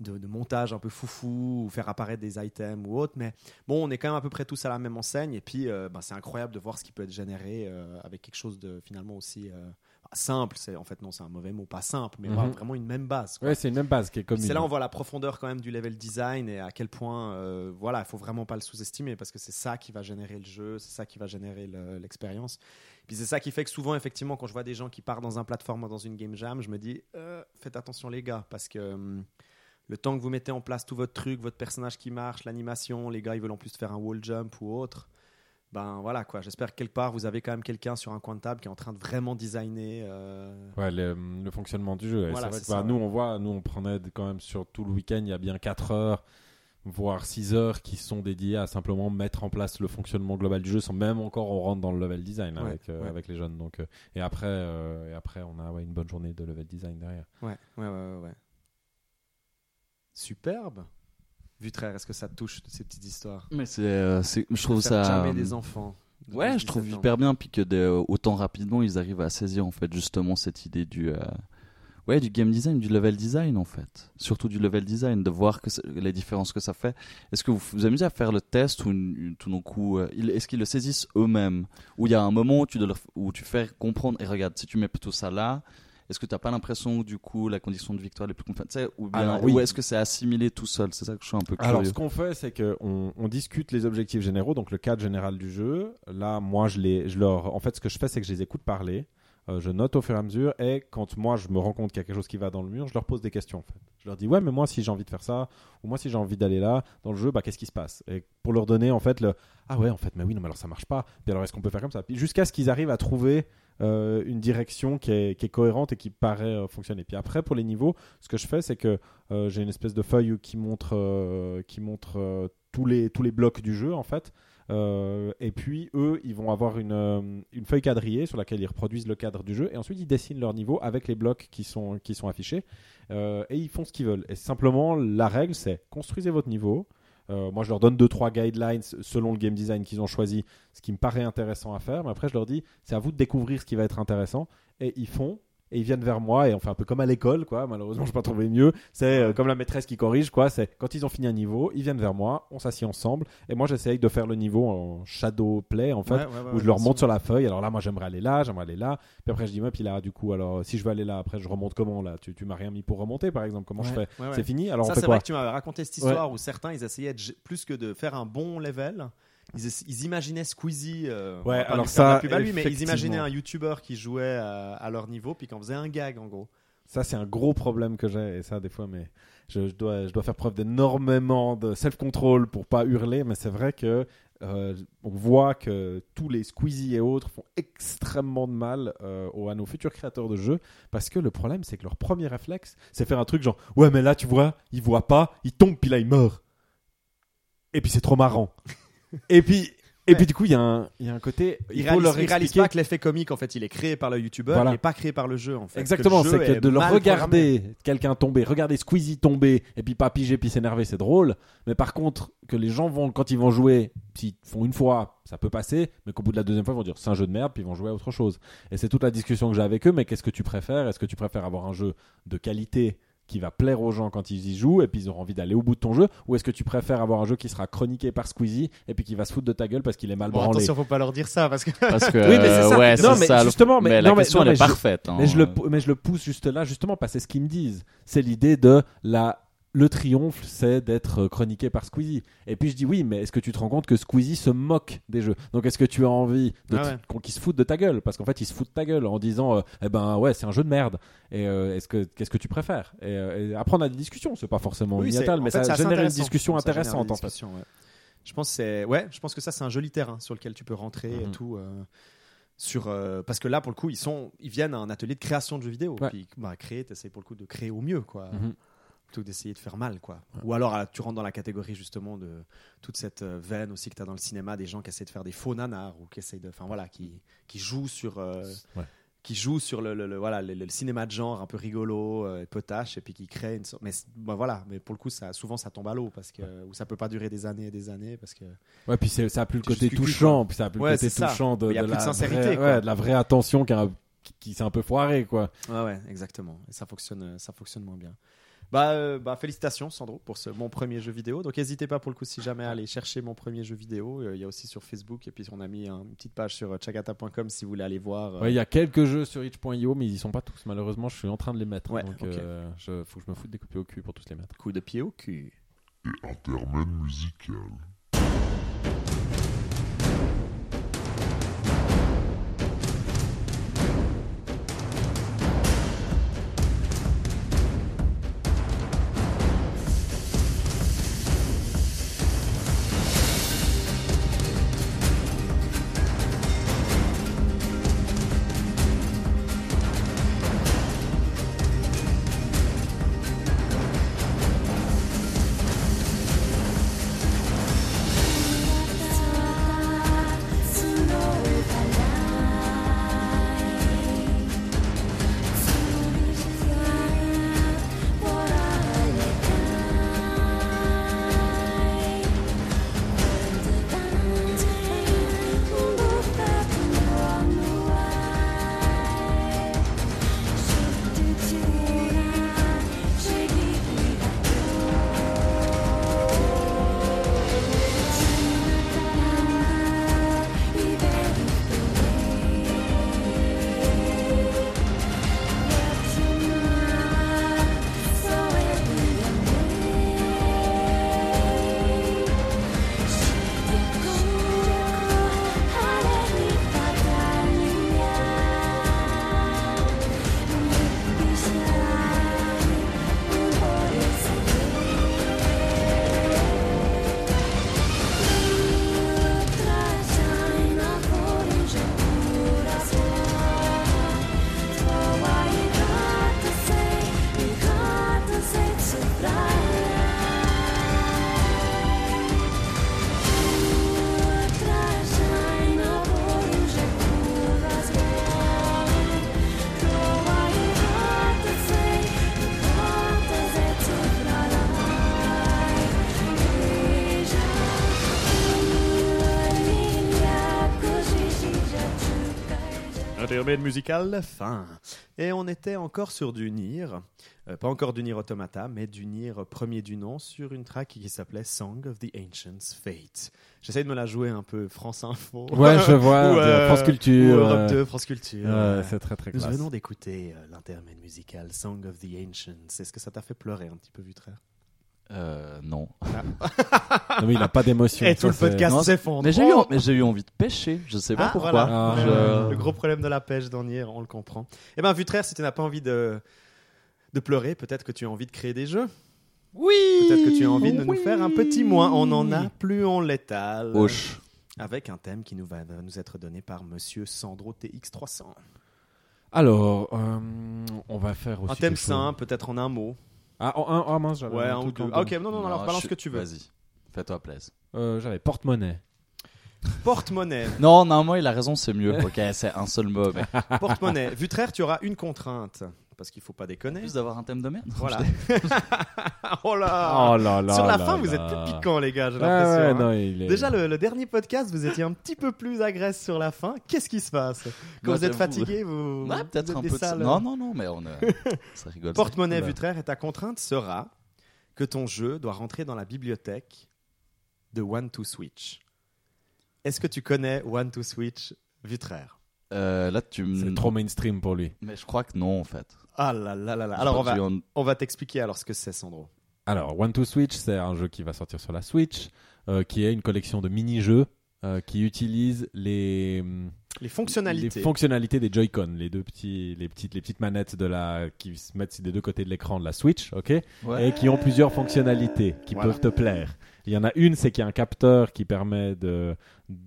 de, de montage un peu foufou, ou faire apparaître des items ou autre. Mais bon, on est quand même à peu près tous à la même enseigne. Et puis, euh, ben, c'est incroyable de voir ce qui peut être généré euh, avec quelque chose de finalement aussi euh, simple. C'est, en fait, non, c'est un mauvais mot, pas simple, mais Mhm. vraiment une même base. quoi. Ouais, c'est une même base qui est commune. C'est là on voit la profondeur quand même du level design et à quel point, euh, voilà, il faut vraiment pas le sous-estimer parce que c'est ça qui va générer le jeu, c'est ça qui va générer le- l'expérience. Puis c'est ça qui fait que souvent, effectivement, quand je vois des gens qui partent dans un plateforme ou dans une game jam, je me dis, faites attention les gars, parce que hum, le temps que vous mettez en place tout votre truc, votre personnage qui marche, l'animation, les gars ils veulent en plus faire un wall jump ou autre. Ben voilà quoi, j'espère que quelque part vous avez quand même quelqu'un sur un coin de table qui est en train de vraiment designer. euh, Ouais, le, le fonctionnement du jeu. Voilà, vrai que, bah, nous, on voit, nous, on prenait quand même sur tout le week-end, il y a bien 4 heures, voire 6 heures qui sont dédiées à simplement mettre en place le fonctionnement global du jeu sans même encore on rentre dans le level design Ouais, avec, euh, avec les jeunes. Donc, euh, et, après, et après, on a une bonne journée de level design derrière. Ouais, ouais, ouais, ouais. Superbe. Vutraire, est-ce que ça te touche ces petites histoires Mais c'est, euh, c'est- je trouve ça. charmer euh, des enfants. de Ouais, 12, je trouve 17 ans. hyper bien, puis que de- autant rapidement ils arrivent à saisir en fait justement cette idée du, euh, ouais, du game design, du level design en fait, surtout du level design, de voir que les différences que ça fait. Est-ce que vous vous amusez à faire le test ou une- une- tout d'un coup, euh, est-ce qu'ils le saisissent eux-mêmes, ou il y a un moment où tu dois leur- où tu fais comprendre et regarde si tu mets plutôt ça là. Est-ce que tu n'as pas l'impression que du coup la condition de victoire est plus sais, ou bien Alors, oui. ou est-ce que c'est assimilé tout seul? C'est ça que je suis un peu curieux. Alors, ce qu'on fait, c'est qu'on on discute les objectifs généraux, donc le cadre général du jeu. Là, moi, je les, je leur, en fait, ce que je fais, c'est que je les écoute parler. euh, je note au fur et à mesure et quand moi je me rends compte qu'il y a quelque chose qui va dans le mur, je leur pose des questions en fait. Je leur dis ouais mais moi si j'ai envie de faire ça ou moi si j'ai envie d'aller là dans le jeu, bah qu'est-ce qui se passe? Et pour leur donner en fait le ah ouais en fait mais oui non mais alors ça marche pas. Puis alors est-ce qu'on peut faire comme ça? Puis jusqu'à ce qu'ils arrivent à trouver euh, une direction qui est, cohérente et qui paraît euh, fonctionner. Puis après pour les niveaux, ce que je fais c'est que euh, j'ai une espèce de feuille qui montre qui montre tous les tous les blocs du jeu en fait. Et puis eux, ils vont avoir une, une feuille quadrillée sur laquelle ils reproduisent le cadre du jeu. Et ensuite, ils dessinent leur niveau avec les blocs qui sont, qui sont affichés. Et ils font ce qu'ils veulent. Et simplement, la règle, c'est construisez votre niveau. Euh, moi, je leur donne 2-3 guidelines selon le game design qu'ils ont choisi, ce qui me paraît intéressant à faire. Mais après, je leur dis, c'est à vous de découvrir ce qui va être intéressant. Et ils font. Et ils viennent vers moi et on fait un peu comme à l'école, quoi. Malheureusement, [laughs] je n'ai pas trouvé mieux. C'est euh, comme la maîtresse qui corrige, quoi. C'est quand ils ont fini un niveau, ils viennent vers moi, on s'assied ensemble. Et moi, j'essaye de faire le niveau en shadow play, en fait, Ouais, ouais, ouais, où je leur montre sur la feuille. Alors là, moi, j'aimerais aller là, j'aimerais aller là. Puis après, je dis, ouais, puis là, du coup, alors si je veux aller là, après, je remonte comment là? Tu, tu m'as rien mis pour remonter, par exemple Comment je fais? C'est fini? Alors ça, c'est vrai que tu m'avais raconté cette histoire où certains, ils essayaient de plus que de faire un bon level. Ils, imaginaient Squeezie. euh, Ouais, alors ça, à lui, mais ils imaginaient un YouTuber qui jouait à, à leur niveau, puis qui en faisait un gag en gros. Ça, c'est un gros problème que j'ai. Et ça, des fois, mais je, je dois, je dois faire preuve d'énormément de self-control pour pas hurler. Mais c'est vrai que euh, on voit que tous les Squeezie et autres font extrêmement de mal euh, aux- à nos futurs créateurs de jeux. Parce que le problème, c'est que leur premier réflexe, c'est faire un truc genre Ouais, mais là, tu vois, il voit pas, il tombe, puis là, il meurt. Et puis, c'est trop marrant. Et puis. Et Ouais. puis du coup, il y, a un- il y a un côté. Ils Il faut réalisent, leur réalisent expliquer pas que l'effet comique, en fait, il est créé par le YouTuber, Voilà. il n'est pas créé par le jeu, en fait. Exactement, c'est que de le regarder quelqu'un tomber, regarder Squeezie tomber et puis pas piger puis s'énerver, c'est drôle. Mais par contre, que les gens vont, quand ils vont jouer, s'ils font une fois, ça peut passer, mais qu'au bout de la deuxième fois, ils vont dire c'est un jeu de merde, puis ils vont jouer à autre chose. Et c'est toute la discussion que j'ai avec eux. Mais qu'est-ce que tu préfères? Est-ce que tu préfères avoir un jeu de qualité qui va plaire aux gens quand ils y jouent et puis ils auront envie d'aller au bout de ton jeu ou est-ce que tu préfères avoir un jeu qui sera chroniqué par Squeezie et puis qui va se foutre de ta gueule parce qu'il est mal Bon, branlé attention, faut pas leur dire ça, parce que. Parce que, [laughs] Oui, mais c'est ça. ouais, Non, c'est mais ça, justement, mais- la non, question non, elle mais est je- parfaite. hein. Mais je, le, pou- mais je le pousse juste là, justement, parce que c'est ce qu'ils me disent. C'est l'idée de la. Le triomphe, c'est d'être euh, chroniqué par Squeezie. Et puis je dis oui, mais est-ce que tu te rends compte que Squeezie se moque des jeux? Donc est-ce que tu as envie de Ah ouais. qu'il se foute de ta gueule? Parce qu'en fait, il se fout de ta gueule en disant euh, eh ben ouais, c'est un jeu de merde. Et euh, est-ce que qu'est-ce que tu préfères? Et, euh, et après, on a des discussions. C'est pas forcément Oui, mais fait, ça génère une discussion Ça intéressante en fait. discussions, ouais. Je pense que c'est ouais, je pense que ça c'est un joli terrain sur lequel tu peux rentrer et Mhm. tout sur euh, parce que là pour le coup, ils sont ils viennent à un atelier de création de jeux vidéo Ouais. puis bah créer, tu pour le coup de créer au mieux quoi. Mhm. Plutôt que d'essayer de faire mal quoi. Ou alors euh, tu rentres dans la catégorie justement de toute cette euh, veine aussi que tu as dans le cinéma des gens qui essaient de faire des faux nanars ou qui essayent de enfin voilà, qui qui jouent sur euh, Ouais. qui joue sur le, le- le- voilà le, le cinéma de genre un peu rigolo euh, potache et puis qui crée une sorte mais bah, voilà mais pour le coup ça souvent ça tombe à l'eau parce que ou ça peut pas durer des années et des années parce que Ouais, puis c'est- ça a plus le côté touchant, puis ça a plus le côté touchant de, de la sincérité, vraie, de la vraie attention qui, qui, s'est un peu foirée, quoi. ouais ouais exactement. Et ça fonctionne ça fonctionne moins bien bah, euh, bah félicitations Sandro pour ce mon premier jeu vidéo donc n'hésitez pas pour le coup si jamais à aller chercher mon premier jeu vidéo Euh, il y a aussi sur Facebook et puis on a mis un- une petite page sur euh, chagata.com si vous voulez aller voir euh, Ouais, il y a quelques jeux sur itch.io, mais ils y sont pas tous. Malheureusement, je suis en train de les mettre. Ouais, donc, euh, je, faut que je me foute des coupés au cul pour tous les mettre. coup de pied au cul Intermède musical. Intermède musical fin. Et on était encore sur du Nier, Euh, pas encore du Nier Automata, mais du Nier premier du nom sur une track qui s'appelait Song of the Ancients Fate. J'essaie de me la jouer un peu France Info. Ouais, je vois, [laughs] Ou, euh, France Culture, ou Europe euh, 2, France Culture. Euh, c'est très très Nous classe. venons d'écouter euh, l'intermède musical Song of the Ancients. Est-ce que ça t'a fait pleurer un petit peu, Vutraire? Euh, non. [laughs] Non, mais il a pas d'émotion. Et tout le podcast s'effondre. Mais j'ai eu, Oh mais j'ai eu envie de pêcher. Je sais pas Ah, pourquoi. voilà. Ah, Je-. Le gros problème de la pêche dans Nier, on le comprend. Eh bien, Vutraire, si tu n'as pas envie de, de pleurer, peut-être que tu as envie de créer des jeux. Oui. Peut-être que tu as envie de nous faire un petit moins. On en a, plus on l'étale. Hoche. Avec un thème qui nous va va nous être donné par Monsieur Sandro TX300. Alors, euh, on va faire aussi Un thème simple, peut-être en un mot. Ah, en un, ah mince, j'avais Ouais, un un ou deux. Ah, ok, non, non, non, alors balance je ce que tu veux. Vas-y. Fais-toi plaisir. Euh, j'avais porte-monnaie. Porte-monnaie. [laughs] Non, non, moi, il a raison, c'est mieux. Ok, c'est un seul mot. Mais... Porte-monnaie. Vutraire, tu auras une contrainte. Parce qu'il faut pas déconner. Plus d'avoir un thème de merde. Voilà. [laughs] [laughs] oh là Oh là là. Sur la là fin, vous êtes plus piquant, les gars, j'ai Ouais, l'impression. ouais, hein. est- Déjà, le, le dernier podcast, vous étiez un petit peu plus agressif sur la fin. Qu'est-ce qui se passe Quand Moi, vous êtes fatigué, vous. Ouais, vous peut-être un peu de sales- Non, non, non, mais on a... [laughs] ça rigole. Porte-monnaie. Vutraire et ta contrainte sera que ton jeu doit rentrer dans la bibliothèque de One to Switch. Est-ce que tu connais One to Switch Vutraire Euh, là, tu me. C'est trop mainstream pour lui. Mais je crois que non, en fait. Ah là là là là. Alors on va, en- on va t'expliquer alors ce que c'est, Sandro. Alors, One to Switch, c'est un jeu qui va sortir sur la Switch, euh, qui est une collection de mini-jeux euh, qui utilisent les, Les fonctionnalités. les fonctionnalités des Joy-Con, les deux petits, les petites, les petites manettes de la, qui se mettent des deux côtés de l'écran de la Switch, ok, Ouais. et qui ont plusieurs fonctionnalités qui Voilà. peuvent te plaire. Il y en a une, c'est qu'il y a un capteur qui permet de,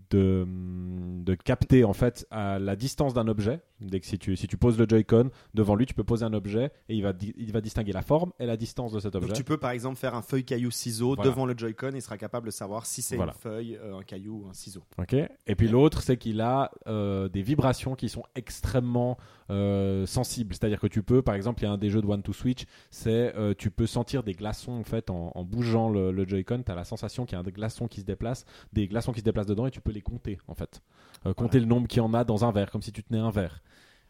de, de capter en fait à la distance d'un objet. Dès que si tu, si tu poses le Joy-Con devant lui, tu peux poser un objet et il va, di- il va distinguer la forme et la distance de cet objet. Donc tu peux par exemple faire un feuille caillou ciseau Voilà. devant le Joy-Con, il sera capable de savoir si c'est Voilà. une feuille, euh, un caillou ou un ciseau. Ok. Et puis l'autre, c'est qu'il a euh, des vibrations qui sont extrêmement euh, sensibles. C'est-à-dire que tu peux, par exemple, il y a un des jeux de One to Switch, c'est tu peux sentir des glaçons en fait en, en bougeant le, le Joy-Con. Tu as la sensation qu'il y a des glaçons qui se déplacent, des glaçons qui se déplacent dedans et tu peux les compter en fait. Euh, compter le nombre qu'il y en a dans un verre, comme si tu tenais un verre.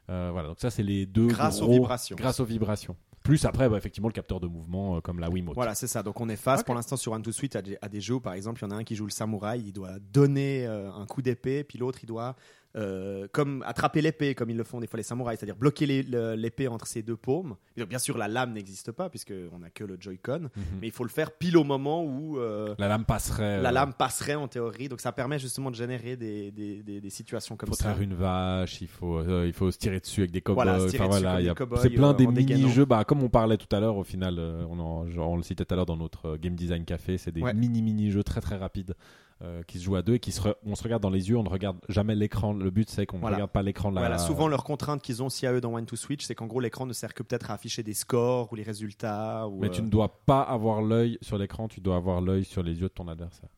Euh, voilà. Donc ça, c'est les deux. Grâce aux vibrations. Grâce aux vibrations. Plus après, bah, effectivement, le capteur de mouvement euh, comme la Wiimote. Voilà, c'est ça. Donc on est face pour l'instant sur One to Switch à des, à des jeux où par exemple il y en a un qui joue le samouraï, il doit donner euh, un coup d'épée, puis l'autre il doit euh, comme attraper l'épée comme ils le font des fois les samouraïs, c'est-à-dire bloquer l'épée entre ses deux paumes. Bien sûr la lame n'existe pas puisque on n'a que le Joy-Con, Mhm. mais il faut le faire pile au moment où euh, La lame passerait. la euh, lame passerait en théorie. Donc ça permet justement de générer des, des, des- des situations comme faut ça. traire une vache, il faut, il faut se tirer dessus avec des cow-boys. Voilà, Enfin, il c'est plein des mini-jeux. Bah, comme on parlait tout à l'heure, au final, on, en- genre, on le citait tout à l'heure dans notre Game Design Café, c'est des Ouais. mini-mini-jeux très très rapides euh, qui se jouent à deux et qui se re- on se regarde dans les yeux, on ne regarde jamais l'écran. Le but, c'est qu'on ne Voilà. regarde pas l'écran de la. Voilà, souvent leur contrainte qu'ils ont aussi à eux dans One to Switch, c'est qu'en gros l'écran ne sert que peut-être à afficher des scores ou les résultats. Ou, Mais tu euh, ne dois pas avoir l'œil sur l'écran, tu dois avoir l'œil sur les yeux de ton adversaire.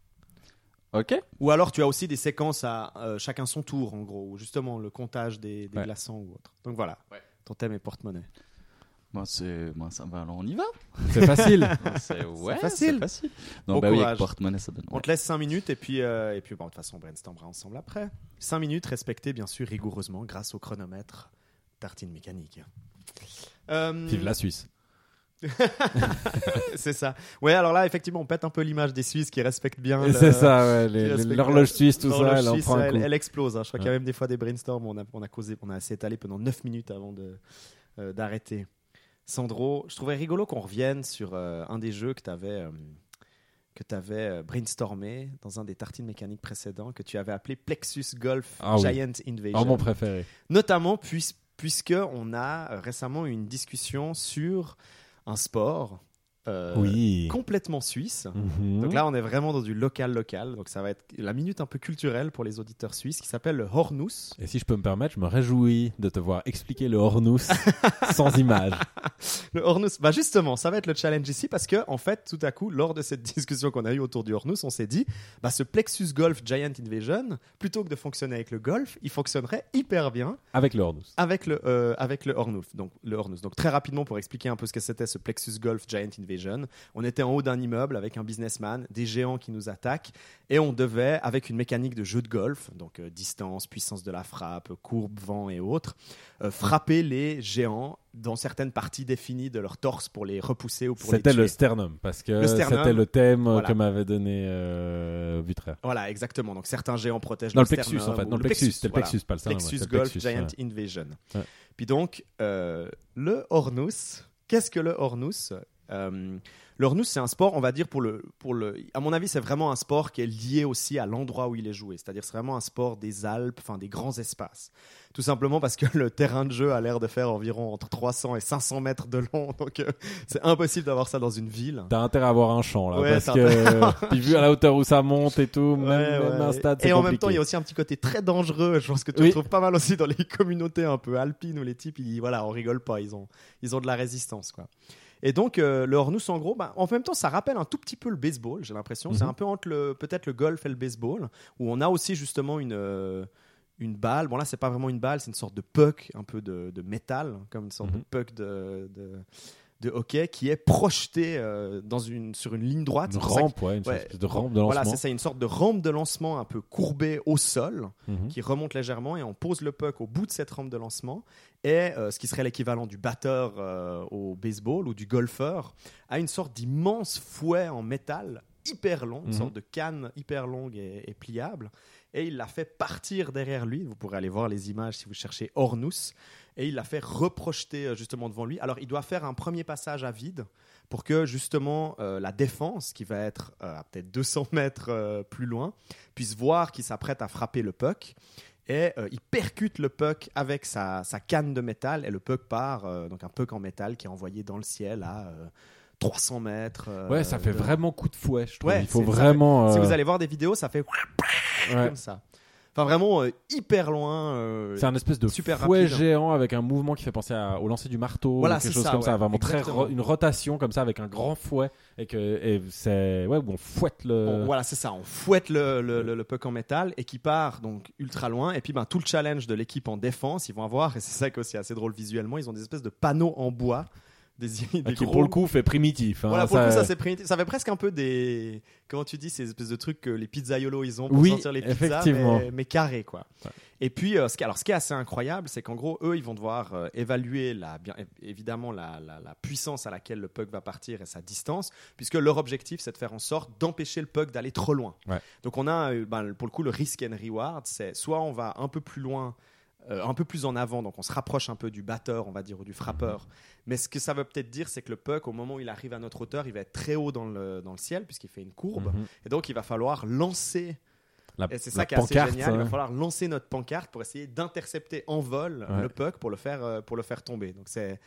Ok. Ou alors tu as aussi des séquences à euh, chacun son tour, en gros, ou justement le comptage des, des Ouais. glaçons ou autre. Donc voilà, ton thème est porte-monnaie. Moi, c'est. Moi, ça va. Alors, on y va. [laughs] C'est facile. [laughs] C'est ouais, facile. c'est facile. Non, Bon bah oui, courage. avec porte-monnaie, ça donne. On te laisse 5 minutes et puis, euh, et puis bon, de toute façon on brainstormera ensemble après. 5 minutes respectées bien sûr rigoureusement grâce au chronomètre tartine mécanique. Euh, Vive la Suisse. [laughs] c'est ça. Ouais, alors là effectivement on pète un peu l'image des Suisses qui respectent bien. le- C'est ça, ouais, l'horloge suisse, tout ça, elle en prend un coup. elle explose. hein. Je crois qu'il y a Ouais. même des fois des brainstorms où on a, on a causé, on a assez étalé pendant 9 minutes avant de euh, d'arrêter. Sandro, je trouvais rigolo qu'on revienne sur euh, un des jeux que tu avais, que tu avais brainstormé dans un des tartines mécaniques précédents, que tu avais appelé Plexus Golf Ah oui. Giant Invasion. Oh, mon préféré. Notamment puis, puisque on a euh, récemment eu une discussion sur un sport euh, oui. complètement suisse. Mhm. Donc là, on est vraiment dans du local local. Donc ça va être la minute un peu culturelle pour les auditeurs suisses qui s'appelle le Hornus. Et si je peux me permettre, je me réjouis de te voir expliquer le Hornus [laughs] sans image. Le Hornus, bah justement, ça va être le challenge ici parce que en fait, tout à coup, lors de cette [laughs] discussion qu'on a eue autour du Hornus, on s'est dit, bah ce Plexus Golf Giant Invasion, plutôt que de fonctionner avec le Golf, il fonctionnerait hyper bien Avec le Hornus. avec le euh, avec le Hornus. Donc le Hornus. Donc très rapidement pour expliquer un peu ce que c'était ce Plexus Golf Giant Invasion. On était en haut d'un immeuble avec un businessman, des géants qui nous attaquent, et on devait, avec une mécanique de jeu de golf, donc euh, distance, puissance de la frappe, courbe, vent et autres, euh, frapper les géants dans certaines parties définies de leur torse pour les repousser ou pour les C'était tuer. le sternum, parce que c'était le thème euh, voilà. que m'avait donné euh. Voilà, exactement. Donc certains géants protègent Non, le le plexus sternum en fait. le plexus, c'était le voilà. plexus, pas le sternum. Plexus c'était le Golf plexus, Giant ouais. Invasion. Ouais. Puis donc, euh, le Hornus, qu'est-ce que le Hornus? Euh, Le Hornus, c'est un sport, on va dire, pour le, pour le. À mon avis, c'est vraiment un sport qui est lié aussi à l'endroit où il est joué. C'est-à-dire, c'est vraiment un sport des Alpes, enfin des grands espaces. Tout simplement parce que [laughs] le terrain de jeu a l'air de faire environ entre 300 et 500 mètres de long. [laughs] Donc, euh, c'est impossible d'avoir ça dans une ville. T'as intérêt à avoir un champ là, Ouais, parce que [laughs] puis vu à la hauteur où ça monte et tout, même, Ouais, même ouais. un stade, Et en compliqué. même temps, il y a aussi un petit côté très dangereux. Je pense que tu Oui. retrouves pas mal aussi dans les communautés un peu alpines où les types, ils, voilà, on rigole pas. Ils ont, ils ont de la résistance, quoi. Et donc, euh, le Hornus, en gros, bah, en même temps, ça rappelle un tout petit peu le baseball, j'ai l'impression. C'est Mhm. un peu entre le, peut-être le golf et le baseball, où on a aussi justement une, euh, une balle. Bon, là, c'est pas vraiment une balle, c'est une sorte de puck, un peu de, de métal, comme une sorte de Mhm. puck de, de, de hockey, qui est projeté euh, dans une, sur une ligne droite. Une rampe, ouais, une Ouais. de rampe de lancement. voilà, c'est ça, une sorte de rampe de lancement un peu courbée au sol Mhm. qui remonte légèrement et on pose le puck au bout de cette rampe de lancement et euh, ce qui serait l'équivalent du batteur euh, au baseball ou du golfeur a une sorte d'immense fouet en métal hyper long, une Mhm. sorte de canne hyper longue et, et pliable et il l'a fait partir derrière lui. Vous pourrez aller voir les images si vous cherchez Ornus et il l'a fait reprojeter euh, justement devant lui. Alors il doit faire un premier passage à vide pour que justement euh, la défense, qui va être euh, à peut-être 200 [laughs] mètres euh, plus loin, puisse voir qu'il s'apprête à frapper le puck. Et il percute le puck avec sa, sa canne de métal et le puck part, donc un puck en métal qui est envoyé dans le ciel à euh, 300 mètres. Ouais, ça fait de- vraiment coup de fouet, je trouve. Ouais, Il faut vraiment. Si vous allez voir des vidéos, ça fait ouais. comme ça. Enfin, vraiment euh, hyper loin. euh, C'est un espèce de super fouet rapide. géant avec un mouvement qui fait penser à- au lancer du marteau, Voilà, quelque c'est chose ça, comme ça. ouais, Vraiment très exactement. ro- une rotation comme ça avec un grand fouet et que et c'est ouais où on fouette le. Voilà, c'est ça. On fouette le, le, le- le puck en métal et qui part donc ultra loin. Et puis, ben, tout le challenge de l'équipe en défense, ils vont avoir, et c'est ça qui est aussi assez drôle visuellement, ils ont des espèces de panneaux en bois. Des, des Ah, qui gros- pour le coup fait primitif. hein, Voilà, pour le coup, ça, c'est primitif. ça fait presque un peu des. Comment tu dis, ces espèces de trucs que les pizzaiolos ils ont pour Oui, sortir les pizzas, effectivement. mais, mais carrés, quoi. Ouais. Et puis, euh, ce qui, alors, ce qui est assez incroyable, c'est qu'en gros, eux, ils vont devoir euh, évaluer la, bien, évidemment la, la- la puissance à laquelle le puck va partir et sa distance, puisque leur objectif, c'est de faire en sorte d'empêcher le puck d'aller trop loin. Ouais. Donc, on a, euh, ben, pour le coup, le risk and reward, c'est soit on va un peu plus loin. Euh, un peu plus en avant, donc on se rapproche un peu du batteur, on va dire, ou du frappeur. Mais ce que ça veut peut-être dire, c'est que le puck, au moment où il arrive à notre hauteur, il va être très haut dans le, dans le ciel, puisqu'il fait une courbe. Mhm. Et donc, il va falloir lancer La, et c'est ça qui est assez génial. Il va falloir lancer notre pancarte pour essayer d'intercepter en vol Ouais. le puck pour le faire, euh, pour le faire tomber. Donc c'est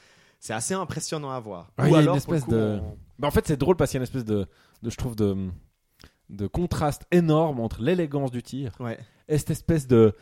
c'est assez impressionnant à voir. Ouais, il y a une pour le espèce coup, de- on- Bah, en fait, c'est drôle parce qu'il y a une espèce de, de je trouve, de, de contraste énorme entre l'élégance du tir Ouais. Et cette espèce de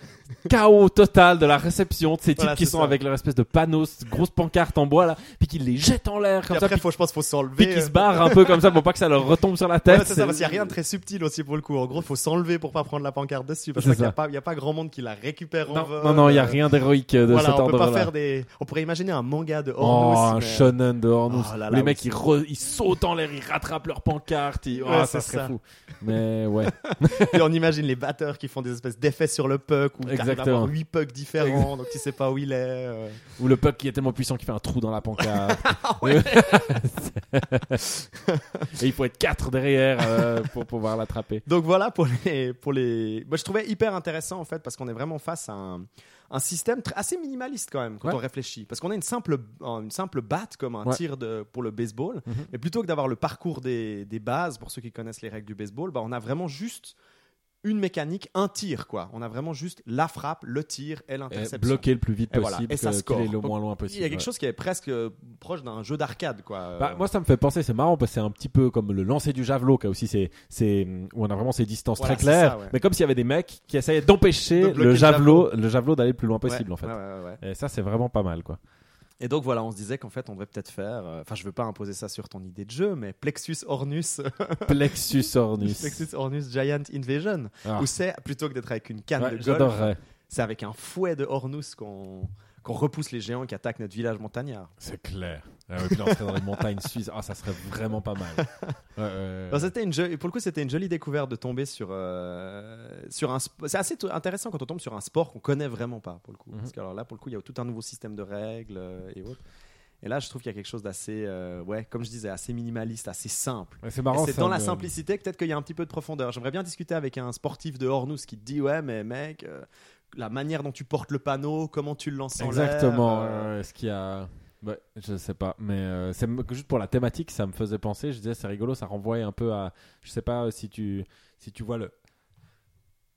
chaos total de la réception de ces types Voilà, qui sont ça. avec leur espèce de panneaux, cette grosse pancarte en bois là, puis qu'ils les jettent en l'air Puis comme après, ça, puis, faut, je pense, faut puis s'enlever. qu'ils euh, se barrent un peu comme ça pour pas que ça leur retombe sur la tête. c'est ça, parce qu'il n'y a rien de très subtil aussi pour le coup. En gros, il faut s'enlever pour pas prendre la pancarte dessus. Parce qu'il n'y a, pas- il y a pas grand monde qui la récupère en Non, vol. non, non, il y a rien d'héroïque de Voilà, cet on peut pas faire des. On pourrait imaginer un manga de Oh, Hornus. un mais- shonen de Hornus. Oh là les mecs, ils, re- ils sautent en l'air, ils rattrapent leur pancarte. Ils... Oh, Ouais, ça serait ça. fou. Mais ouais. [laughs] Et on imagine les batteurs qui font des espèces d'effets sur le puck ou t'arrives à Exactement. avoir huit pucks différents, donc tu sais pas où il est. euh. Ou le puck qui est tellement puissant qu'il fait un trou dans la pancarte. [laughs] Ouais. [laughs] Et il faut être quatre derrière euh, pour pouvoir l'attraper. Donc voilà pour les pour les. Moi je trouvais hyper intéressant en fait parce qu'on est vraiment face à un, un système assez minimaliste quand même quand Ouais. on réfléchit parce qu'on a une simple une simple batte comme un Ouais. tir de pour le baseball, Mhm. mais plutôt que d'avoir le parcours des, des bases pour ceux qui connaissent les règles du baseball, bah on a vraiment juste une mécanique, un tir quoi. On a vraiment juste la frappe, le tir et Et l'interception. bloquer le plus vite Et voilà, possible, et ça score. le moins loin Il possible. y a quelque ouais. chose qui est presque euh, proche d'un jeu d'arcade quoi. Bah, moi, ça me fait penser, c'est marrant parce que c'est un petit peu comme le lancer du javelot, qui a aussi c'est c'est où on a vraiment ces distances Voilà, très claires, ça, ouais. mais comme s'il y avait des mecs qui essayaient d'empêcher De le javelot, le javelot d'aller le plus loin ouais, possible en fait. Et ça, c'est vraiment pas mal quoi. Et donc voilà, on se disait qu'en fait, on devrait peut-être faire. euh, Enfin, je veux pas imposer ça sur ton idée de jeu, mais Plexus Ornus, [laughs] Plexus Ornus. Plexus Ornus Giant Invasion, Ah. où c'est plutôt que d'être avec une canne Ouais, de golf, c'est avec un fouet de Ornus qu'on qu'on repousse les géants qui attaquent notre village montagnard. C'est clair. Ah ouais, puis là, on serait dans les montagnes suisses. Ah, ça serait vraiment pas mal. Ouais, c'était une jo- pour le coup, c'était une jolie découverte de tomber sur, euh, sur un. sp- C'est assez t- intéressant quand on tombe sur un sport qu'on connaît vraiment pas, pour le coup. Mhm. Parce que alors là, pour le coup, il y a tout un nouveau système de règles euh, et autres. Et là, je trouve qu'il y a quelque chose d'assez, euh, ouais, comme je disais, assez minimaliste, assez simple. Ouais, c'est Et marrant. c'est ça dans la simplicité peut-être qu'il y a un petit peu de profondeur. J'aimerais bien discuter avec un sportif de Hornous qui te dit ouais mais mec euh, la manière dont tu portes le panneau, comment tu le lances en l'air. Exactement. euh, ouais, ce qu'il y a. Ouais, je sais pas, mais euh, c'est juste pour la thématique, ça me faisait penser. Je disais, c'est rigolo, ça renvoie un peu à. Je sais pas si tu si tu vois le.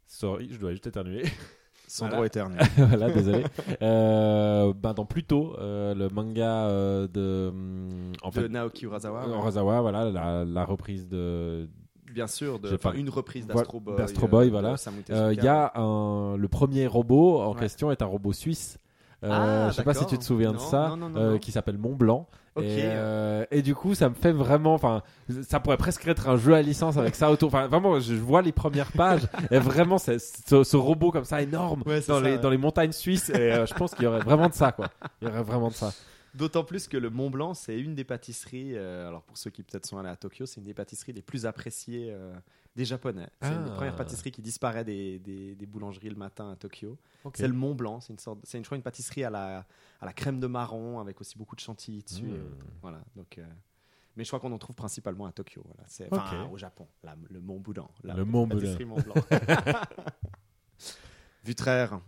Sorry, je dois juste éternuer. [laughs] Sandro Voilà. éternel. [laughs] voilà, désolé. Euh, ben, dans Pluto, euh, le manga euh, de. hum, En de fait, Naoki Urasawa. ouais. Urasawa, voilà, la, la reprise de. Bien sûr, de, pas- une reprise d'Astro Boy. d'Astro Boy, de voilà. Osamu Euh. Il y a un, le premier robot en Ouais. question est un robot suisse. Euh, Ah, je sais pas si tu te souviens de ça, non, euh, qui s'appelle Mont Blanc. Et, euh, et du coup, ça me fait vraiment, enfin, ça pourrait presque être un jeu à licence avec ça autour. Enfin, vraiment, je vois les premières pages [laughs] et vraiment, c'est ce, ce robot comme ça énorme Ouais, dans ça, les ouais. dans les montagnes suisses. Et euh, je pense qu'il y aurait vraiment de ça, quoi. Il y aurait vraiment de ça. D'autant plus que le Mont Blanc, c'est une des pâtisseries. euh, alors pour ceux qui peut-être sont allés à Tokyo, c'est une des pâtisseries les plus appréciées euh, des Japonais. C'est une des Ah. premières pâtisseries qui disparaît des, des- des boulangeries le matin à Tokyo. C'est le Mont Blanc. C'est une sorte, c'est une, je crois une pâtisserie à la, à la crème de marron avec aussi beaucoup de chantilly dessus. Mmh. et autres. Voilà. Donc. euh, mais je crois qu'on en trouve principalement à Tokyo. Voilà. C'est, au Japon, la- le Mont Blanc. la Le Mont pâtisserie Mont Blanc. [laughs] [laughs] [laughs] Vutraire.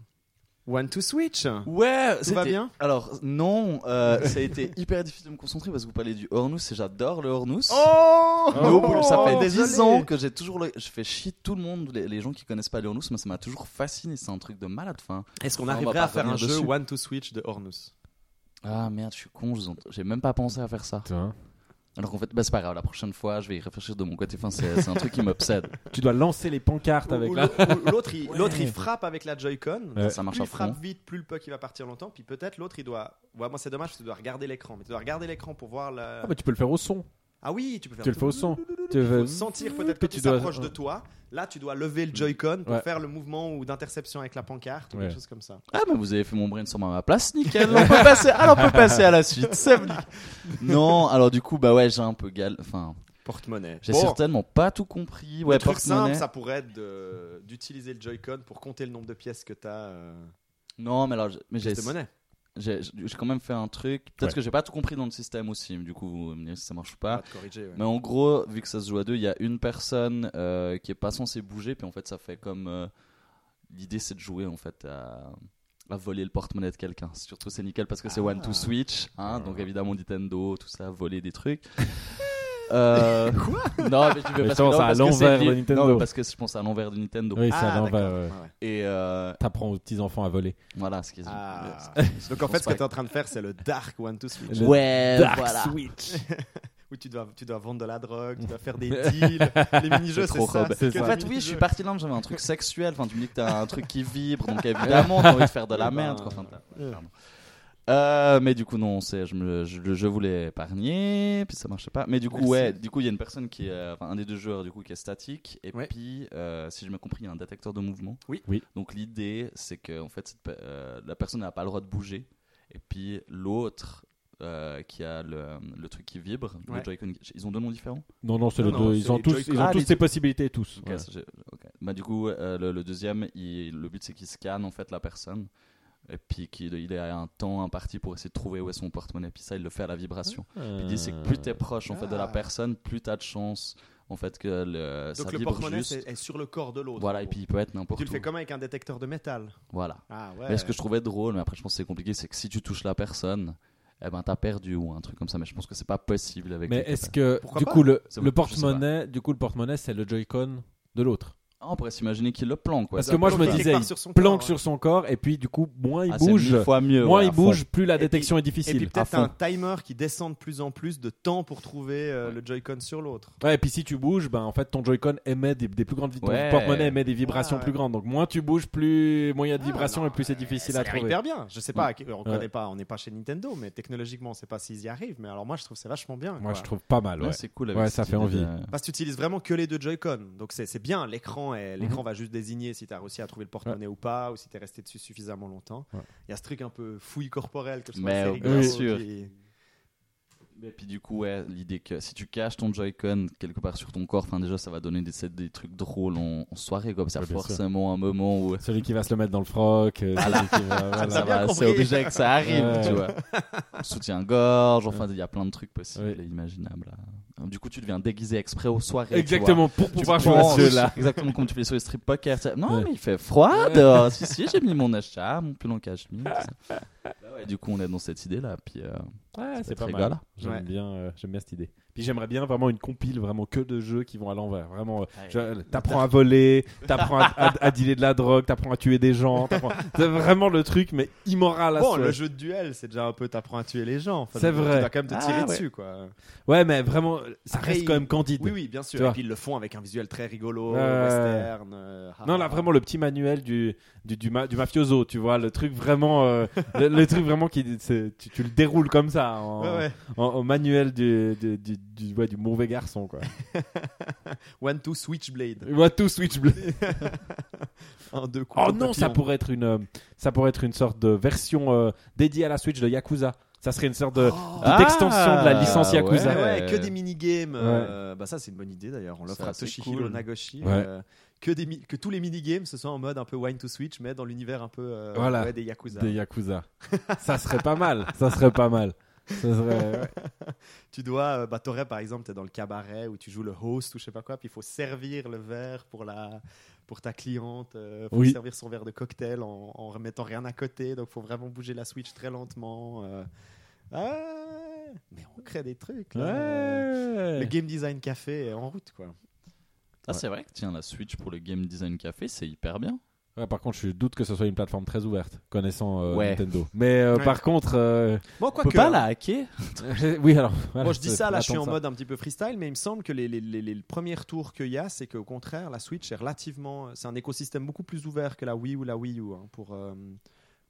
One to switch. Ouais, Tout va bien Alors non, euh, ça a été [laughs] hyper difficile de me concentrer parce que vous parlez du Hornous et j'adore le Hornous. Oh, Mais au bout, ça fait désolé. 10 ans que j'ai toujours le... je fais chier tout le monde les, les gens qui connaissent pas le Hornous mais ça m'a toujours fasciné c'est un truc de malade fin Est-ce qu'on arriverait à faire un jeu. One to Switch de Hornus? Ah merde je suis con j'ai même pas pensé à faire ça. Alors qu'en fait bah, c'est pas grave la prochaine fois je vais y réfléchir de mon côté enfin c'est un truc qui m'obsède [laughs] Tu dois lancer les pancartes avec ou la. l'autre- il, Ouais. l'autre, il [laughs] frappe avec la Joy-Con. Ouais. ça marche Plus à il frappe vite, plus le puck il va partir longtemps. Puis peut-être l'autre, il doit. Ouais, moi, c'est dommage parce que tu dois regarder l'écran. Mais tu dois regarder l'écran pour voir la. Ah, bah, tu peux le faire au son. Ah oui, tu peux faire. Tu le fais au son. Tu veux- sentir peut-être Puis que tu s'approches de toi. Là, tu dois lever le Joy-Con pour Ouais. faire le mouvement ou d'interception avec la pancarte ou Ouais. quelque chose comme ça. ah bah vous avez fait mon brainstorm à ma place nickel [laughs] on peut passer alors on peut passer à la suite c'est non alors du coup bah ouais j'ai un peu gal enfin Porte-monnaie. j'ai Bon, certainement pas tout compris ouais le truc simple, ça pourrait être de- d'utiliser le Joy-Con pour compter le nombre de pièces que tu as. Euh, non mais alors mais j'ai de monnaie. J'ai j'ai quand même fait un truc peut-être Ouais. que j'ai pas tout compris dans le système aussi du coup vous me direz si ça marche ou pas Pas de corriger. ouais. Mais en gros, vu que ça se joue à deux, il y a une personne euh, qui est pas censée bouger, puis en fait, ça fait comme. euh, L'idée, c'est de jouer en fait à, à voler le porte-monnaie de quelqu'un. Surtout, c'est nickel parce que c'est Ah. One to Switch, hein, donc évidemment Nintendo, tout ça, voler des trucs. [laughs] Euh... [laughs] Quoi Non, mais je parce je pense à l'envers de Nintendo. Non, parce que je pense à l'envers de Nintendo. Oui, c'est Ah, à l'envers. d'accord. ouais. Et euh, T'apprends aux petits enfants à voler. voilà, ce qui est. Ah. [laughs] Donc en fait, ce que pense tu es en train de faire, c'est le Dark One to Switch. Le Ouais, Dark voilà. Switch. [laughs] Où tu dois, tu dois vendre de la drogue, tu dois faire des deals. les mini-jeux, C'est ça. En fait, oui, je suis parti là, j'avais un truc sexuel. Enfin, tu me dis que t'as un truc qui vibre, donc évidemment, t'as envie de faire de la Eh ben, merde. quoi. Enfin, t'as- pardon. Euh, mais du coup, non, c'est, je, me, je, voulais épargner, puis ça marchait pas. Mais du coup, Merci. ouais, du coup, il y a une personne qui est, enfin, un des deux joueurs, du coup, qui est statique. Et Ouais. puis, euh, si je me compris, il y a un détecteur de mouvement. Oui. Oui. Donc, l'idée, c'est que, en fait, cette euh, la personne n'a pas le droit de bouger. Et puis, l'autre, euh, qui a le, le truc qui vibre, le. Joy-Con, ils ont deux noms différents? Non, non, c'est Non, le non, deux. Ils ont tous, ils ont Ah, tous ces possibilités, tous. Ouais. Bah, du coup, euh, le, le deuxième, il- le but c'est qu'il scanne en fait la personne. Et puis qu'il il a un temps imparti pour essayer de trouver où est son porte-monnaie. Puis ça, il le fait à la vibration. Puis L'idée c'est que plus t'es proche en fait de Ah. la personne, plus t'as de chance en fait que le, ça Donc le vibre porte-monnaie juste. c'est- est sur le corps de l'autre. Voilà, et puis il peut être n'importe tu le où. fais comme avec un détecteur de métal. Voilà. Ah ouais. Mais ce que je trouvais drôle, mais après je pense que c'est compliqué, c'est que si tu touches la personne, eh ben t'as perdu ou un truc comme ça. Mais je pense que c'est pas possible avec. Mais est-ce que du coup le, C'est le bon, je sais porte-monnaie, du coup le porte-monnaie c'est le Joy-Con de l'autre? Ah, on pourrait s'imaginer qu'il le planque. Ouais, Parce que moi je me disais, il sur son planque corps, sur son corps et puis du coup moins il Ah, bouge, mille fois mieux. moins ouais, il bouge, plus la puis- détection est Et puis difficile. peut-être un timer qui descend de plus en plus de temps pour trouver euh, le Joy-Con sur l'autre. Ouais, et puis si tu bouges, ben en fait ton Joy-Con émet des, des plus grandes Ouais. porte-monnaie émet des vibrations Ouais, ouais. plus grandes. Donc moins tu bouges, plus moins il y a de Ah, vibrations non, et plus c'est difficile à trouver. hyper bien. Je sais pas, on Ouais. connaît pas, on n'est pas chez Nintendo, mais technologiquement, on sait pas s'ils y arrivent. Mais alors moi, je trouve que c'est vachement bien. Moi je trouve pas mal. Ouais, c'est cool. Avec Ouais, ça fait envie. Parce que tu utilises vraiment que les deux Joy-Con. Donc c'est c'est bien, l'écran l'écran et l'écran va juste désigner si tu as réussi à trouver le porte-monnaie ou pas, ou si tu es resté dessus suffisamment longtemps. Il Ouais. y a ce truc un peu fouille corporelle que je Mais rigolo, bien sûr. puis- Et puis du coup, ouais, l'idée que si tu caches ton Joy-Con quelque part sur ton corps, enfin déjà ça va donner des, des trucs drôles en, en soirée, quoi. parce qu'il y a Ouais, bien sûr. forcément un moment où Celui qui va se le mettre dans le froc. euh, qui [laughs] voilà. ça c'est obligé que ça arrive, Ouais. tu vois. Soutien-gorge, enfin il y a plein de trucs possibles Ouais. et imaginables. Du coup, tu deviens déguisé exprès aux soirées. Exactement, pour pouvoir jouer à. [laughs] Exactement comme tu fais sur les strip poker. Non, Ouais. mais il fait froid dehors. si, si, j'ai mis mon achat, mon pull en cachemire. [laughs] Bah ouais, du coup, on est dans cette idée-là. Puis, euh, Ouais, c'est pas mal. J'aime Ouais. bien, euh, j'aime bien cette idée. Puis j'aimerais bien vraiment une compile, vraiment que de jeux qui vont à l'envers. Vraiment, euh, je- t'apprends à voler, t'apprends à, à, à dealer de la drogue, t'apprends à tuer des gens. [laughs] C'est vraiment le truc, mais immoral à Bon, souhait. le jeu de duel, c'est déjà un peu t'apprends à tuer les gens. Enfin, C'est tu vrai. dois quand même te Ah, tirer ouais. dessus, quoi. Ouais, mais vraiment, ça Après, reste quand même candide. Oui, oui, bien sûr. Tu. Et puis ils le font avec un visuel très rigolo, western. euh, Non, là, vraiment, le petit manuel du, du, du, ma- du mafioso, tu vois, le truc vraiment, euh, le, le truc vraiment qui, tu, tu le déroules comme ça, en, Ouais, ouais. en- au manuel du, du, du, du- ouais, du mauvais garçon, quoi. [laughs] One to Switchblade. Moi, tout Switchblade. [laughs] En deux coups. Oh non, ça pourrait être une, euh, ça pourrait être une sorte de version euh, dédiée à la Switch de Yakuza. Ça serait une sorte de Ah, d'extension de la licence Yakuza. Ouais, que des minigames. euh, bah ça, c'est une bonne idée d'ailleurs. On l'offre à Toshihiro cool. Nagoshi. Ouais. euh, que, des que tous les minigames ce soit en mode un peu wine to switch, mais dans l'univers un peu euh, Voilà. ouais, des Yakuza. Des Yakuza. ça serait pas mal. Ça serait pas mal. Ça serait. ouais. [laughs] Tu dois, euh, bah, t'aurais par exemple, t'es dans le cabaret où tu joues le host ou je sais pas quoi, puis il faut servir le verre pour la pour ta cliente, euh, faut Oui. servir son verre de cocktail en, en remettant rien à côté, donc faut vraiment bouger la switch très lentement. euh. Ah, mais on crée des trucs. Là. Le game design café est en route quoi. Ah, c'est vrai que tiens, la Switch pour le Game Design Café, c'est hyper bien. Ouais, par contre, je doute que ce soit une plateforme très ouverte, connaissant euh, Ouais. Nintendo. Mais euh, Ouais. par contre, euh, Moi, On quoi peut que, pas hein. la hacker [laughs] oui alors. voilà, Moi, je dis ça, là, je suis en ça. mode un petit peu freestyle, mais il me semble que les, les, les, les premiers retours qu'il y a, c'est qu'au contraire, la Switch est relativement. C'est un écosystème beaucoup plus ouvert que la Wii ou la Wii U hein, pour, euh,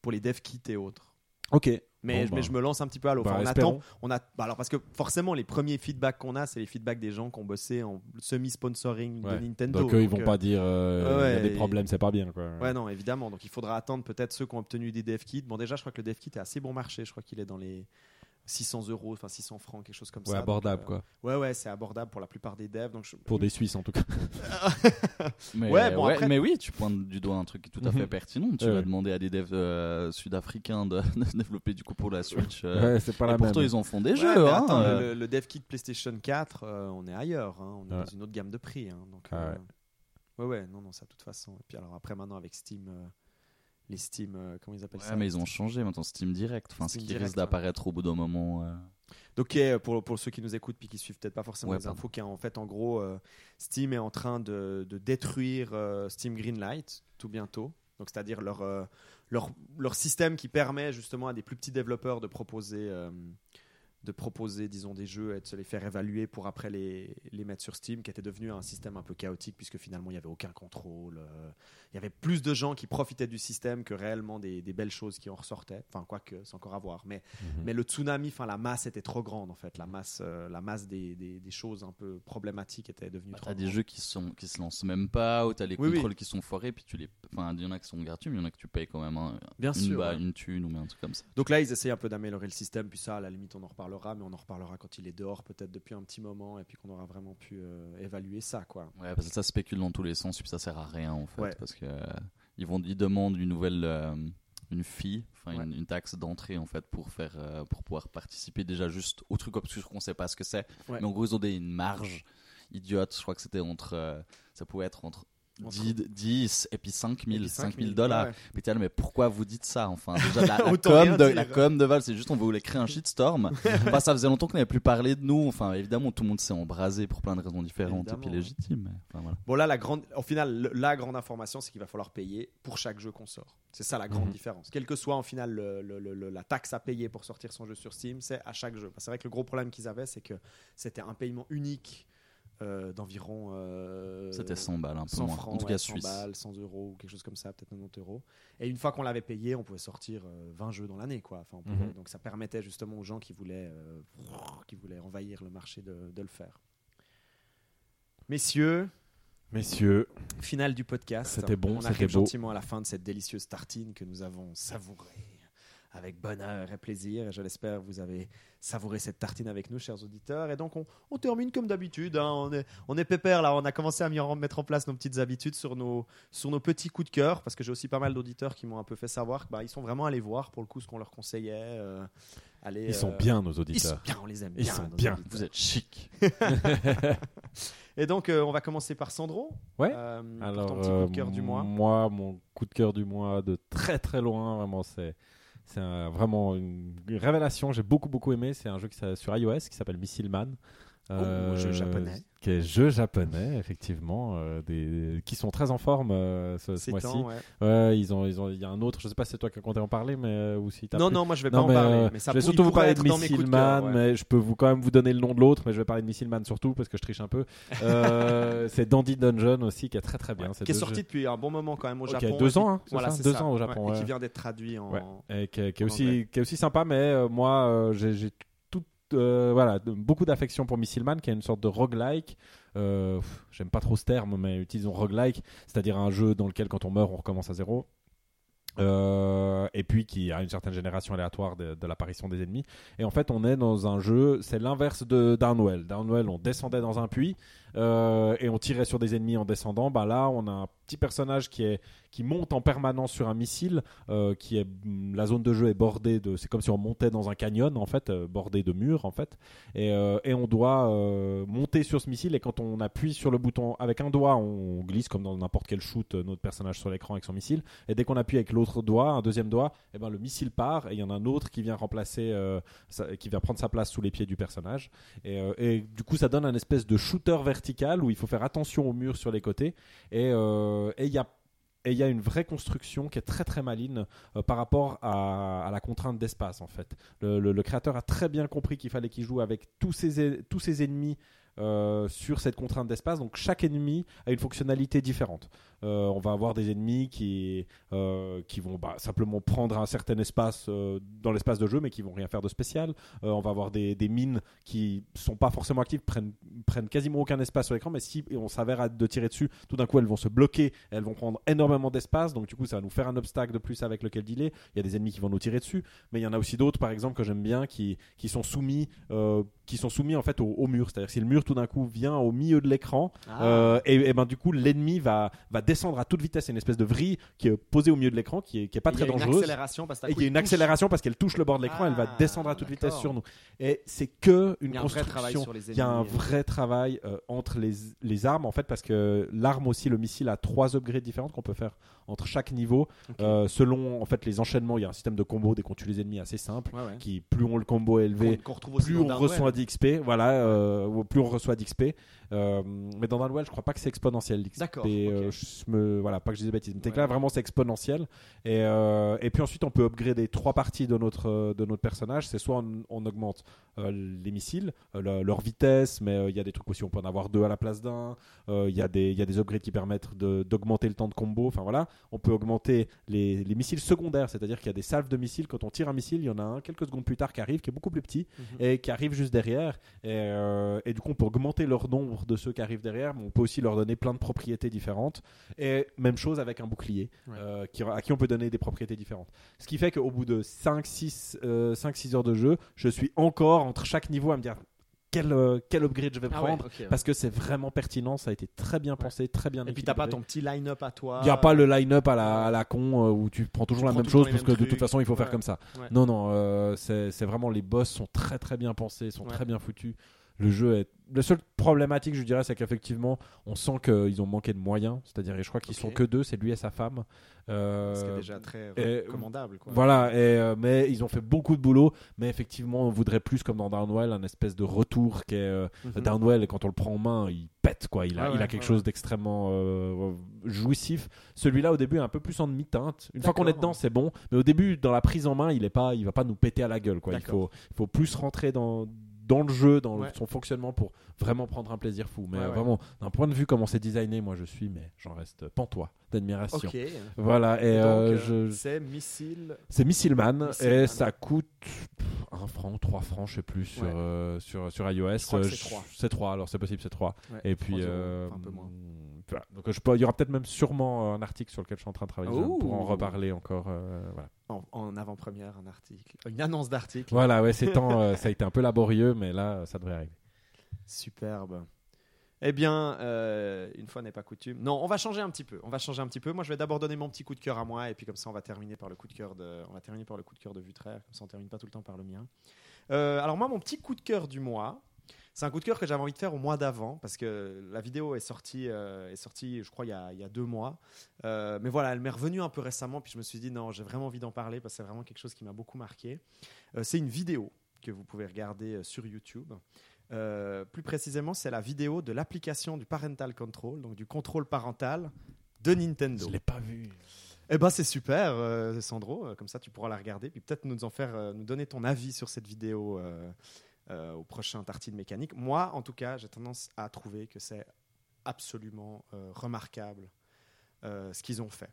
pour les dev kits et autres. Ok. Mais, Bon, bah. mais je me lance un petit peu à l'eau. Enfin, Bah, on espérons. attend. On a, bah, alors parce que forcément, les premiers feedbacks qu'on a, c'est les feedbacks des gens qui ont bossé en semi-sponsoring Ouais. de Nintendo. Donc eux, ils Donc, vont euh, pas dire euh, ouais, il y a des problèmes, c'est pas bien quoi. Ouais, non, évidemment. Donc il faudra attendre peut-être ceux qui ont obtenu des dev kits. Bon, déjà, je crois que le dev kit est assez bon marché. Je crois qu'il est dans les 600 euros, enfin 600 francs, quelque chose comme Ouais, ça. abordable Donc, euh, quoi. Ouais, ouais, c'est abordable pour la plupart des devs. Donc je- Pour des Suisses en tout cas. [laughs] Mais, Ouais, bon, après- mais oui, tu pointes du doigt un truc tout à fait Mhm. pertinent. Tu Ouais, vas demander à des devs euh, sud-africains de, [laughs] de développer du coup pour la Switch. euh, Ouais, c'est pas et la pourtant, même. ils en font des Ouais, jeux. hein, attends, euh. le, le dev kit PlayStation 4, euh, on est ailleurs. hein. On est Ouais. dans une autre gamme de prix. hein. Donc, Ah euh, ouais. ouais, non, non, ça de toute façon. Et puis alors après, maintenant avec Steam, euh, les Steam, euh, comment ils appellent Ouais, ça mais ils ont changé maintenant Steam Direct. Enfin, ce qui Direct, risque d'apparaître au bout d'un moment. euh. Donc, euh, pour, pour ceux qui nous écoutent puis qui suivent peut-être pas forcément Ouais, les pardon. infos, qui en fait, en gros, euh, Steam est en train de, de détruire Steam Greenlight tout bientôt. Donc, c'est-à-dire leur, leur, leur système qui permet justement à des plus petits développeurs de proposer, de proposer disons, des jeux et de se les faire évaluer pour après les, les mettre sur Steam, qui était devenu un système un peu chaotique puisque finalement, il n'y avait aucun contrôle. euh, il y avait plus de gens qui profitaient du système que réellement des, des belles choses qui en ressortaient. Enfin, quoique, c'est encore à voir. Mais Mhm. mais le tsunami, enfin la masse était trop grande en fait. La masse, euh, la masse des, des, des choses un peu problématiques était devenue Bah, trop T'as des grande. jeux qui sont qui se lancent même pas, ou t'as les Oui, oui. contrôles qui sont foirés, puis tu les. Enfin, il y en a qui sont gratuits, mais il y en a que tu payes quand même un- Bien une, sûr. ouais. une thune ou un truc comme ça. Donc là, ils essayent un peu d'améliorer le système. Puis ça, à la limite, on en reparlera, mais on en reparlera quand il est dehors, peut-être depuis un petit moment, et puis qu'on aura vraiment pu euh, évaluer ça, quoi. Ouais, parce que ça spécule dans tous les sens, puis ça sert à rien en fait, Ouais. parce que euh, ils vont, ils demandent une nouvelle, euh, une fee, enfin Ouais. une, une taxe d'entrée en fait pour faire, euh, pour pouvoir participer déjà juste au truc obscur qu'on sait pas ce que c'est, Ouais. mais en gros ils ont des, une marge idiote. Je crois que c'était entre, ça pouvait être Entre- 10, 10 et puis 5000 Et puis 5000 dollars. Mais t'es là, mais pourquoi vous dites ça Enfin, déjà, la, [laughs] com, de, la com de Valve, c'est juste on voulait créer un shitstorm. [laughs] enfin, ça faisait longtemps qu'on n'avait plus parlé de nous. Enfin, évidemment, tout le monde s'est embrasé pour plein de raisons différentes et puis légitimes. Enfin, voilà. Bon là, la grande, au final, la grande information, c'est qu'il va falloir payer pour chaque jeu qu'on sort. C'est ça la grande Mhm. différence. Quelle que soit en final le- le- le- le- la taxe à payer pour sortir son jeu sur Steam, c'est à chaque jeu. C'est vrai que le gros problème qu'ils avaient, c'est que c'était un paiement unique euh, d'environ. euh, C'était 100 balles, un peu 100 moins. francs, en tout ouais, cas, 100 suisse. balles, 100 euros ou quelque chose comme ça, peut-être 90 euros. Et une fois qu'on l'avait payé, on pouvait sortir euh, 20 jeux dans l'année, quoi. Enfin, on pouvait- Mhm. Donc ça permettait justement aux gens qui voulaient, euh, qui voulaient envahir le marché de, de le faire. Messieurs, Messieurs, Finale du podcast. C'était bon, On c'était arrive beau. gentiment à la fin de cette délicieuse tartine que nous avons savourée avec bonheur et plaisir. Et je l'espère vous avez savouré cette tartine avec nous, chers auditeurs. Et donc on, on termine comme d'habitude. hein. On est on est pépère là. On a commencé à mettre en place nos petites habitudes sur nos sur nos petits coups de cœur parce que j'ai aussi pas mal d'auditeurs qui m'ont un peu fait savoir que bah, ils sont vraiment allés voir pour le coup ce qu'on leur conseillait. euh, aller, ils sont euh, bien nos Ils sont auditeurs. bien, on les aime Ils bien. sont nos bien. auditeurs. Vous êtes chic. [laughs] [laughs] Et donc euh, on va commencer par Sandro. Ouais. Euh, pour Alors, ton petit coup de cœur euh, du mois. Moi, mon coup de cœur du mois de très très loin, vraiment, c'est c'est vraiment une révélation. J'ai beaucoup beaucoup aimé. C'est un jeu qui sur iOS qui s'appelle Missile Man. Oh, jeu japonais. Qui est jeu japonais, effectivement, euh, des, qui sont très en forme euh, ce, mois-ci. temps, ouais. Ouais, ils ont, ils ont, il y a un autre. Je sais pas si c'est toi qui as compté en parler, mais euh, ou si t'as Non, non, moi je vais Non, pas en mais, parler. euh, Mais ça je vais surtout vous parler de Missile Man, ouais. mais je peux vous quand même vous donner le nom de l'autre, mais je vais parler de Missile Man surtout parce que je triche un peu. [laughs] Euh, c'est Dandy Dungeon aussi qui est très très bien. Qui est deux sorti jeux- depuis un bon moment quand même au Japon. deux et puis- ans, hein, voilà, ça Deux ça. ans au Japon, et qui vient d'être traduit en. Qui, est- en aussi, qui est aussi sympa, mais euh, moi euh, j'ai voilà, beaucoup d'affection pour Missile Man qui est une sorte de roguelike. Euh, J'aime pas trop ce terme, mais utilisons roguelike, c'est-à-dire un jeu dans lequel quand on meurt on recommence à zéro. Euh, et puis qui a une certaine génération aléatoire de, de l'apparition des ennemis. Et en fait, on est dans un jeu, c'est l'inverse de Downwell. Downwell, on descendait dans un puits euh, et on tirait sur des ennemis en descendant. Bah là, on a un petit personnage qui est qui monte en permanence sur un missile. euh, qui est la zone de jeu est bordée de, c'est comme si on montait dans un canyon en fait, euh, bordé de murs en fait. Et, et on doit monter sur ce missile et quand on appuie sur le bouton avec un doigt, on glisse comme dans n'importe quel shoot notre personnage sur l'écran avec son missile. Et dès qu'on appuie avec l'autre doigt, un deuxième doigt, et ben le missile part et il y en a un autre qui vient remplacer, qui vient prendre sa place sous les pieds du personnage. Et, et du coup, ça donne un espèce de shooter vertical où il faut faire attention aux murs sur les côtés. Et euh, il y a il y a une vraie construction qui est très très maligne euh, par rapport à, la contrainte d'espace en fait. Le, créateur a très bien compris qu'il fallait qu'il joue avec tous tous ses ennemis euh, sur cette contrainte d'espace. Donc chaque ennemi a une fonctionnalité différente. Euh, on va avoir des ennemis qui, euh, qui vont bah, simplement prendre un certain espace dans l'espace de jeu, mais qui vont rien faire de spécial. On va avoir des, des mines qui sont pas forcément actives, prennent, prennent quasiment aucun espace sur l'écran, mais si on s'avère de tirer dessus, tout d'un coup elles vont se bloquer, elles vont prendre énormément d'espace, donc du coup ça va nous faire un obstacle de plus avec lequel dealer. Il y a des ennemis qui vont nous tirer dessus, mais il y en a aussi d'autres, par exemple, que j'aime bien, qui, qui sont soumis, qui sont soumis en fait au, au mur. C'est-à-dire si le mur tout d'un coup vient au milieu de l'écran, Ah. euh, et, et ben du coup l'ennemi va, va descendre à toute vitesse. C'est une espèce de vrille qui est posée au milieu de l'écran, qui est, qui est pas y très dangereuse. Et il y a une accélération parce qu'elle touche le bord de l'écran, elle va Ah, descendre à toute vitesse sur nous. Et c'est que une Il y a un vrai travail construction. les Il y a un ennemis. vrai travail euh, entre les, les armes en fait parce que l'arme aussi, le missile a trois upgrades différentes qu'on peut faire entre chaque niveau euh, selon en fait les enchaînements. Il y a un système de combo dès qu'on tue les ennemis assez simple. Ouais, ouais. Qui plus on le combo est élevé, Qu'on- qu'on retrouve aussi plus on reçoit d'XP, voilà, euh, plus on reçoit d'XP. Euh, mais dans Downwell, je crois pas que c'est exponentiel l'XP. D'accord, euh, je me, voilà, pas que je dise des bêtises. Mais là, vraiment, c'est exponentiel. Et, euh, et puis ensuite, on peut upgrader trois parties de notre, euh, de notre personnage. C'est soit on, on augmente euh, les missiles, euh, le- leur vitesse, mais euh, il y a des trucs aussi, on peut en avoir deux à la place d'un. Euh, Il y, a des- il y a des upgrades qui permettent d'augmenter le temps de combo. Enfin voilà, on peut augmenter les, les missiles secondaires, c'est-à-dire qu'il y a des salves de missiles. Quand on tire un missile, il y en a un quelques secondes plus tard qui arrive, qui est beaucoup plus petit Mhm. et qui arrive juste derrière. Et, euh, et du coup, on peut augmenter leur nombre de ceux qui arrivent derrière, mais on peut aussi leur donner plein de propriétés différentes. Et même chose avec un bouclier, Ouais. euh, qui, à qui on peut donner des propriétés différentes. Ce qui fait qu'au bout de 5-6 heures de jeu, je suis encore entre chaque niveau à me dire quel, euh, quel upgrade je vais Ah ouais, prendre. Parce que c'est vraiment pertinent, ça a été très bien pensé, très bien Et puis t'as pas ton petit line-up à toi. Il n'y a pas le line-up à la, à la con euh, où tu prends toujours Tu la prends même chose parce que de toute façon il faut faire comme ça. Non, non, euh, c'est c'est vraiment les boss sont très très bien pensés, sont très bien foutus. Le jeu est. La seule problématique, je dirais, c'est qu'effectivement, on sent qu'ils ont manqué de moyens. C'est-à-dire, je crois qu'ils Ok. sont que deux, c'est lui et sa femme. Euh, Ce qui est déjà très et-. Quoi. voilà, et, euh, mais ils ont fait beaucoup de boulot. Mais effectivement, on voudrait plus, comme dans Downwell, un espèce de retour qui est. euh, Mhm. Downwell, quand on le prend en main, il pète quoi. Il a, Ouais, il a quelque ouais, chose d'extrêmement euh, jouissif. Celui-là, au début, est un peu plus en demi-teinte. Une fois qu'on est dedans, c'est bon. Mais au début, dans la prise en main, il est pas, il va pas nous péter à la gueule quoi. Il faut, il faut plus rentrer dans dans le jeu, dans Ouais. son fonctionnement pour vraiment prendre un plaisir fou. Mais Ouais, euh, vraiment, d'un point de vue comment c'est designé, moi je suis, mais j'en reste pantois d'admiration. Voilà, et euh, euh, je, c'est missile. c'est Missile Man Missile et Man. ça coûte pff, un franc, trois francs, je sais plus sur Ouais. euh, sur sur iOS. C'est trois. C'est trois, alors c'est possible, c'est trois. Ouais, Et puis 3 euros, euh, un peu moins. Voilà. Donc je peux- il y aura peut-être même sûrement un article sur lequel je suis en train de travailler Ouh. pour en reparler encore. euh, voilà. En, en avant-première, un article. Une annonce d'article. Voilà, ouais, c'est temps, euh, ça a été un peu laborieux, mais là, ça devrait arriver. Superbe. Eh bien, euh, une fois n'est pas coutume. Non, on va changer un petit peu. On va changer un petit peu. Moi, je vais d'abord donner mon petit coup de cœur à moi, et puis comme ça, on va terminer par le coup de cœur de, on va terminer par le coup de cœur de Vutraire. Comme ça, on termine pas tout le temps par le mien. Euh, alors moi, mon petit coup de cœur du mois, c'est un coup de cœur que j'avais envie de faire au mois d'avant, parce que la vidéo est sortie, euh, est sortie, je crois, il y a, il y a deux mois. Euh, mais voilà, elle m'est revenue un peu récemment, puis je me suis dit non, j'ai vraiment envie d'en parler parce que c'est vraiment quelque chose qui m'a beaucoup marqué. Euh, c'est une vidéo que vous pouvez regarder sur YouTube. Plus précisément, c'est la vidéo de l'application du parental control, donc du contrôle parental de Nintendo. Je l'ai pas vu. Eh ben c'est super, euh, Sandro. Comme ça, tu pourras la regarder, puis peut-être nous en faire, euh, nous donner ton avis sur cette vidéo euh, euh, au prochain Tartine Mécanique. Moi, en tout cas, j'ai tendance à trouver que c'est absolument euh, remarquable euh, ce qu'ils ont fait.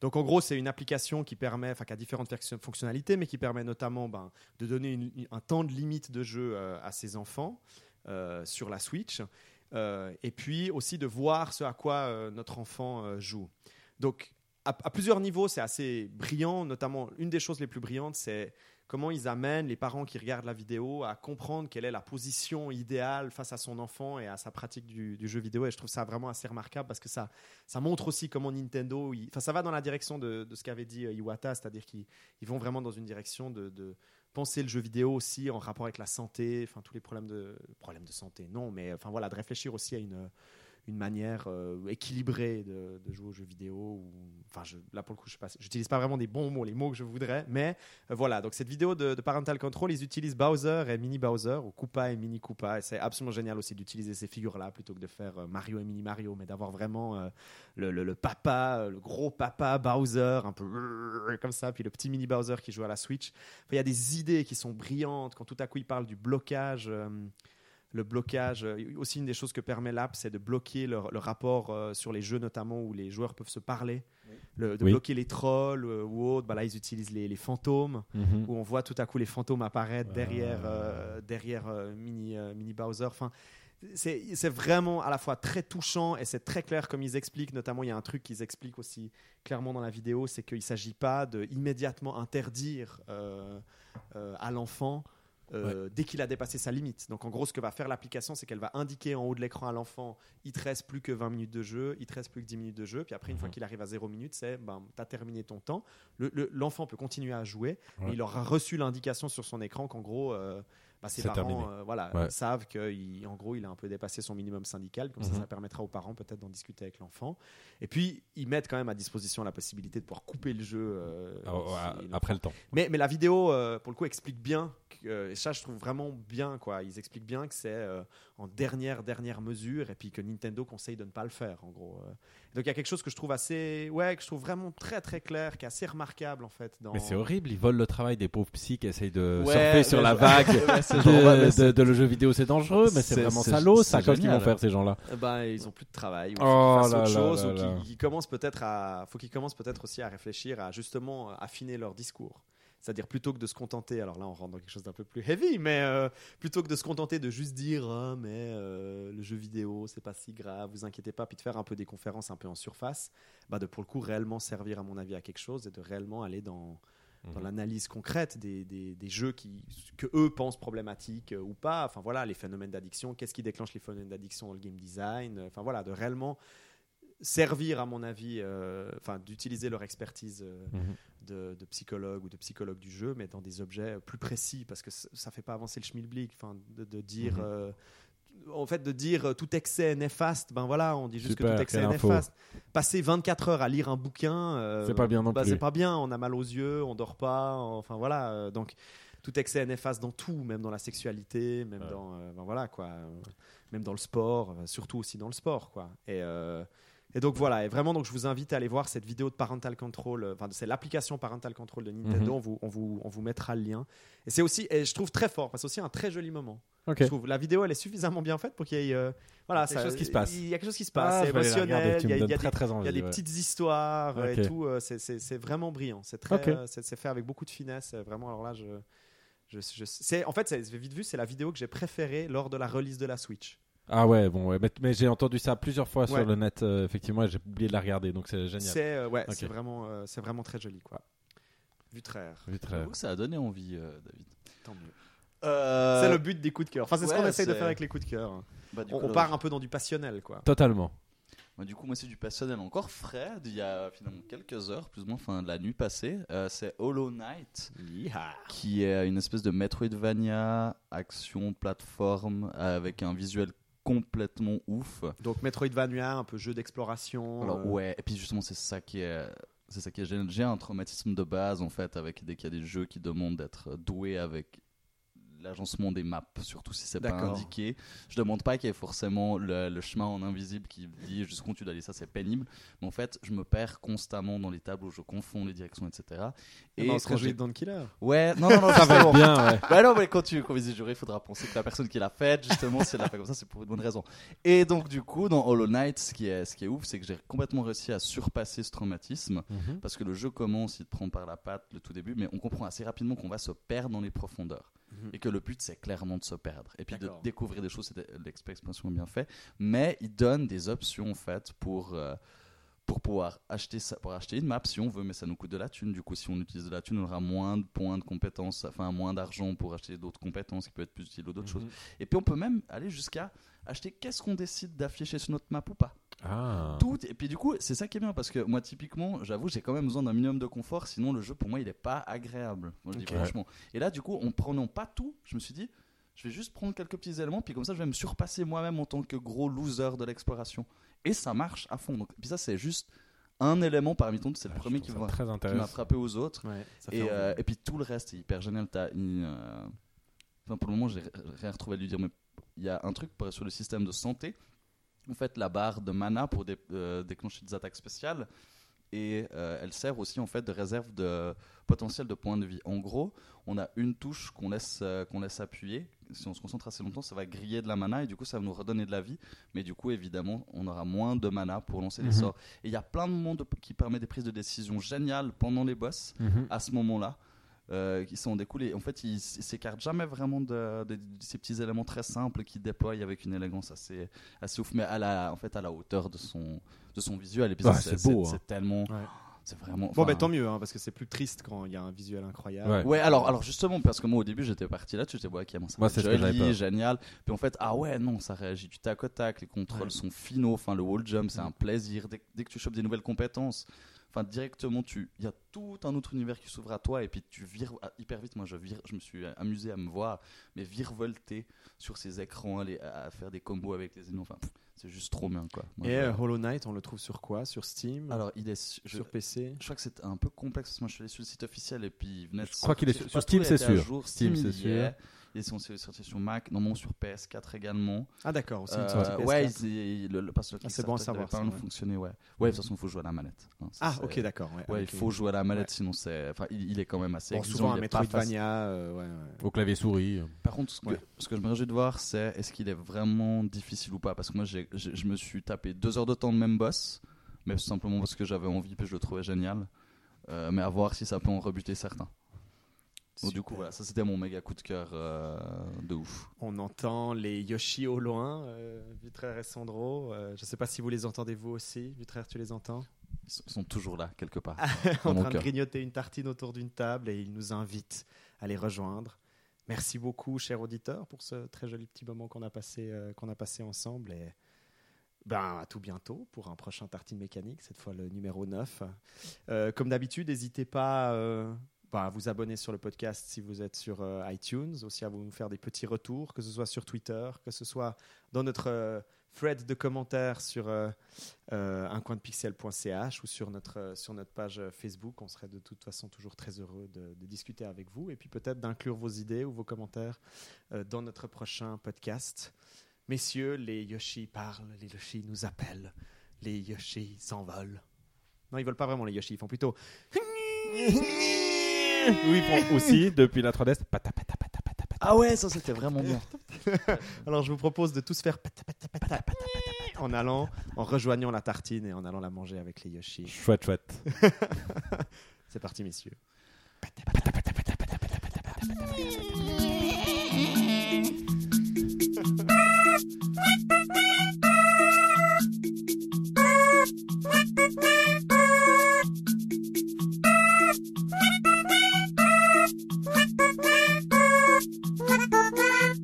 Donc en gros, c'est une application qui permet, enfin qui a différentes fonction- fonctionnalités, mais qui permet notamment ben, de donner un temps de limite de jeu à ses enfants sur la Switch, et puis aussi de voir ce à quoi notre enfant joue. Donc à plusieurs niveaux, c'est assez brillant. Notamment, une des choses les plus brillantes, c'est comment ils amènent les parents qui regardent la vidéo à comprendre quelle est la position idéale face à son enfant et à sa pratique du, jeu vidéo. Et je trouve ça vraiment assez remarquable parce que ça, montre aussi comment Nintendo, enfin, ça va dans la direction de, ce qu'avait dit euh, Iwata, c'est-à-dire qu'ils ils vont vraiment dans une direction de, de penser le jeu vidéo aussi en rapport avec la santé, enfin tous les problèmes de problèmes de santé, non, mais enfin voilà, de réfléchir aussi à une une manière euh, équilibrée de, jouer aux jeux vidéo. Enfin, je, là pour le coup, je n'utilise pas vraiment des bons mots, les mots que je voudrais, mais euh, voilà. Donc cette vidéo de, Parental Control, ils utilisent Bowser et Mini Bowser, ou Koopa et Mini Koopa. Et c'est absolument génial aussi d'utiliser ces figures-là plutôt que de faire euh, Mario et Mini Mario, mais d'avoir vraiment le, papa, le gros papa Bowser, un peu [laughs] comme ça, puis le petit Mini Bowser qui joue à la Switch. Enfin, Il y a des idées qui sont brillantes quand tout à coup il parle du blocage. Le blocage, euh, aussi une des choses que permet l'app, c'est de bloquer le, le rapport euh, sur les jeux notamment où les joueurs peuvent se parler, Le- de Oui. bloquer les trolls euh, ou autres. Bah là, ils utilisent les, les fantômes, Mhm. où on voit tout à coup les fantômes apparaître derrière, euh, derrière euh, mini, euh, mini Bowser. Enfin, c'est c'est vraiment à la fois très touchant et c'est très clair comme ils expliquent. Notamment, il y a un truc qu'ils expliquent aussi clairement dans la vidéo, c'est qu'il ne s'agit pas de immédiatement interdire euh, euh, à l'enfant. Euh, dès qu'il a dépassé sa limite. Donc en gros, ce que va faire l'application, c'est qu'elle va indiquer en haut de l'écran à l'enfant, il te reste plus que 20 minutes de jeu, il te reste plus que 10 minutes de jeu, puis après, une fois Mhm. qu'il arrive à 0 minutes, c'est, ben, tu as terminé ton temps. Le- le- L'enfant peut continuer à jouer, mais il aura reçu l'indication sur son écran qu'en gros, euh, bah, ses parents euh, voilà, Ouais. savent qu'en gros, il a un peu dépassé son minimum syndical. Comme ça, Mhm. ça permettra aux parents peut-être d'en discuter avec l'enfant. Et puis, ils mettent quand même à disposition la possibilité de pouvoir couper le jeu. euh, Ah, si après le temps. mais, mais la vidéo, euh, pour le coup, explique bien, que, et ça je trouve vraiment bien, quoi. Ils expliquent bien que c'est en dernière, dernière mesure, et puis que Nintendo conseille de ne pas le faire, en gros. euh. Donc il y a quelque chose que je trouve assez, ouais, que je trouve vraiment très très clair, qui est assez remarquable, en fait. Dans... Mais c'est horrible, ils volent le travail des pauvres psys qui essayent de Ouais, surfer sur la je- vague [laughs] de, le jeu vidéo, c'est dangereux, mais c'est vraiment salaud, c'est ça, qu'est-ce qu'ils vont faire ces gens-là? Eh ben, ils ont plus de travail. Il faut Oh là autre là chose, là ou qu'ils commencent peut-être à, faut qu'ils commencent peut-être aussi à réfléchir à justement affiner leur discours. C'est-à-dire plutôt que de se contenter, alors là on rentre dans quelque chose d'un peu plus heavy, mais euh, plutôt que de se contenter de juste dire ah, mais euh, le jeu vidéo c'est pas si grave, vous inquiétez pas, puis de faire un peu des conférences un peu en surface, bah de pour le coup réellement servir à mon avis à quelque chose et de réellement aller dans, dans Mhm. l'analyse concrète des, des, des jeux qui, que eux pensent problématiques euh, ou pas. Enfin voilà, les phénomènes d'addiction, qu'est-ce qui déclenche les phénomènes d'addiction dans le game design? Enfin voilà, de réellement servir à mon avis, euh, enfin d'utiliser leur expertise euh, Mhm. de, de psychologue ou de psychologue du jeu, mais dans des objets plus précis, parce que ça fait pas avancer le schmilblick, enfin de, de dire. Mhm. euh, en fait, de dire euh, tout excès est néfaste, ben voilà, on dit juste que tout excès est néfaste. Passer 24 heures à lire un bouquin, euh, C'est pas bien non bah, plus. C'est pas bien, on a mal aux yeux, on dort pas, enfin voilà. euh, donc tout excès est néfaste dans tout, même dans la sexualité, même Ouais. dans, euh, ben voilà quoi, euh, même dans le sport, euh, surtout aussi dans le sport quoi. Et euh, et donc voilà, et vraiment, donc je vous invite à aller voir cette vidéo de Parental Control, euh, enfin c'est l'application Parental Control de Nintendo, Mhm. on, vous, on, vous, on vous mettra le lien. Et c'est aussi, et je trouve très fort, parce que c'est aussi un très joli moment. Ok. Je trouve la vidéo, elle est suffisamment bien faite pour qu'il y ait, euh, voilà, Quelque ça- chose qui se passe. Il y a quelque chose qui se Ah, passe, c'est la regarder, émotionnel, il y a, y des, très très il y a envie. des ouais. petites histoires euh, et tout, euh, c'est- c'est c'est vraiment brillant. C'est très, euh, c'est c'est fait avec beaucoup de finesse. Vraiment, alors là, je, je, je- c'est en fait, c'est vite vu, c'est la vidéo que j'ai préférée lors de la release de la Switch. Ah ouais, bon, ouais, mais, mais j'ai entendu ça plusieurs fois Ouais. sur le net, euh, effectivement, et j'ai oublié de la regarder, donc c'est génial. C'est euh, ouais, c'est vraiment, euh, c'est vraiment très joli quoi. Vutraire, Vu très- J'avoue que ça a donné envie, euh, David. tant mieux. Euh, C'est le but des coups de cœur. Enfin, c'est ce qu'on essaye de faire avec les coups de cœur. bah, du On, coup, on là, part un peu dans du passionnel quoi. Totalement. Moi, du coup, moi, c'est du passionnel encore frais, d'il y a finalement quelques heures, plus ou moins, fin de la nuit passée. Euh, c'est Hollow Knight, qui est une espèce de Metroidvania, action, plateforme, avec un visuel complètement ouf. Donc Metroidvania, un peu jeu d'exploration. Alors, euh, ouais, et puis justement, c'est ça qui est. C'est ça qui est. J'ai un traumatisme de base, en fait, avec dès qu'il y a des jeux qui demandent d'être doué avec l'agencement des maps, surtout si c'est pas indiqué. Je demande pas qu'il y ait forcément le, le chemin en invisible qui dit jusqu'où tu dois aller, ça c'est pénible. Mais en fait, je me perds constamment dans les tables où je confonds les directions, etc. Et ben, on se quand réjouit de Don Killer. Ouais, non, non, [laughs] non, Ça va bien, ouais. Bah non, mais quand tu quand visite jury, il faudra penser que la personne qui l'a faite, justement, si elle l'a fait comme ça, c'est pour une bonne raison. Et donc, du coup, dans Hollow Knight, ce qui est, ce qui est ouf, c'est que j'ai complètement réussi à surpasser ce traumatisme. Mhm. Parce que le jeu commence, il te prend par la patte le tout début, mais on comprend assez rapidement qu'on va se perdre dans les profondeurs. Et que le but, c'est clairement de se perdre. Et puis de découvrir des choses, c'est l'expression bien fait. Mais il donne des options, en fait, pour. euh, pour pouvoir acheter ça, pour acheter une map si on veut, mais ça nous coûte de la thune. Du coup, si on utilise de la thune, on aura moins de points de compétences, enfin moins d'argent pour acheter d'autres compétences qui peut être plus utile ou d'autres choses. Mhm. Et puis on peut même aller jusqu'à acheter qu'est-ce qu'on décide d'afficher sur notre map ou pas. Ah. Tout, et puis du coup, c'est ça qui est bien parce que moi, typiquement, j'avoue, j'ai quand même besoin d'un minimum de confort, sinon le jeu pour moi il est pas agréable. Moi, je dis Ok. franchement. Et là, du coup, en prenant pas tout, je me suis dit, je vais juste prendre quelques petits éléments, puis comme ça, je vais me surpasser moi-même en tant que gros loser de l'exploration. Et ça marche à fond. Donc, puis ça, c'est juste un élément parmi tant, c'est le Ah, premier qui m'a très qui m'a intéressant. frappé aux autres. Ouais, Et, euh, et puis tout le reste est hyper génial. T'as une, euh, enfin, pour le moment, j'ai rien retrouvé à lui dire, mais il y a un truc pour- sur le système de santé. En fait, la barre de mana pour dé- euh, déclencher des attaques spéciales. Et euh, elle sert aussi en fait de réserve de potentiel de points de vie. En gros, on a une touche qu'on laisse, euh, qu'on laisse appuyer. Si on se concentre assez longtemps, ça va griller de la mana et du coup, ça va nous redonner de la vie. Mais du coup, évidemment, on aura moins de mana pour lancer les Mhm. sorts. Et il y a plein de monde qui permet des prises de décision géniales pendant les boss Mhm. à ce moment-là. Euh, qui sont découlés. En fait, ils s'écartent jamais vraiment de, de- de ces petits éléments très simples qui déploient avec une élégance assez, assez ouf, mais à la, en fait, à la hauteur de son, de son visuel. Et puis Ouais, ça, c'est beau, hein. C'est tellement. Ouais. C'est vraiment. Bon, ben tant mieux, hein, parce que c'est plus triste quand il y a un visuel incroyable. Ouais. Ouais, alors, alors justement, parce que moi au début j'étais parti là-dessus, j'étais ouais, ok, bon, ça c'est joli, génial. Puis en fait, ah ouais, non, ça réagit du tac au tac, les contrôles Ouais. sont finaux, enfin le wall jump, c'est Mm. un plaisir. Dès, dès que tu chopes des nouvelles compétences, enfin directement, tu, il y a tout un autre univers qui s'ouvre à toi et puis tu vires ah, hyper vite. Moi, je vire, je me suis amusé à me voir, mais virevolter sur ces écrans, aller à, faire des combos avec les ennemis, enfin, c'est juste trop bien quoi. Moi, Et je- euh, Hollow Knight, on le trouve sur quoi? Sur Steam? Alors il est, je, Sur PC je crois que c'est un peu complexe parce que moi je suis allé sur le site officiel et puis il venait Je crois qu'il est sur- Steam, c'est sûr. jour. Steam, c'est sûr. Ils sont sortis sur Mac, normalement sur PS4 également. Ah, d'accord, aussi Euh, sortie PS4. ouais, ils- le, le, parce que le Ah, c'est bon à savoir, ça, mal ouais. fonctionné, ouais. Ouais, de toute façon, il faut jouer à la manette. hein, ça, Ah, ok, d'accord. Ouais, il faut jouer à la manette, sinon c'est. Enfin, il, il est quand même assez. Bon, exigeant, souvent un. Metroidvania. euh, ouais, ouais. Au clavier souris. Par contre, ce que, Ouais. ce que je me réjouis de voir, c'est est-ce qu'il est vraiment difficile ou pas? Parce que moi, je me suis tapé deux heures de temps de même boss, mais tout simplement parce que j'avais envie et je le trouvais génial. Euh, mais à voir si ça peut en rebuter certains. Donc, du coup, voilà, ça c'était mon méga coup de cœur euh, de ouf. On entend les Yoshi au loin, euh, Vitraire et Sandro. Euh, je ne sais pas si vous les entendez vous aussi. Vitraire, tu les entends? Ils sont, toujours là, quelque part. [laughs] En train de grignoter une tartine autour d'une table et ils nous invitent à les rejoindre. Merci beaucoup, cher auditeur, pour ce très joli petit moment qu'on a passé, euh, qu'on a passé ensemble. Et ben, à tout bientôt pour un prochain Tartine Mécanique, cette fois le numéro 9. Euh, comme d'habitude, n'hésitez pas euh, à vous abonner sur le podcast si vous êtes sur euh, iTunes, aussi à vous faire des petits retours, que ce soit sur Twitter, que ce soit dans notre euh, thread de commentaires sur euh, euh, uncoindepixel.ch ou sur notre, sur notre page Facebook. On serait de toute façon toujours très heureux de, discuter avec vous et puis peut-être d'inclure vos idées ou vos commentaires dans notre prochain podcast. Messieurs, les Yoshi parlent, les Yoshi nous appellent, les Yoshi s'envolent. Non, ils veulent pas vraiment les Yoshi, ils font plutôt. [laughs] Oui, aussi depuis la 3DS. Pata, pata, pata. Ah ouais, ça c'était vraiment bien. Alors je vous propose de tous faire pata, pata, pata, pata, en allant, en rejoignant la tartine et en allant la manger avec les Yoshi. Chouette, chouette. C'est parti, messieurs. Pata, pata, pata, pata, pata. ットが